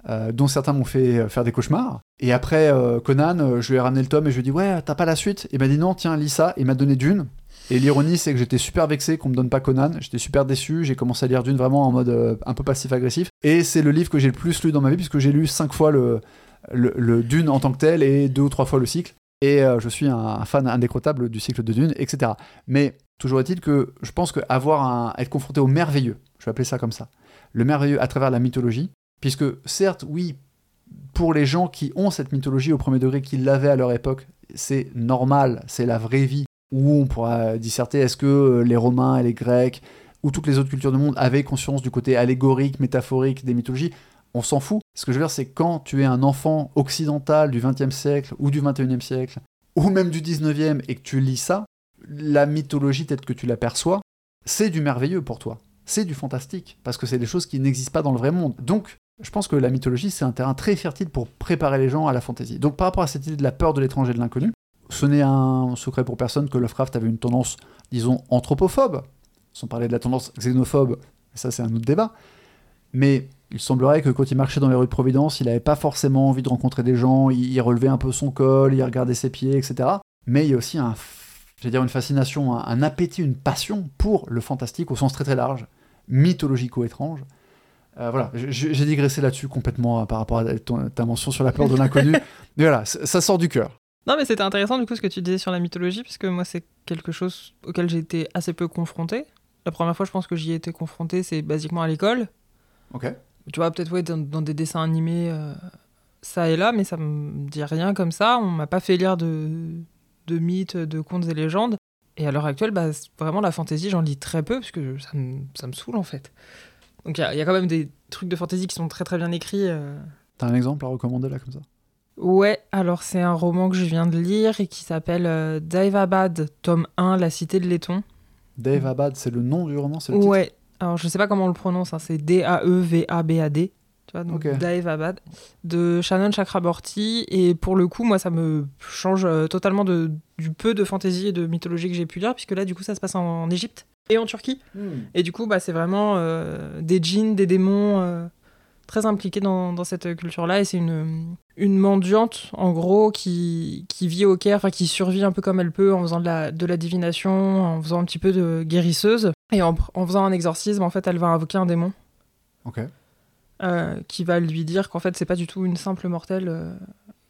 euh, dont certains m'ont fait euh, faire des cauchemars. Et après euh, Conan, je lui ai ramené le tome et je lui ai dit Ouais, t'as pas la suite? Il m'a dit Non, tiens, lis ça. Il m'a donné Dune. Et l'ironie, c'est que j'étais super vexé qu'on me donne pas Conan. J'étais super déçu. J'ai commencé à lire Dune vraiment en mode un peu passif-agressif. Et c'est le livre que j'ai le plus lu dans ma vie, puisque j'ai lu cinq fois le, le, Dune en tant que tel et deux ou trois fois le cycle. Et je suis un, fan indécrottable du cycle de Dune, etc. Mais Toujours est-il que je pense qu'avoir un, être confronté au merveilleux, je vais appeler ça comme ça, le merveilleux à travers la mythologie, puisque certes, oui, pour les gens qui ont cette mythologie au premier degré, qui l'avaient à leur époque, c'est normal, c'est la vraie vie, où on pourra disserter est-ce que euh, les Romains et les Grecs, ou toutes les autres cultures du monde avaient conscience du côté allégorique, métaphorique des mythologies on s'en fout. Ce que je veux dire, c'est quand tu es un enfant occidental du XXe siècle ou du XXIe siècle, ou même du XIXe, et que tu lis ça, la mythologie telle que tu l'aperçois, c'est du merveilleux pour toi. C'est du fantastique, parce que c'est des choses qui n'existent pas dans le vrai monde. Donc, je pense que la mythologie, c'est un terrain très fertile pour préparer les gens à la fantaisie. Donc, par rapport à cette idée de la peur de l'étranger et de l'inconnu, ce n'est un secret pour personne que Lovecraft avait une tendance, disons, anthropophobe, sans parler de la tendance xénophobe, ça c'est un autre débat. Mais il semblerait que quand il marchait dans les rues de Providence, il n'avait pas forcément envie de rencontrer des gens, il relevait un peu son col, il regardait ses pieds, etc. Mais il y a aussi un j'allais dire une fascination, un, appétit, une passion pour le fantastique au sens très très large, mythologico-étrange. Euh, voilà, j'ai digressé là-dessus complètement euh, par rapport à ta mention sur la peur de l'inconnu. mais voilà, ça sort du cœur. Non, mais c'était intéressant du coup ce que tu disais sur la mythologie, puisque moi c'est quelque chose auquel j'ai été assez peu confronté. La première fois, je pense que j'y ai été confronté, c'est basiquement à l'école. Ok. Tu vois, peut-être ouais, dans, des dessins animés, euh, ça et là, mais ça me dit rien comme ça. On m'a pas fait lire de, de mythes, de contes et légendes. Et à l'heure actuelle, bah, vraiment la fantaisie, j'en lis très peu, parce que ça me, ça me saoule en fait. Donc il y, y, a quand même des trucs de fantaisie qui sont très très bien écrits. Euh. T'as un exemple à recommander là comme ça? Ouais, alors c'est un roman que je viens de lire et qui s'appelle euh, Daevabad, tome 1, La cité de laiton. Daevabad, c'est le nom du roman, c'est le Ouais, alors je sais pas comment on le prononce, hein, c'est D-A-E-V-A-B-A-D donc Abad, de Shannon Chakraborty. Et pour le coup, moi, ça me change euh, totalement de, du peu de fantaisie et de mythologie que j'ai pu lire, puisque là, du coup, ça se passe en, Égypte et en Turquie. Hmm. Et du coup, bah, c'est vraiment euh, des djinns, des démons euh, très impliqués dans, dans cette culture-là. Et c'est une, une mendiante, en gros, qui, qui vit au Caire, enfin, qui survit un peu comme elle peut en faisant de la, de la divination, en faisant un petit peu de guérisseuse. Et en, en faisant un exorcisme, en fait, elle va invoquer un démon. Ok. Euh, qui va lui dire qu'en fait c'est pas du tout une simple mortelle, euh,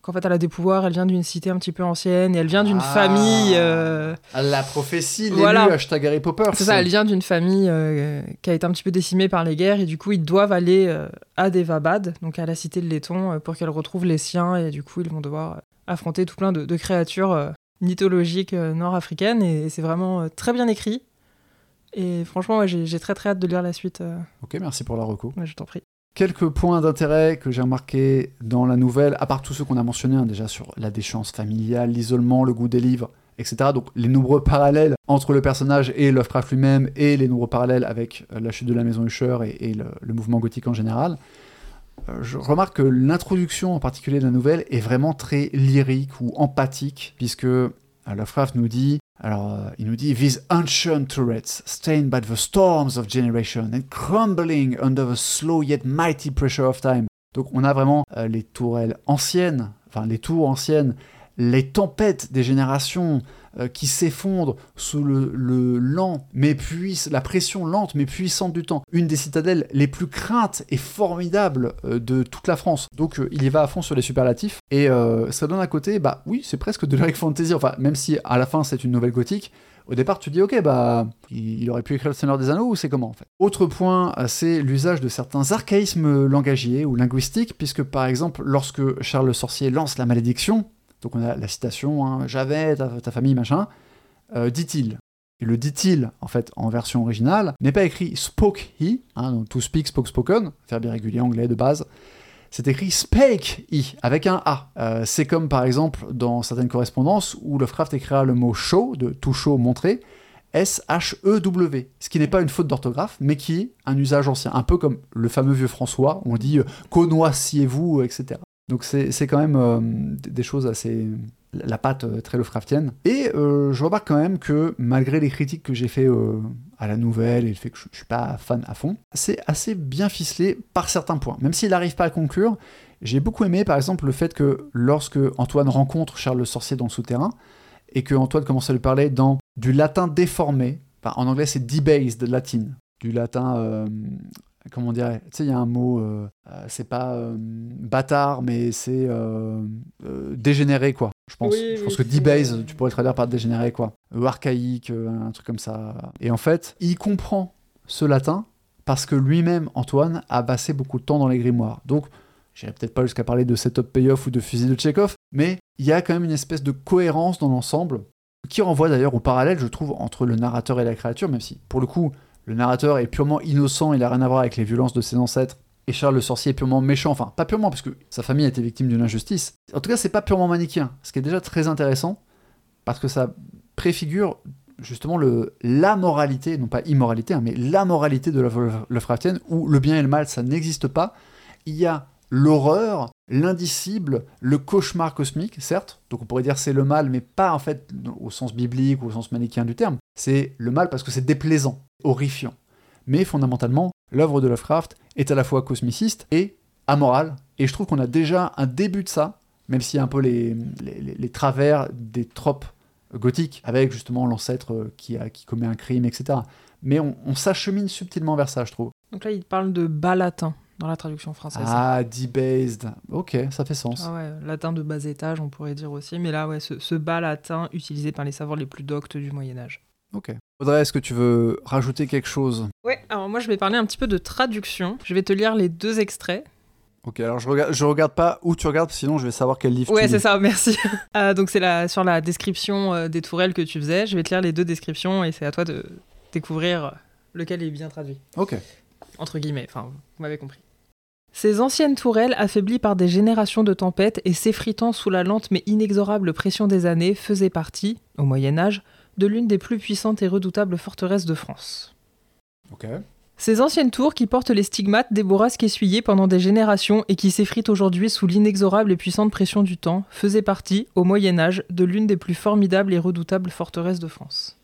qu'en fait elle a des pouvoirs, elle vient d'une cité un petit peu ancienne et elle vient d'une ah. famille. Euh, la prophétie, voilà. hashtag Harry Potter. C'est ça, elle vient d'une famille qui a été un petit peu décimée par les guerres et du coup ils doivent aller à Devabad, donc à la cité de Letton, pour qu'elle retrouve les siens et du coup ils vont devoir affronter tout plein de, créatures mythologiques nord-africaines et, c'est vraiment très bien écrit. Et franchement, j'ai très très hâte de lire la suite. Ok, merci pour la reco. je t'en prie. Quelques points d'intérêt que j'ai remarqués dans la nouvelle, à part tous ceux qu'on a mentionnés hein, déjà sur la déchéance familiale, l'isolement, le goût des livres, etc. Donc les nombreux parallèles entre le personnage et Lovecraft lui-même, et les nombreux parallèles avec euh, la chute de la maison Usher et, le, mouvement gothique en général. Euh, je remarque que l'introduction en particulier de la nouvelle est vraiment très lyrique ou empathique, puisque euh, Lovecraft nous dit Alors, euh, il nous dit These ancient turrets, stained by the storms of generation and crumbling under the slow yet mighty pressure of time. Donc, on a vraiment euh, les tourelles anciennes, enfin les tours anciennes, les tempêtes des générations euh, qui s'effondrent sous le, le lent, mais puisse, la pression lente mais puissante du temps. Une des citadelles les plus craintes et formidables euh, de toute la France. Donc euh, il y va à fond sur les superlatifs. Et ça donne à côté, bah oui, c'est presque de l'Eric Fantasy. Enfin, même si à la fin c'est une nouvelle gothique. Au départ, tu dis, ok, bah, il, aurait pu écrire Le Seigneur des Anneaux ou c'est comment en fait? Autre point, c'est l'usage de certains archaïsmes langagiers ou linguistiques, puisque par exemple, lorsque Charles le Sorcier lance la malédiction, donc on a la citation, hein, j'avais ta, ta famille, machin, euh, dit-il. Et le dit-il, en fait, en version originale, n'est pas écrit spoke he, hein, donc to speak, spoke, spoken, verbe irrégulier anglais de base. C'est écrit spake he, avec un A. Euh, c'est comme par exemple dans certaines correspondances où Lovecraft écrira le mot show, de to show, montrer, S-H-E-W, ce qui n'est pas une faute d'orthographe, mais qui est un usage ancien, un peu comme le fameux vieux François, où on dit euh, connoissiez-vous, etc. Donc c'est quand même euh, des choses assez... la patte euh, très Lovecraftienne. Et euh, je remarque quand même que malgré les critiques que j'ai fait à la nouvelle et le fait que je, je suis pas fan à fond, c'est assez bien ficelé par certains points. Même s'il n'arrive pas à conclure, j'ai beaucoup aimé par exemple le fait que lorsque Antoine rencontre Charles le Sorcier dans le souterrain, et que Antoine commence à lui parler dans du latin déformé, enfin, en anglais c'est debased latin, du latin... comment on dirait? Tu sais, il y a un mot, euh, euh, c'est pas euh, bâtard, mais c'est euh, dégénéré, quoi. Je pense. Oui, je oui, pense que debase, tu pourrais le traduire par dégénéré, quoi. Euh, archaïque, un truc comme ça. Et en fait, il comprend ce latin parce que lui-même, Antoine, a passé beaucoup de temps dans les grimoires. Donc, j'irai peut-être pas jusqu'à parler de setup payoff ou de fusil de Tchekhov, mais il y a quand même une espèce de cohérence dans l'ensemble qui renvoie d'ailleurs au parallèle, je trouve, entre le narrateur et la créature, même si, pour le coup, le narrateur est purement innocent, il a rien à voir avec les violences de ses ancêtres, et Charles le sorcier est purement méchant, enfin, pas purement, parce que sa famille a été victime d'une injustice. En tout cas, c'est pas purement manichéen, ce qui est déjà très intéressant, parce que ça préfigure justement la moralité, non pas immoralité, hein, mais la moralité de la Lovecraftienne, où le bien et le mal, ça n'existe pas. Il y a l'horreur, l'indicible, le cauchemar cosmique, certes. Donc on pourrait dire c'est le mal, mais pas en fait au sens biblique ou au sens manichéen du terme. C'est le mal parce que c'est déplaisant, horrifiant. Mais fondamentalement, l'œuvre de Lovecraft est à la fois cosmiciste et amorale. Et je trouve qu'on a déjà un début de ça, même s'il y a un peu les, les, travers des tropes gothiques, avec justement l'ancêtre euh, qui, qui commet un crime, etc. Mais on, on s'achemine subtilement vers ça, je trouve. Donc là, il parle de bas latin dans la traduction française. Ah, debased. Ok, ça fait sens. Ah ouais, latin de bas étage, on pourrait dire aussi. Mais là, ouais, ce, ce bas latin utilisé par les savants les plus doctes du Moyen-Âge. Ok. Audrey, est-ce que tu veux rajouter quelque chose? Ouais, alors moi, je vais parler un petit peu de traduction. Je vais te lire les deux extraits. Ok, alors je regarde, je regarde pas où tu regardes, sinon je vais savoir quel livre Ouais, tu c'est lis. ça, merci. Euh, donc, c'est la, sur la description euh, des tourelles que tu faisais. Je vais te lire les deux descriptions et c'est à toi de découvrir lequel est bien traduit. Ok. Entre guillemets, enfin, vous m'avez compris. Ces anciennes tourelles, affaiblies par des générations de tempêtes et s'effritant sous la lente mais inexorable pression des années, faisaient partie, au Moyen Âge, de l'une des plus puissantes et redoutables forteresses de France. Ces anciennes tours qui portent les stigmates des bourrasques essuyées pendant des générations et qui s'effritent aujourd'hui sous l'inexorable et puissante pression du temps, faisaient partie, au Moyen Âge, de l'une des plus formidables et redoutables forteresses de France.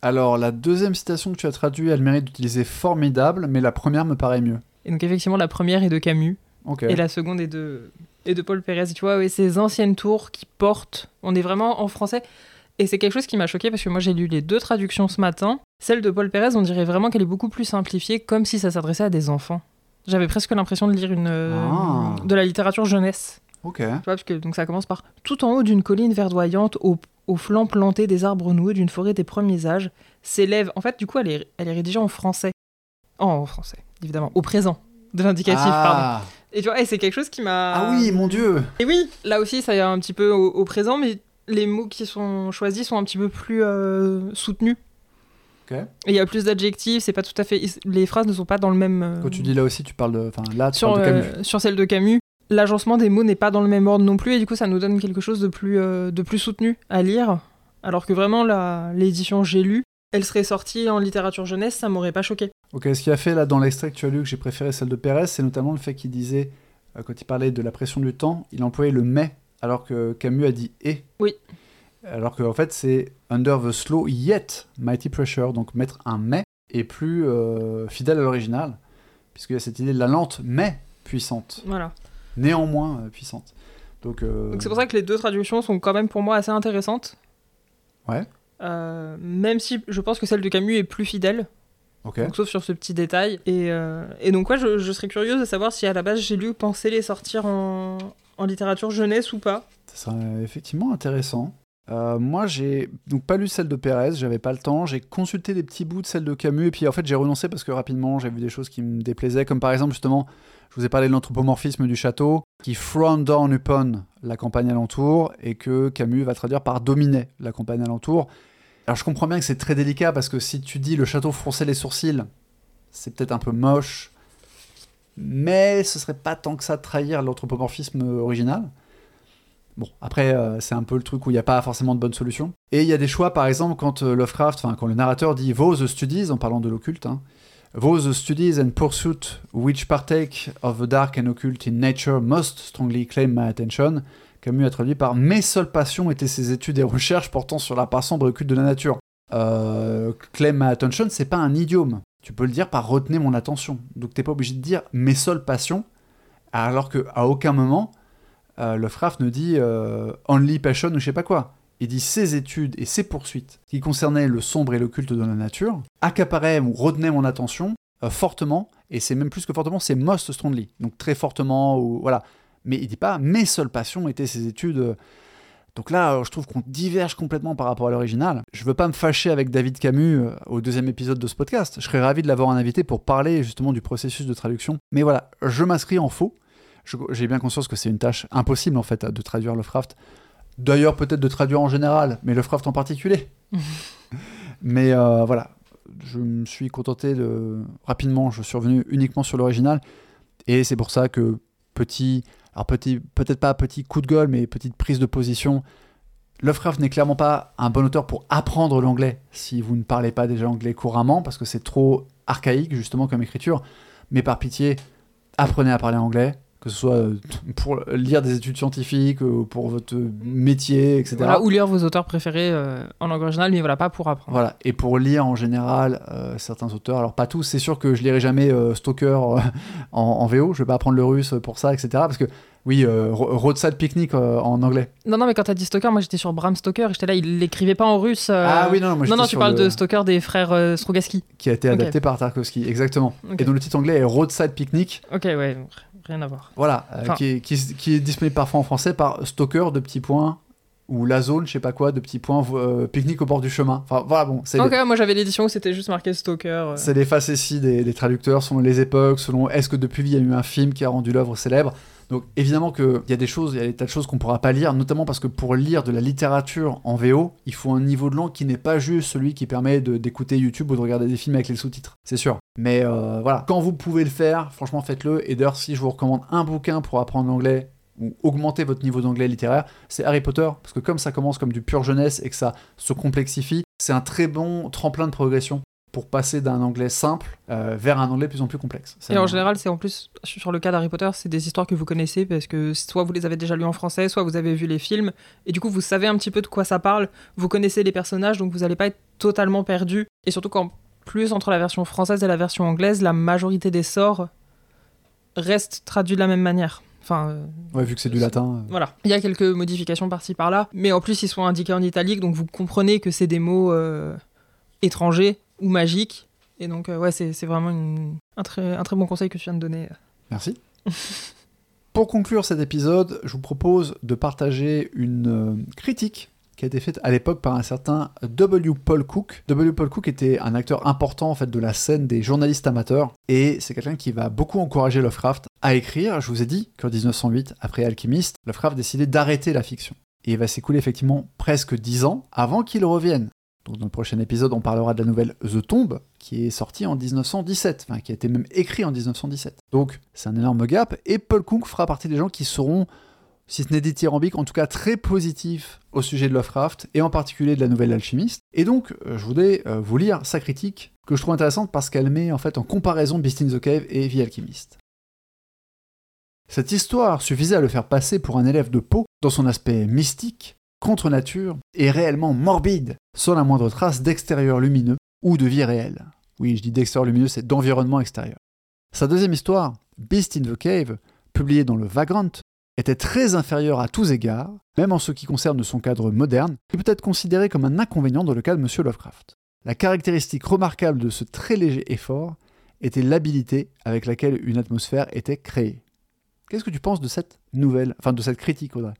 Alors, la deuxième citation que tu as traduite, elle mérite d'utiliser formidable, mais la première me paraît mieux. Et donc effectivement, la première est de Camus, et la seconde est de, est de Paul Pérez. Tu vois, ouais, ces anciennes tours qui portent, on est vraiment en français. Et c'est quelque chose qui m'a choqué parce que moi j'ai lu les deux traductions ce matin. Celle de Paul Pérez, on dirait vraiment qu'elle est beaucoup plus simplifiée, comme si ça s'adressait à des enfants. J'avais presque l'impression de lire une, Ah. de la littérature jeunesse. Ok. Tu vois, parce que donc ça commence par tout en haut d'une colline verdoyante, au, au flanc planté des arbres noueux d'une forêt des premiers âges, s'élève. En fait, du coup, elle est, elle est rédigée en français. Oh, en français, évidemment, au présent de l'indicatif, pardon. ah. Et tu vois, et c'est quelque chose qui m'a. ah oui, mon dieu Et oui, là aussi, ça y est un petit peu au, au présent, mais les mots qui sont choisis sont un petit peu plus euh, soutenus. Ok. Et il y a plus d'adjectifs, c'est pas tout à fait. Les phrases ne sont pas dans le même. euh, Quand tu dis là aussi, tu parles de. Enfin, là, tu sur, parles de Camus. euh, sur celle de Camus. L'agencement des mots n'est pas dans le même ordre non plus, et du coup, ça nous donne quelque chose de plus, de plus soutenu à lire. Alors que vraiment, la- l'édition J'ai lu, elle serait sortie en littérature jeunesse, ça m'aurait pas choqué. Ok, ce qui a fait là dans l'extrait que tu as lu que j'ai préféré celle de Pérez, c'est notamment le fait qu'il disait, euh, quand il parlait de la pression du temps, il employait le mais, alors que Camus a dit et. Oui. Alors qu'en fait, c'est Under the Slow Yet Mighty Pressure, donc mettre un mais est plus euh, fidèle à l'original, puisqu'il y a cette idée de la lente mais puissante, Voilà. néanmoins euh, puissante. Donc, Donc c'est pour ça que les deux traductions sont quand même pour moi assez intéressantes. Ouais. Euh, même si je pense que celle de Camus est plus fidèle, ok. donc, sauf sur ce petit détail. Et, euh, et donc, ouais, je, je serais curieuse de savoir si à la base j'ai lu penser les sortir en, en littérature jeunesse ou pas. Ça serait effectivement intéressant. Euh, moi, j'ai donc pas lu celle de Pérez, j'avais pas le temps. J'ai consulté des petits bouts de celle de Camus, et puis en fait, j'ai renoncé parce que rapidement, j'ai vu des choses qui me déplaisaient, comme par exemple, justement, je vous ai parlé de l'anthropomorphisme du château, qui frown down upon la campagne alentour, et que Camus va traduire par dominer la campagne alentour. Alors, je comprends bien que c'est très délicat parce que si tu dis le château fronçait les sourcils, c'est peut-être un peu moche, mais ce serait pas tant que ça de trahir l'anthropomorphisme original. Bon, après, euh, c'est un peu le truc où il n'y a pas forcément de bonne solution. Et il y a des choix, par exemple, quand euh, Lovecraft, enfin, quand le narrateur dit Those studies, en parlant de l'occulte, hein, Those studies and pursuit which partake of the dark and occult in nature most strongly claim my attention. Camus a traduit par Mes seules passions étaient ces études et recherches portant sur la part sombre et occulte de la nature. Euh, claim my attention, c'est pas un idiome. Tu peux le dire par retenez mon attention. Donc t'es pas obligé de dire mes seules passions, alors que à aucun moment euh, Lovecraft ne dit euh, only passion ou je sais pas quoi. Il dit ses études et ses poursuites qui concernaient le sombre et l'occulte de la nature accaparaient ou retenaient mon attention euh, fortement, et c'est même plus que fortement, c'est most strongly, donc très fortement, ou voilà. Mais il dit pas mes seules passions étaient ces études. Donc là, euh, je trouve qu'on diverge complètement par rapport à l'original. Je veux pas me fâcher avec David Camus euh, au deuxième épisode de ce podcast. Je serais ravi de l'avoir en invité pour parler justement du processus de traduction. Mais voilà, je m'inscris en faux. J'ai bien conscience que c'est une tâche impossible en fait de traduire Lovecraft. D'ailleurs, peut-être de traduire en général, mais Lovecraft en particulier. mais euh, voilà, je me suis contenté de. Rapidement, je suis revenu uniquement sur l'original. Et c'est pour ça que petit. Alors, petit, peut-être pas petit coup de gueule, mais petite prise de position. Lovecraft n'est clairement pas un bon auteur pour apprendre l'anglais si vous ne parlez pas déjà anglais couramment, parce que c'est trop archaïque justement comme écriture. Mais par pitié, apprenez à parler anglais, que ce soit euh, pour lire des études scientifiques, ou pour votre métier, etc. Voilà, ou lire vos auteurs préférés euh, en langue originale, mais voilà, pas pour apprendre. Voilà, et pour lire en général euh, certains auteurs, alors pas tous, c'est sûr que je lirai jamais euh, Stoker euh, en, en VO, je vais pas apprendre le russe pour ça, etc. Parce que, oui, euh, Ro- Roadside Picnic euh, en anglais. Non, non, mais quand t'as dit Stoker, moi j'étais sur Bram Stoker, j'étais là, il l'écrivait pas en russe. euh, Ah oui, non, non, moi non, tu parles le- de Stoker des frères euh, Strugatsky. Qui a été adapté par Tarkovsky, exactement. Et dont le titre anglais est Roadside Picnic, Ok, ouais, rien à voir. voilà, euh, Enfin- qui, est, qui, est- qui est disponible parfois en français par Stoker de petits points, ou La Zone, je sais pas quoi, de petits points, euh, Pique-nique au bord du chemin. Enfin, voilà, bon, c'est moi j'avais l'édition où c'était juste marqué Stoker. euh. C'est les facéties des, des traducteurs selon les époques, selon est-ce que depuis il y a eu un film qui a rendu l'œuvre célèbre. Donc évidemment qu'il y a des choses, il y a des tas de choses qu'on pourra pas lire, notamment parce que pour lire de la littérature en VO, il faut un niveau de langue qui n'est pas juste celui qui permet d'écouter YouTube ou de regarder des films avec les sous-titres, c'est sûr. Mais euh, voilà, quand vous pouvez le faire, franchement faites-le. Et d'ailleurs, si je vous recommande un bouquin pour apprendre l'anglais ou augmenter votre niveau d'anglais littéraire, c'est Harry Potter, parce que comme ça commence comme du pur jeunesse et que ça se complexifie, c'est un très bon tremplin de progression pour passer d'un anglais simple euh, vers un anglais de plus en plus complexe. Et en général, c'est en plus, sur le cas d'Harry Potter, c'est des histoires que vous connaissez parce que soit vous les avez déjà lues en français, soit vous avez vu les films, et du coup vous savez un petit peu de quoi ça parle, vous connaissez les personnages, donc vous n'allez pas être totalement perdu. Et surtout qu'en plus, entre la version française et la version anglaise, la majorité des sorts restent traduits de la même manière. Enfin, euh, Ouais, vu que c'est du latin. euh, voilà. Il y a quelques modifications par-ci par-là, mais en plus ils sont indiqués en italique, donc vous comprenez que c'est des mots étrangers ou magiques. Et donc, euh, ouais, c'est c'est vraiment une- un, très, un très bon conseil que tu viens de donner. Merci. Pour conclure cet épisode, je vous propose de partager une euh, critique qui a été faite à l'époque par un certain W. Paul Cook. W. Paul Cook était un acteur important en fait de la scène des journalistes amateurs et c'est quelqu'un qui va beaucoup encourager Lovecraft à écrire. Je vous ai dit qu'en 1908, après Alchimiste, Lovecraft décidait d'arrêter la fiction. Et il va s'écouler effectivement presque 10 ans avant qu'il revienne. Dans le prochain épisode, on parlera de la nouvelle The Tomb, qui est sortie en 1917, enfin qui a été même écrit en 1917. Donc c'est un énorme gap, et Paul Cook fera partie des gens qui seront, si ce n'est dithyrambiques, en tout cas très positifs au sujet de Lovecraft, et en particulier de la nouvelle Alchimiste. Et donc, euh, je voulais euh, vous lire sa critique, que je trouve intéressante parce qu'elle met en fait en comparaison Beast in the Cave et The Alchemist. Cette histoire suffisait à le faire passer pour un élève de Poe dans son aspect mystique, contre nature et réellement morbide, sans la moindre trace d'extérieur lumineux ou de vie réelle. Oui, je dis d'extérieur lumineux, c'est d'environnement extérieur. Sa deuxième histoire, Beast in the Cave, publiée dans le Vagrant, était très inférieure à tous égards, même en ce qui concerne son cadre moderne, et peut être considéré comme un inconvénient dans le cas de M. Lovecraft. La caractéristique remarquable de ce très léger effort était l'habilité avec laquelle une atmosphère était créée. Qu'est-ce que tu penses de cette nouvelle, enfin de cette critique, Audrey?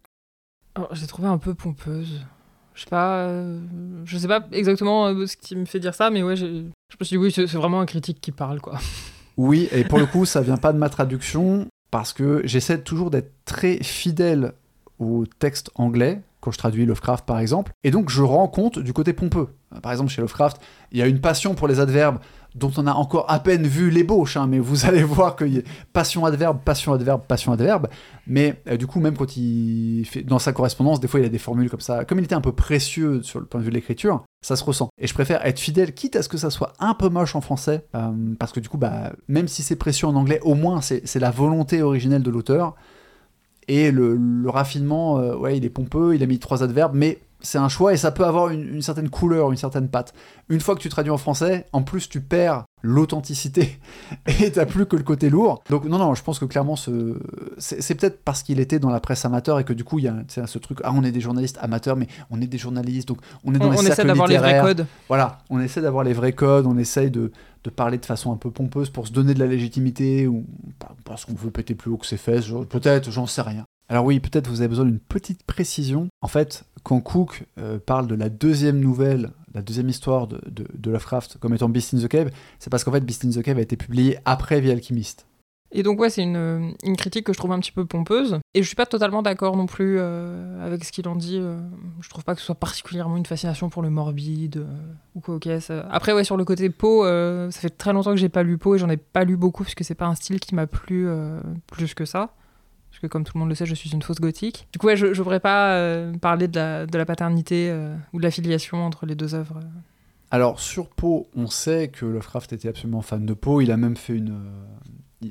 Oh, J'ai trouvé un peu pompeuse. Je sais pas, euh, je sais pas exactement euh, ce qui me fait dire ça, mais ouais, je me suis dit oui, c'est vraiment un critique qui parle, quoi. Oui, et pour le coup, ça vient pas de ma traduction, parce que j'essaie toujours d'être très fidèle au texte anglais, quand je traduis Lovecraft par exemple, et donc je rends compte du côté pompeux. Par exemple, chez Lovecraft, il y a une passion pour les adverbes dont on a encore à peine vu l'ébauche, hein, mais vous allez voir qu'il y a passion adverbe, passion adverbe, passion adverbe. Mais euh, du coup, même quand il fait dans sa correspondance, des fois il a des formules comme ça. Comme il était un peu précieux sur le point de vue de l'écriture, ça se ressent. Et je préfère être fidèle, quitte à ce que ça soit un peu moche en français, euh, parce que du coup, bah, même si c'est précieux en anglais, au moins c'est la volonté originelle de l'auteur. Et le, raffinement, euh, ouais, il est pompeux, il a mis trois adverbes, mais c'est un choix et ça peut avoir une, certaine couleur, une certaine patte. Une fois que tu traduis en français, en plus tu perds l'authenticité et t'as plus que le côté lourd. Donc non, non, je pense que clairement ce... c'est peut-être parce qu'il était dans la presse amateur et que du coup il y a ce truc, ah on est des journalistes amateurs mais on est des journalistes, donc on est dans on, les on essaie d'avoir les vrais codes. Voilà, on essaie d'avoir les vrais codes, on essaye de, de, parler de façon un peu pompeuse pour se donner de la légitimité ou parce qu'on veut péter plus haut que ses fesses, peut-être, j'en sais rien. Alors oui, peut-être vous avez besoin d'une petite précision. En fait, quand Cook euh, parle de la deuxième nouvelle, la deuxième histoire de, Lovecraft comme étant Beast in the Cave, c'est parce qu'en fait Beast in the Cave a été publié après The Alchemist. Et donc ouais, c'est une, une, critique que je trouve un petit peu pompeuse. Et je suis pas totalement d'accord non plus euh, avec ce qu'il en dit. Euh. je trouve pas que ce soit particulièrement une fascination pour le morbide ou quoi. Ok. Après ouais, sur le côté Poe, ça fait très longtemps que j'ai pas lu Poe et j'en ai pas lu beaucoup parce que c'est pas un style qui m'a plu plus que ça parce que comme tout le monde le sait, je suis une fausse gothique. Du coup, je ne voudrais pas euh, parler de la, de la paternité euh, ou de la filiation entre les deux œuvres. Alors, sur Poe, on sait que Lovecraft était absolument fan de Poe. Il a même fait une. Euh,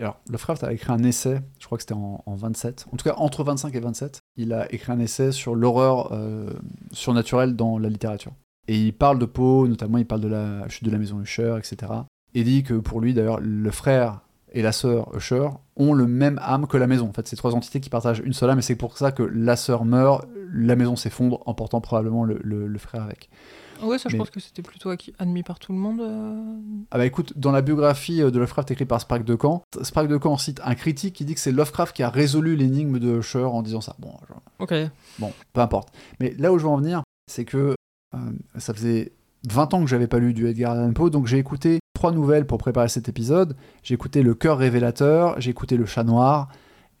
alors, Lovecraft a écrit un essai, je crois que c'était en, 27, en tout cas entre 25 et 27. Il a écrit un essai sur l'horreur surnaturelle dans la littérature. Et il parle de Poe, notamment il parle de la chute de la maison Usher, etc. Et dit que pour lui, d'ailleurs, le frère et la sœur Usher ont le même âme que la maison. En fait, c'est trois entités qui partagent une seule âme, et c'est pour ça que la sœur meurt, la maison s'effondre, emportant probablement le, frère avec. Ouais, ça, je pense que c'était plutôt admis par tout le monde. Euh. Ah bah écoute, dans la biographie de Lovecraft écrite par Sprague de Camp, Sprague de Camp cite un critique qui dit que c'est Lovecraft qui a résolu l'énigme de Usher en disant ça. Bon, ok. Bon, peu importe. Mais là où je veux en venir, c'est que euh, ça faisait 20 ans que j'avais pas lu du Edgar Allan Poe, donc j'ai écouté nouvelles pour préparer cet épisode. J'ai écouté Le Cœur Révélateur, j'ai écouté Le Chat Noir,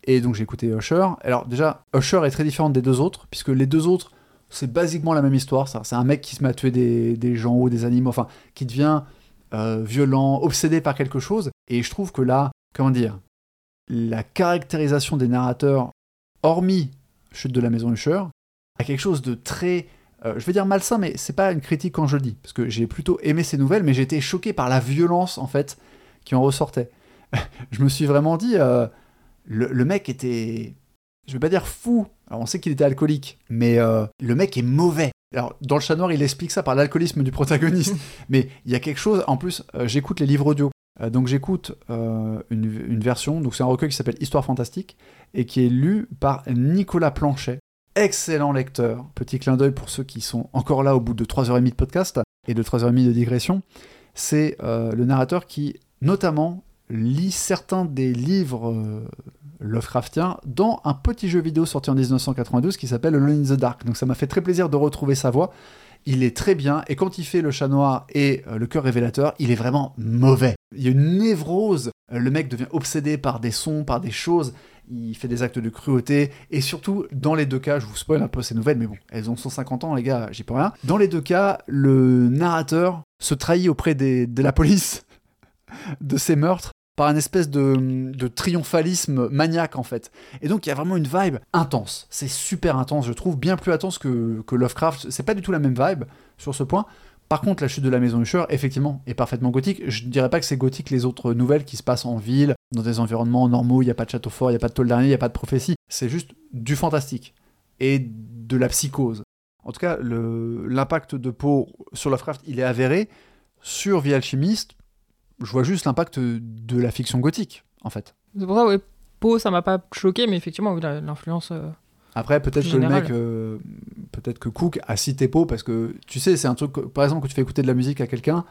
et donc j'ai écouté Usher. Alors déjà, Usher est très différente des deux autres, puisque les deux autres, c'est basiquement la même histoire. C'est un mec qui se met à tuer des, gens ou des animaux, enfin, qui devient euh, violent, obsédé par quelque chose. Et je trouve que là, comment dire, la caractérisation des narrateurs, hormis Chute de la Maison Usher, a quelque chose de très euh, je vais dire malsain, mais c'est pas une critique quand je le dis, parce que j'ai plutôt aimé ces nouvelles, mais j'ai été choqué par la violence en fait qui en ressortait. je me suis vraiment dit, euh, le, mec était, je vais pas dire fou. Alors on sait qu'il était alcoolique, mais euh, le mec est mauvais. Alors dans le chat noir, il explique ça par l'alcoolisme du protagoniste, mais il y a quelque chose. En plus, j'écoute les livres audio. donc j'écoute une, une, version, donc c'est un recueil qui s'appelle Histoire fantastique et qui est lu par Nicolas Planchet, excellent lecteur. Petit clin d'œil pour ceux qui sont encore là au bout de 3h30 de podcast et de 3h30 de digression. C'est euh, le narrateur qui, notamment, lit certains des livres euh, Lovecraftiens dans un petit jeu vidéo sorti en 1992 qui s'appelle Alone in the Dark. Donc ça m'a fait très plaisir de retrouver sa voix. Il est très bien, et quand il fait le chat noir et euh, le cœur révélateur, il est vraiment mauvais. Il y a une névrose, le mec devient obsédé par des sons, par des choses, il fait des actes de cruauté, et surtout, dans les deux cas, je vous spoil un peu ces nouvelles, mais bon, elles ont 150 ans, les gars, j'y peux rien. Dans les deux cas, le narrateur se trahit auprès de la police de ces meurtres par une espèce de, triomphalisme maniaque en fait. Et donc il y a vraiment une vibe intense. C'est super intense, je trouve, bien plus intense que, que Lovecraft. C'est pas du tout la même vibe sur ce point. Par contre, la chute de la maison Usher, effectivement, est parfaitement gothique. Je ne dirais pas que c'est gothique les autres nouvelles qui se passent en ville, dans des environnements normaux, il n'y a pas de château fort, il n'y a pas de tôle d'araignée, il n'y a pas de prophétie. C'est juste du fantastique. et de la psychose. En tout cas, l'impact de Poe sur Lovecraft, il est avéré. Sur The Alchemist, je vois juste l'impact de la fiction gothique, en fait. C'est pour ça, ouais, Poe, ça m'a pas choqué, mais effectivement, l'influence. euh, Après, peut-être que le mec, euh, peut-être que Cook a cité Poe parce que tu sais, c'est un truc. par exemple, quand tu fais écouter de la musique à quelqu'un,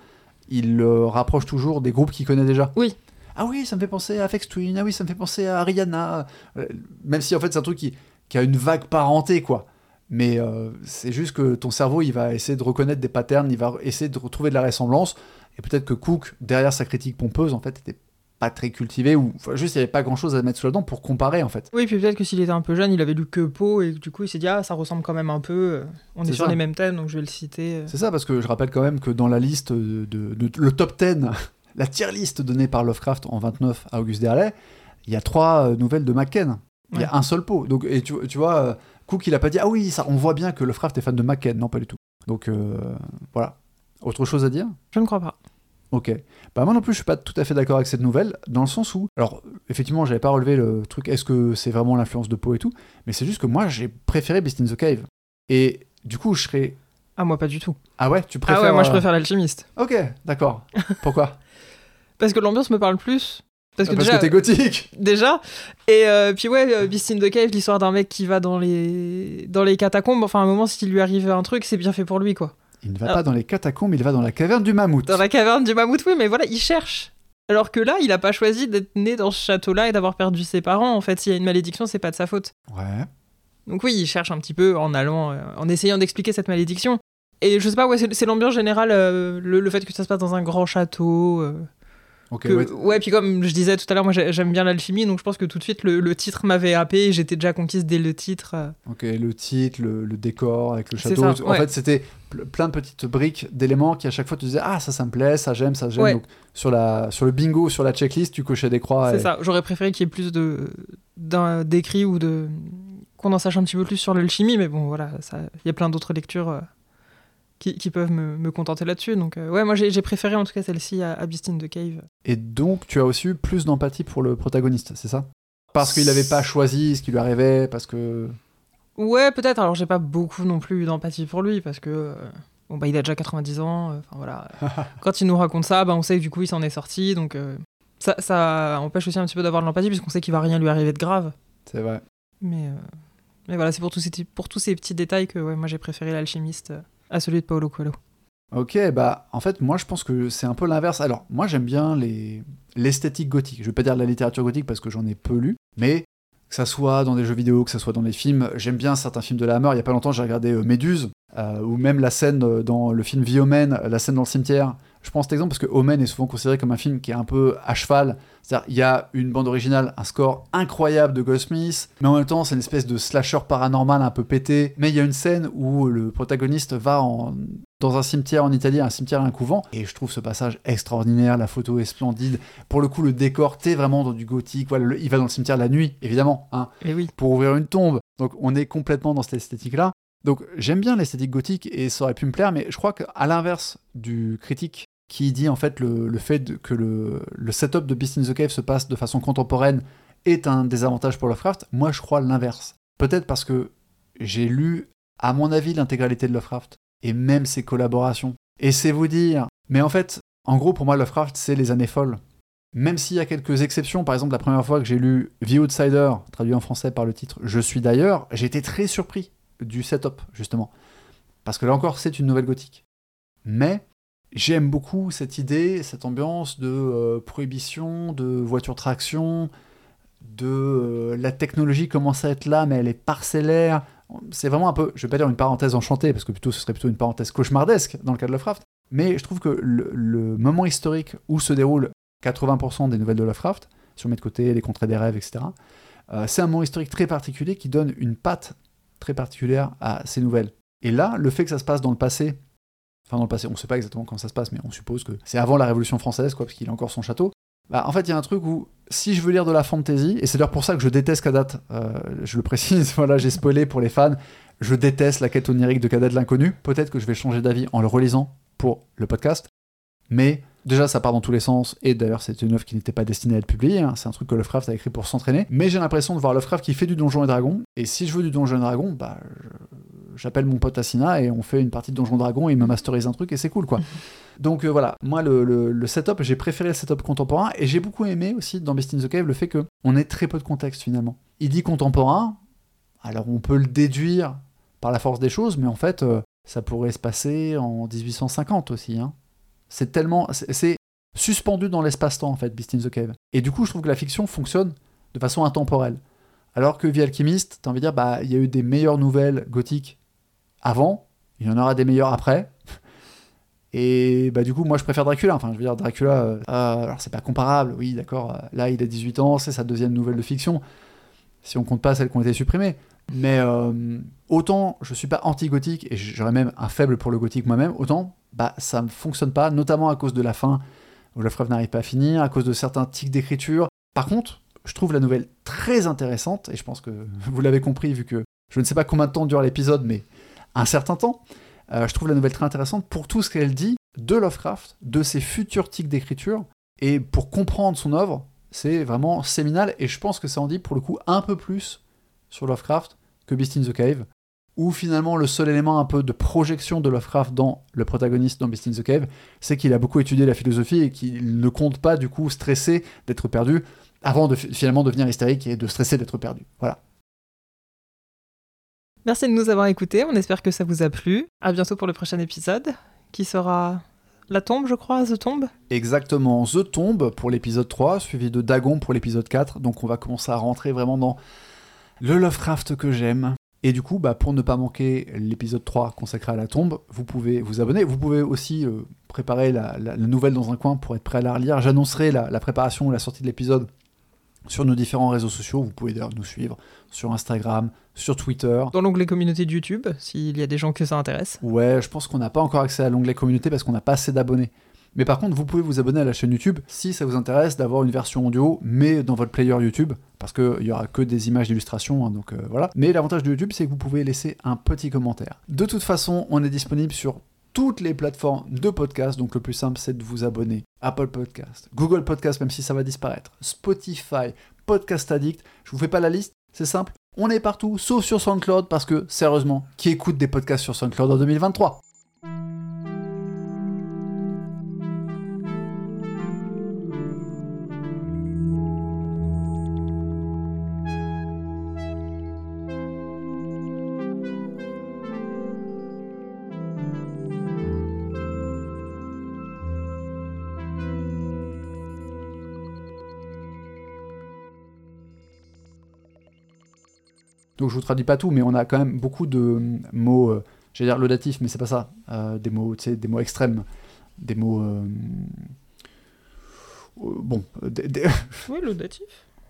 il le rapproche toujours des groupes qu'il connaît déjà. Oui. Ah oui, ça me fait penser à Afex Twin. Ah oui, ça me fait penser à Rihanna. Euh, Même si en fait, c'est un truc qui, qui a une vague parenté, quoi. Mais euh, c'est juste que ton cerveau, il va essayer de reconnaître des patterns, il va essayer de retrouver de la ressemblance. Et peut-être que Cook, derrière sa critique pompeuse, en fait, était pas très cultivé ou enfin, juste il n'y avait pas grand chose à mettre sous la dent pour comparer, en fait. Oui, puis peut-être que s'il était un peu jeune, il avait lu que Poe, et du coup, il s'est dit, ah, ça ressemble quand même un peu. euh, On est, sur ça. les mêmes thèmes, donc je vais le citer. euh. C'est ça, parce que je rappelle quand même que dans la liste de, de- de- le top 10, la tier list donnée par Lovecraft en 29 à Auguste Derley, il y a trois euh, nouvelles de McKen. Il y a un seul pot. Donc, et tu, tu vois, Cook, il a pas dit Ah oui, ça, on voit bien que Lovecraft est fan de McKen. Non, pas du tout. Donc, euh, voilà. Autre chose à dire? Je ne crois pas. Ok. Bah moi non plus, je suis pas tout à fait d'accord avec cette nouvelle, dans le sens où, alors effectivement, j'avais pas relevé le truc, est-ce que c'est vraiment l'influence de Poe et tout, mais c'est juste que moi, j'ai préféré Beast in the Cave. Et du coup, je serais. Ah, moi, pas du tout. Ah ouais, tu préfères ah ouais, moi, je euh, préfère l'alchimiste. Ok, d'accord. Pourquoi? Parce que l'ambiance me parle plus. Parce que Parce déjà, que t'es gothique. déjà. Et euh, puis ouais, euh, Beast in the Cave, l'histoire d'un mec qui va dans les dans les catacombes. Enfin, à un moment, s'il lui arrive un truc, c'est bien fait pour lui, quoi. Il ne va Alors- pas dans les catacombes, il va dans la caverne du mammouth. Dans la caverne du mammouth, oui, mais voilà, il cherche. Alors que là, il a pas choisi d'être né dans ce château-là et d'avoir perdu ses parents. En fait, s'il y a une malédiction, c'est pas de sa faute. Ouais. Donc oui, il cherche un petit peu en allant, euh, en essayant d'expliquer cette malédiction. Et je sais pas, ouais, c'est c'est l'ambiance générale, euh, le, le fait que ça se passe dans un grand château. euh, Ok, que- ouais. ouais. puis comme je disais tout à l'heure, moi j'ai- j'aime bien l'alchimie, donc je pense que tout de suite le, le titre m'avait happé, et j'étais déjà conquise dès le titre. euh. Ok, le titre, le, le décor avec le château. ça, en ouais. fait, c'était ple- plein de petites briques d'éléments qui à chaque fois tu disais ah ça ça me plaît, ça j'aime, ça j'aime. Ouais. Donc sur la sur le bingo, sur la checklist, tu cochais des croix. C'est et- ça, j'aurais préféré qu'il y ait plus de d'écrits ou de qu'on en sache un petit peu plus sur l'alchimie, mais bon voilà, ça- il y a plein d'autres lectures euh, qui, qui peuvent me, me contenter là-dessus. Donc euh, ouais, moi j'ai préféré en tout cas celle-ci à, à Beast in the Cave. Et donc tu as aussi eu plus d'empathie pour le protagoniste, c'est ça? Parce qu'il n'avait pas choisi ce qui lui arrivait, parce que Ouais, peut-être. Alors, j'ai pas beaucoup non plus d'empathie pour lui parce que euh, bon bah il a déjà 90 ans. euh, Enfin voilà. Quand il nous raconte ça, bah on sait que du coup il s'en est sorti, donc ça, ça empêche aussi un petit peu d'avoir de l'empathie puisqu'on sait qu'il va rien lui arriver de grave. c'est vrai. Mais euh, mais voilà, c'est pour tous ces petits- pour tous ces petits détails que ouais, moi j'ai préféré l'alchimiste à celui de Paolo Coelho. Ok, bah en fait moi je pense que c'est un peu l'inverse. Alors moi j'aime bien les l'esthétique gothique. Je vais pas dire la littérature gothique parce que j'en ai peu lu, mais que ça soit dans des jeux vidéo, que ça soit dans des films, j'aime bien certains films de la Hammer. Il y a pas longtemps j'ai regardé euh, Méduse euh, ou même la scène euh, dans le film The Omen, la scène dans le cimetière. Je prends cet exemple parce que Omen est souvent considéré comme un film qui est un peu à cheval. C'est-à-dire, il y a une bande originale, un score incroyable de Goldsmith, mais en même temps, c'est une espèce de slasher paranormal un peu pété. Mais il y a une scène où le protagoniste va en- dans un cimetière en Italie, un cimetière et un couvent, et je trouve ce passage extraordinaire. La photo est splendide. Pour le coup, le décor, t'es vraiment dans du gothique. Voilà, le- il va dans le cimetière la nuit, évidemment, hein, Et oui. pour ouvrir une tombe. Donc, on est complètement dans cette esthétique-là. Donc, j'aime bien l'esthétique gothique et ça aurait pu me plaire, mais je crois qu'à l'inverse du critique qui dit en fait le, fait que le, le setup de Beast in the Cave se passe de façon contemporaine est un désavantage pour Lovecraft, moi je crois l'inverse. Peut-être parce que j'ai lu, à mon avis, l'intégralité de Lovecraft et même ses collaborations. Et c'est vous dire. Mais en fait, en gros, pour moi, Lovecraft, c'est les années folles. Même s'il y a quelques exceptions, par exemple, la première fois que j'ai lu The Outsider, traduit en français par le titre Je suis d'ailleurs, j'ai été très surpris du setup, justement. Parce que là encore, c'est une nouvelle gothique. Mais j'aime beaucoup cette idée, cette ambiance de euh, prohibition, de voiture traction, de euh, la technologie commence à être là, mais elle est parcellaire. C'est vraiment un peu, je vais pas dire une parenthèse enchantée, parce que plutôt ce serait plutôt une parenthèse cauchemardesque dans le cas de Lovecraft. Mais je trouve que le, le moment historique où se déroulent 80% des nouvelles de Lovecraft, si on met de côté les contrées des rêves, etc., euh, c'est un moment historique très particulier qui donne une patte très particulière à ces nouvelles. Et là, le fait que ça se passe dans le passé, enfin dans le passé, on ne sait pas exactement quand ça se passe, mais on suppose que c'est avant la Révolution française, quoi, parce qu'il a encore son château. Bah, en fait, il y a un truc où, si je veux lire de la fantasy, et c'est d'ailleurs pour ça que je déteste Kadat, euh, je le précise, voilà, j'ai spoilé pour les fans, je déteste la quête onirique de Kadat l'inconnu. Peut-être que je vais changer d'avis en le relisant pour le podcast, mais Déjà, ça part dans tous les sens, et d'ailleurs, c'est une œuvre qui n'était pas destinée à être publiée. hein. C'est un truc que Lovecraft a écrit pour s'entraîner. Mais j'ai l'impression de voir Lovecraft qui fait du Donjon et Dragon. Et si je veux du Donjon et Dragon, bah, j'appelle mon pote Assina et on fait une partie de Donjon Dragon et il me masterise un truc et c'est cool, quoi. Donc euh, voilà, moi, le, le- le setup, j'ai préféré le setup contemporain et j'ai beaucoup aimé aussi dans Beast in the Cave le fait que on ait très peu de contexte finalement. Il dit contemporain, alors on peut le déduire par la force des choses, mais en fait, euh, ça pourrait se passer en 1850 aussi. hein. C'est tellement. c'est- suspendu dans l'espace-temps, en fait, Beast in the Cave. Et du coup, je trouve que la fiction fonctionne de façon intemporelle. Alors que The Alchemist, t'as envie de dire, bah, il y a eu des meilleures nouvelles gothiques avant, il y en aura des meilleures après. Et bah du coup, moi je préfère Dracula. Enfin, je veux dire, Dracula, euh, euh, alors c'est pas comparable, oui, d'accord. euh, Là, il a 18 ans, c'est sa deuxième nouvelle de fiction. Si on compte pas celles qui ont été supprimées. Mais autant je suis pas anti-gothique et j'aurais même un faible pour le gothique moi-même, autant bah ça ne fonctionne pas, notamment à cause de la fin où Lovecraft n'arrive pas à finir, à cause de certains tics d'écriture. Par contre, je trouve la nouvelle très intéressante et je pense que vous l'avez compris vu que je ne sais pas combien de temps dure l'épisode, mais un certain temps. Euh, je trouve la nouvelle très intéressante pour tout ce qu'elle dit de Lovecraft, de ses futurs tics d'écriture et pour comprendre son œuvre, c'est vraiment séminal et je pense que ça en dit pour le coup un peu plus sur Lovecraft que Beast in the Cave, où finalement le seul élément un peu de projection de Lovecraft dans le protagoniste dans Beast in the Cave, c'est qu'il a beaucoup étudié la philosophie et qu'il ne compte pas du coup stresser d'être perdu avant de fi- finalement devenir hystérique et de stresser d'être perdu. Voilà. Merci de nous avoir écoutés. On espère que ça vous a plu. À bientôt pour le prochain épisode, qui sera La Tombe, je crois, The Tombe. Exactement, The Tombe pour l'épisode 3, suivi de Dagon pour l'épisode 4. Donc on va commencer à rentrer vraiment dans le Lovecraft que j'aime. Et du coup, bah, pour ne pas manquer l'épisode 3 consacré à la tombe, vous pouvez vous abonner. Vous pouvez aussi euh, préparer la, nouvelle dans un coin pour être prêt à la relire. J'annoncerai la préparation ou la sortie de l'épisode sur nos différents réseaux sociaux. Vous pouvez d'ailleurs nous suivre sur Instagram, sur Twitter. Dans l'onglet communauté de YouTube, s'il y a des gens que ça intéresse. Ouais, je pense qu'on n'a pas encore accès à l'onglet communauté parce qu'on n'a pas assez d'abonnés. Mais par contre, vous pouvez vous abonner à la chaîne YouTube si ça vous intéresse d'avoir une version audio, mais dans votre player YouTube, parce qu'il y aura que des images d'illustration, hein, donc euh, voilà. Mais l'avantage de YouTube, c'est que vous pouvez laisser un petit commentaire. De toute façon, on est disponible sur toutes les plateformes de podcast, donc le plus simple, c'est de vous abonner. Apple Podcast, Google Podcast, même si ça va disparaître, Spotify, Podcast Addict. Je vous fais pas la liste, c'est simple. On est partout, sauf sur SoundCloud, parce que, sérieusement, qui écoute des podcasts sur SoundCloud en 2023 Donc je vous traduis pas tout, mais on a quand même beaucoup de mots, euh, j'allais dire laudatifs, mais c'est pas ça. Euh, des mots, tu sais, des mots extrêmes, des mots. euh, euh, bon, euh, des- des- Oui, laudatif.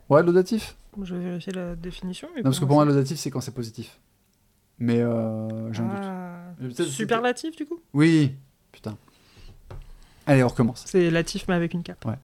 ouais, laudatif. Je vais vérifier la définition. mais Non, parce que pour moi, laudatif, c'est quand c'est positif. Mais euh, j'ai un doute. Ah, peut-être- Superlatif, du coup? Oui, putain. Allez, on recommence. C'est latif, mais avec une cape. Ouais.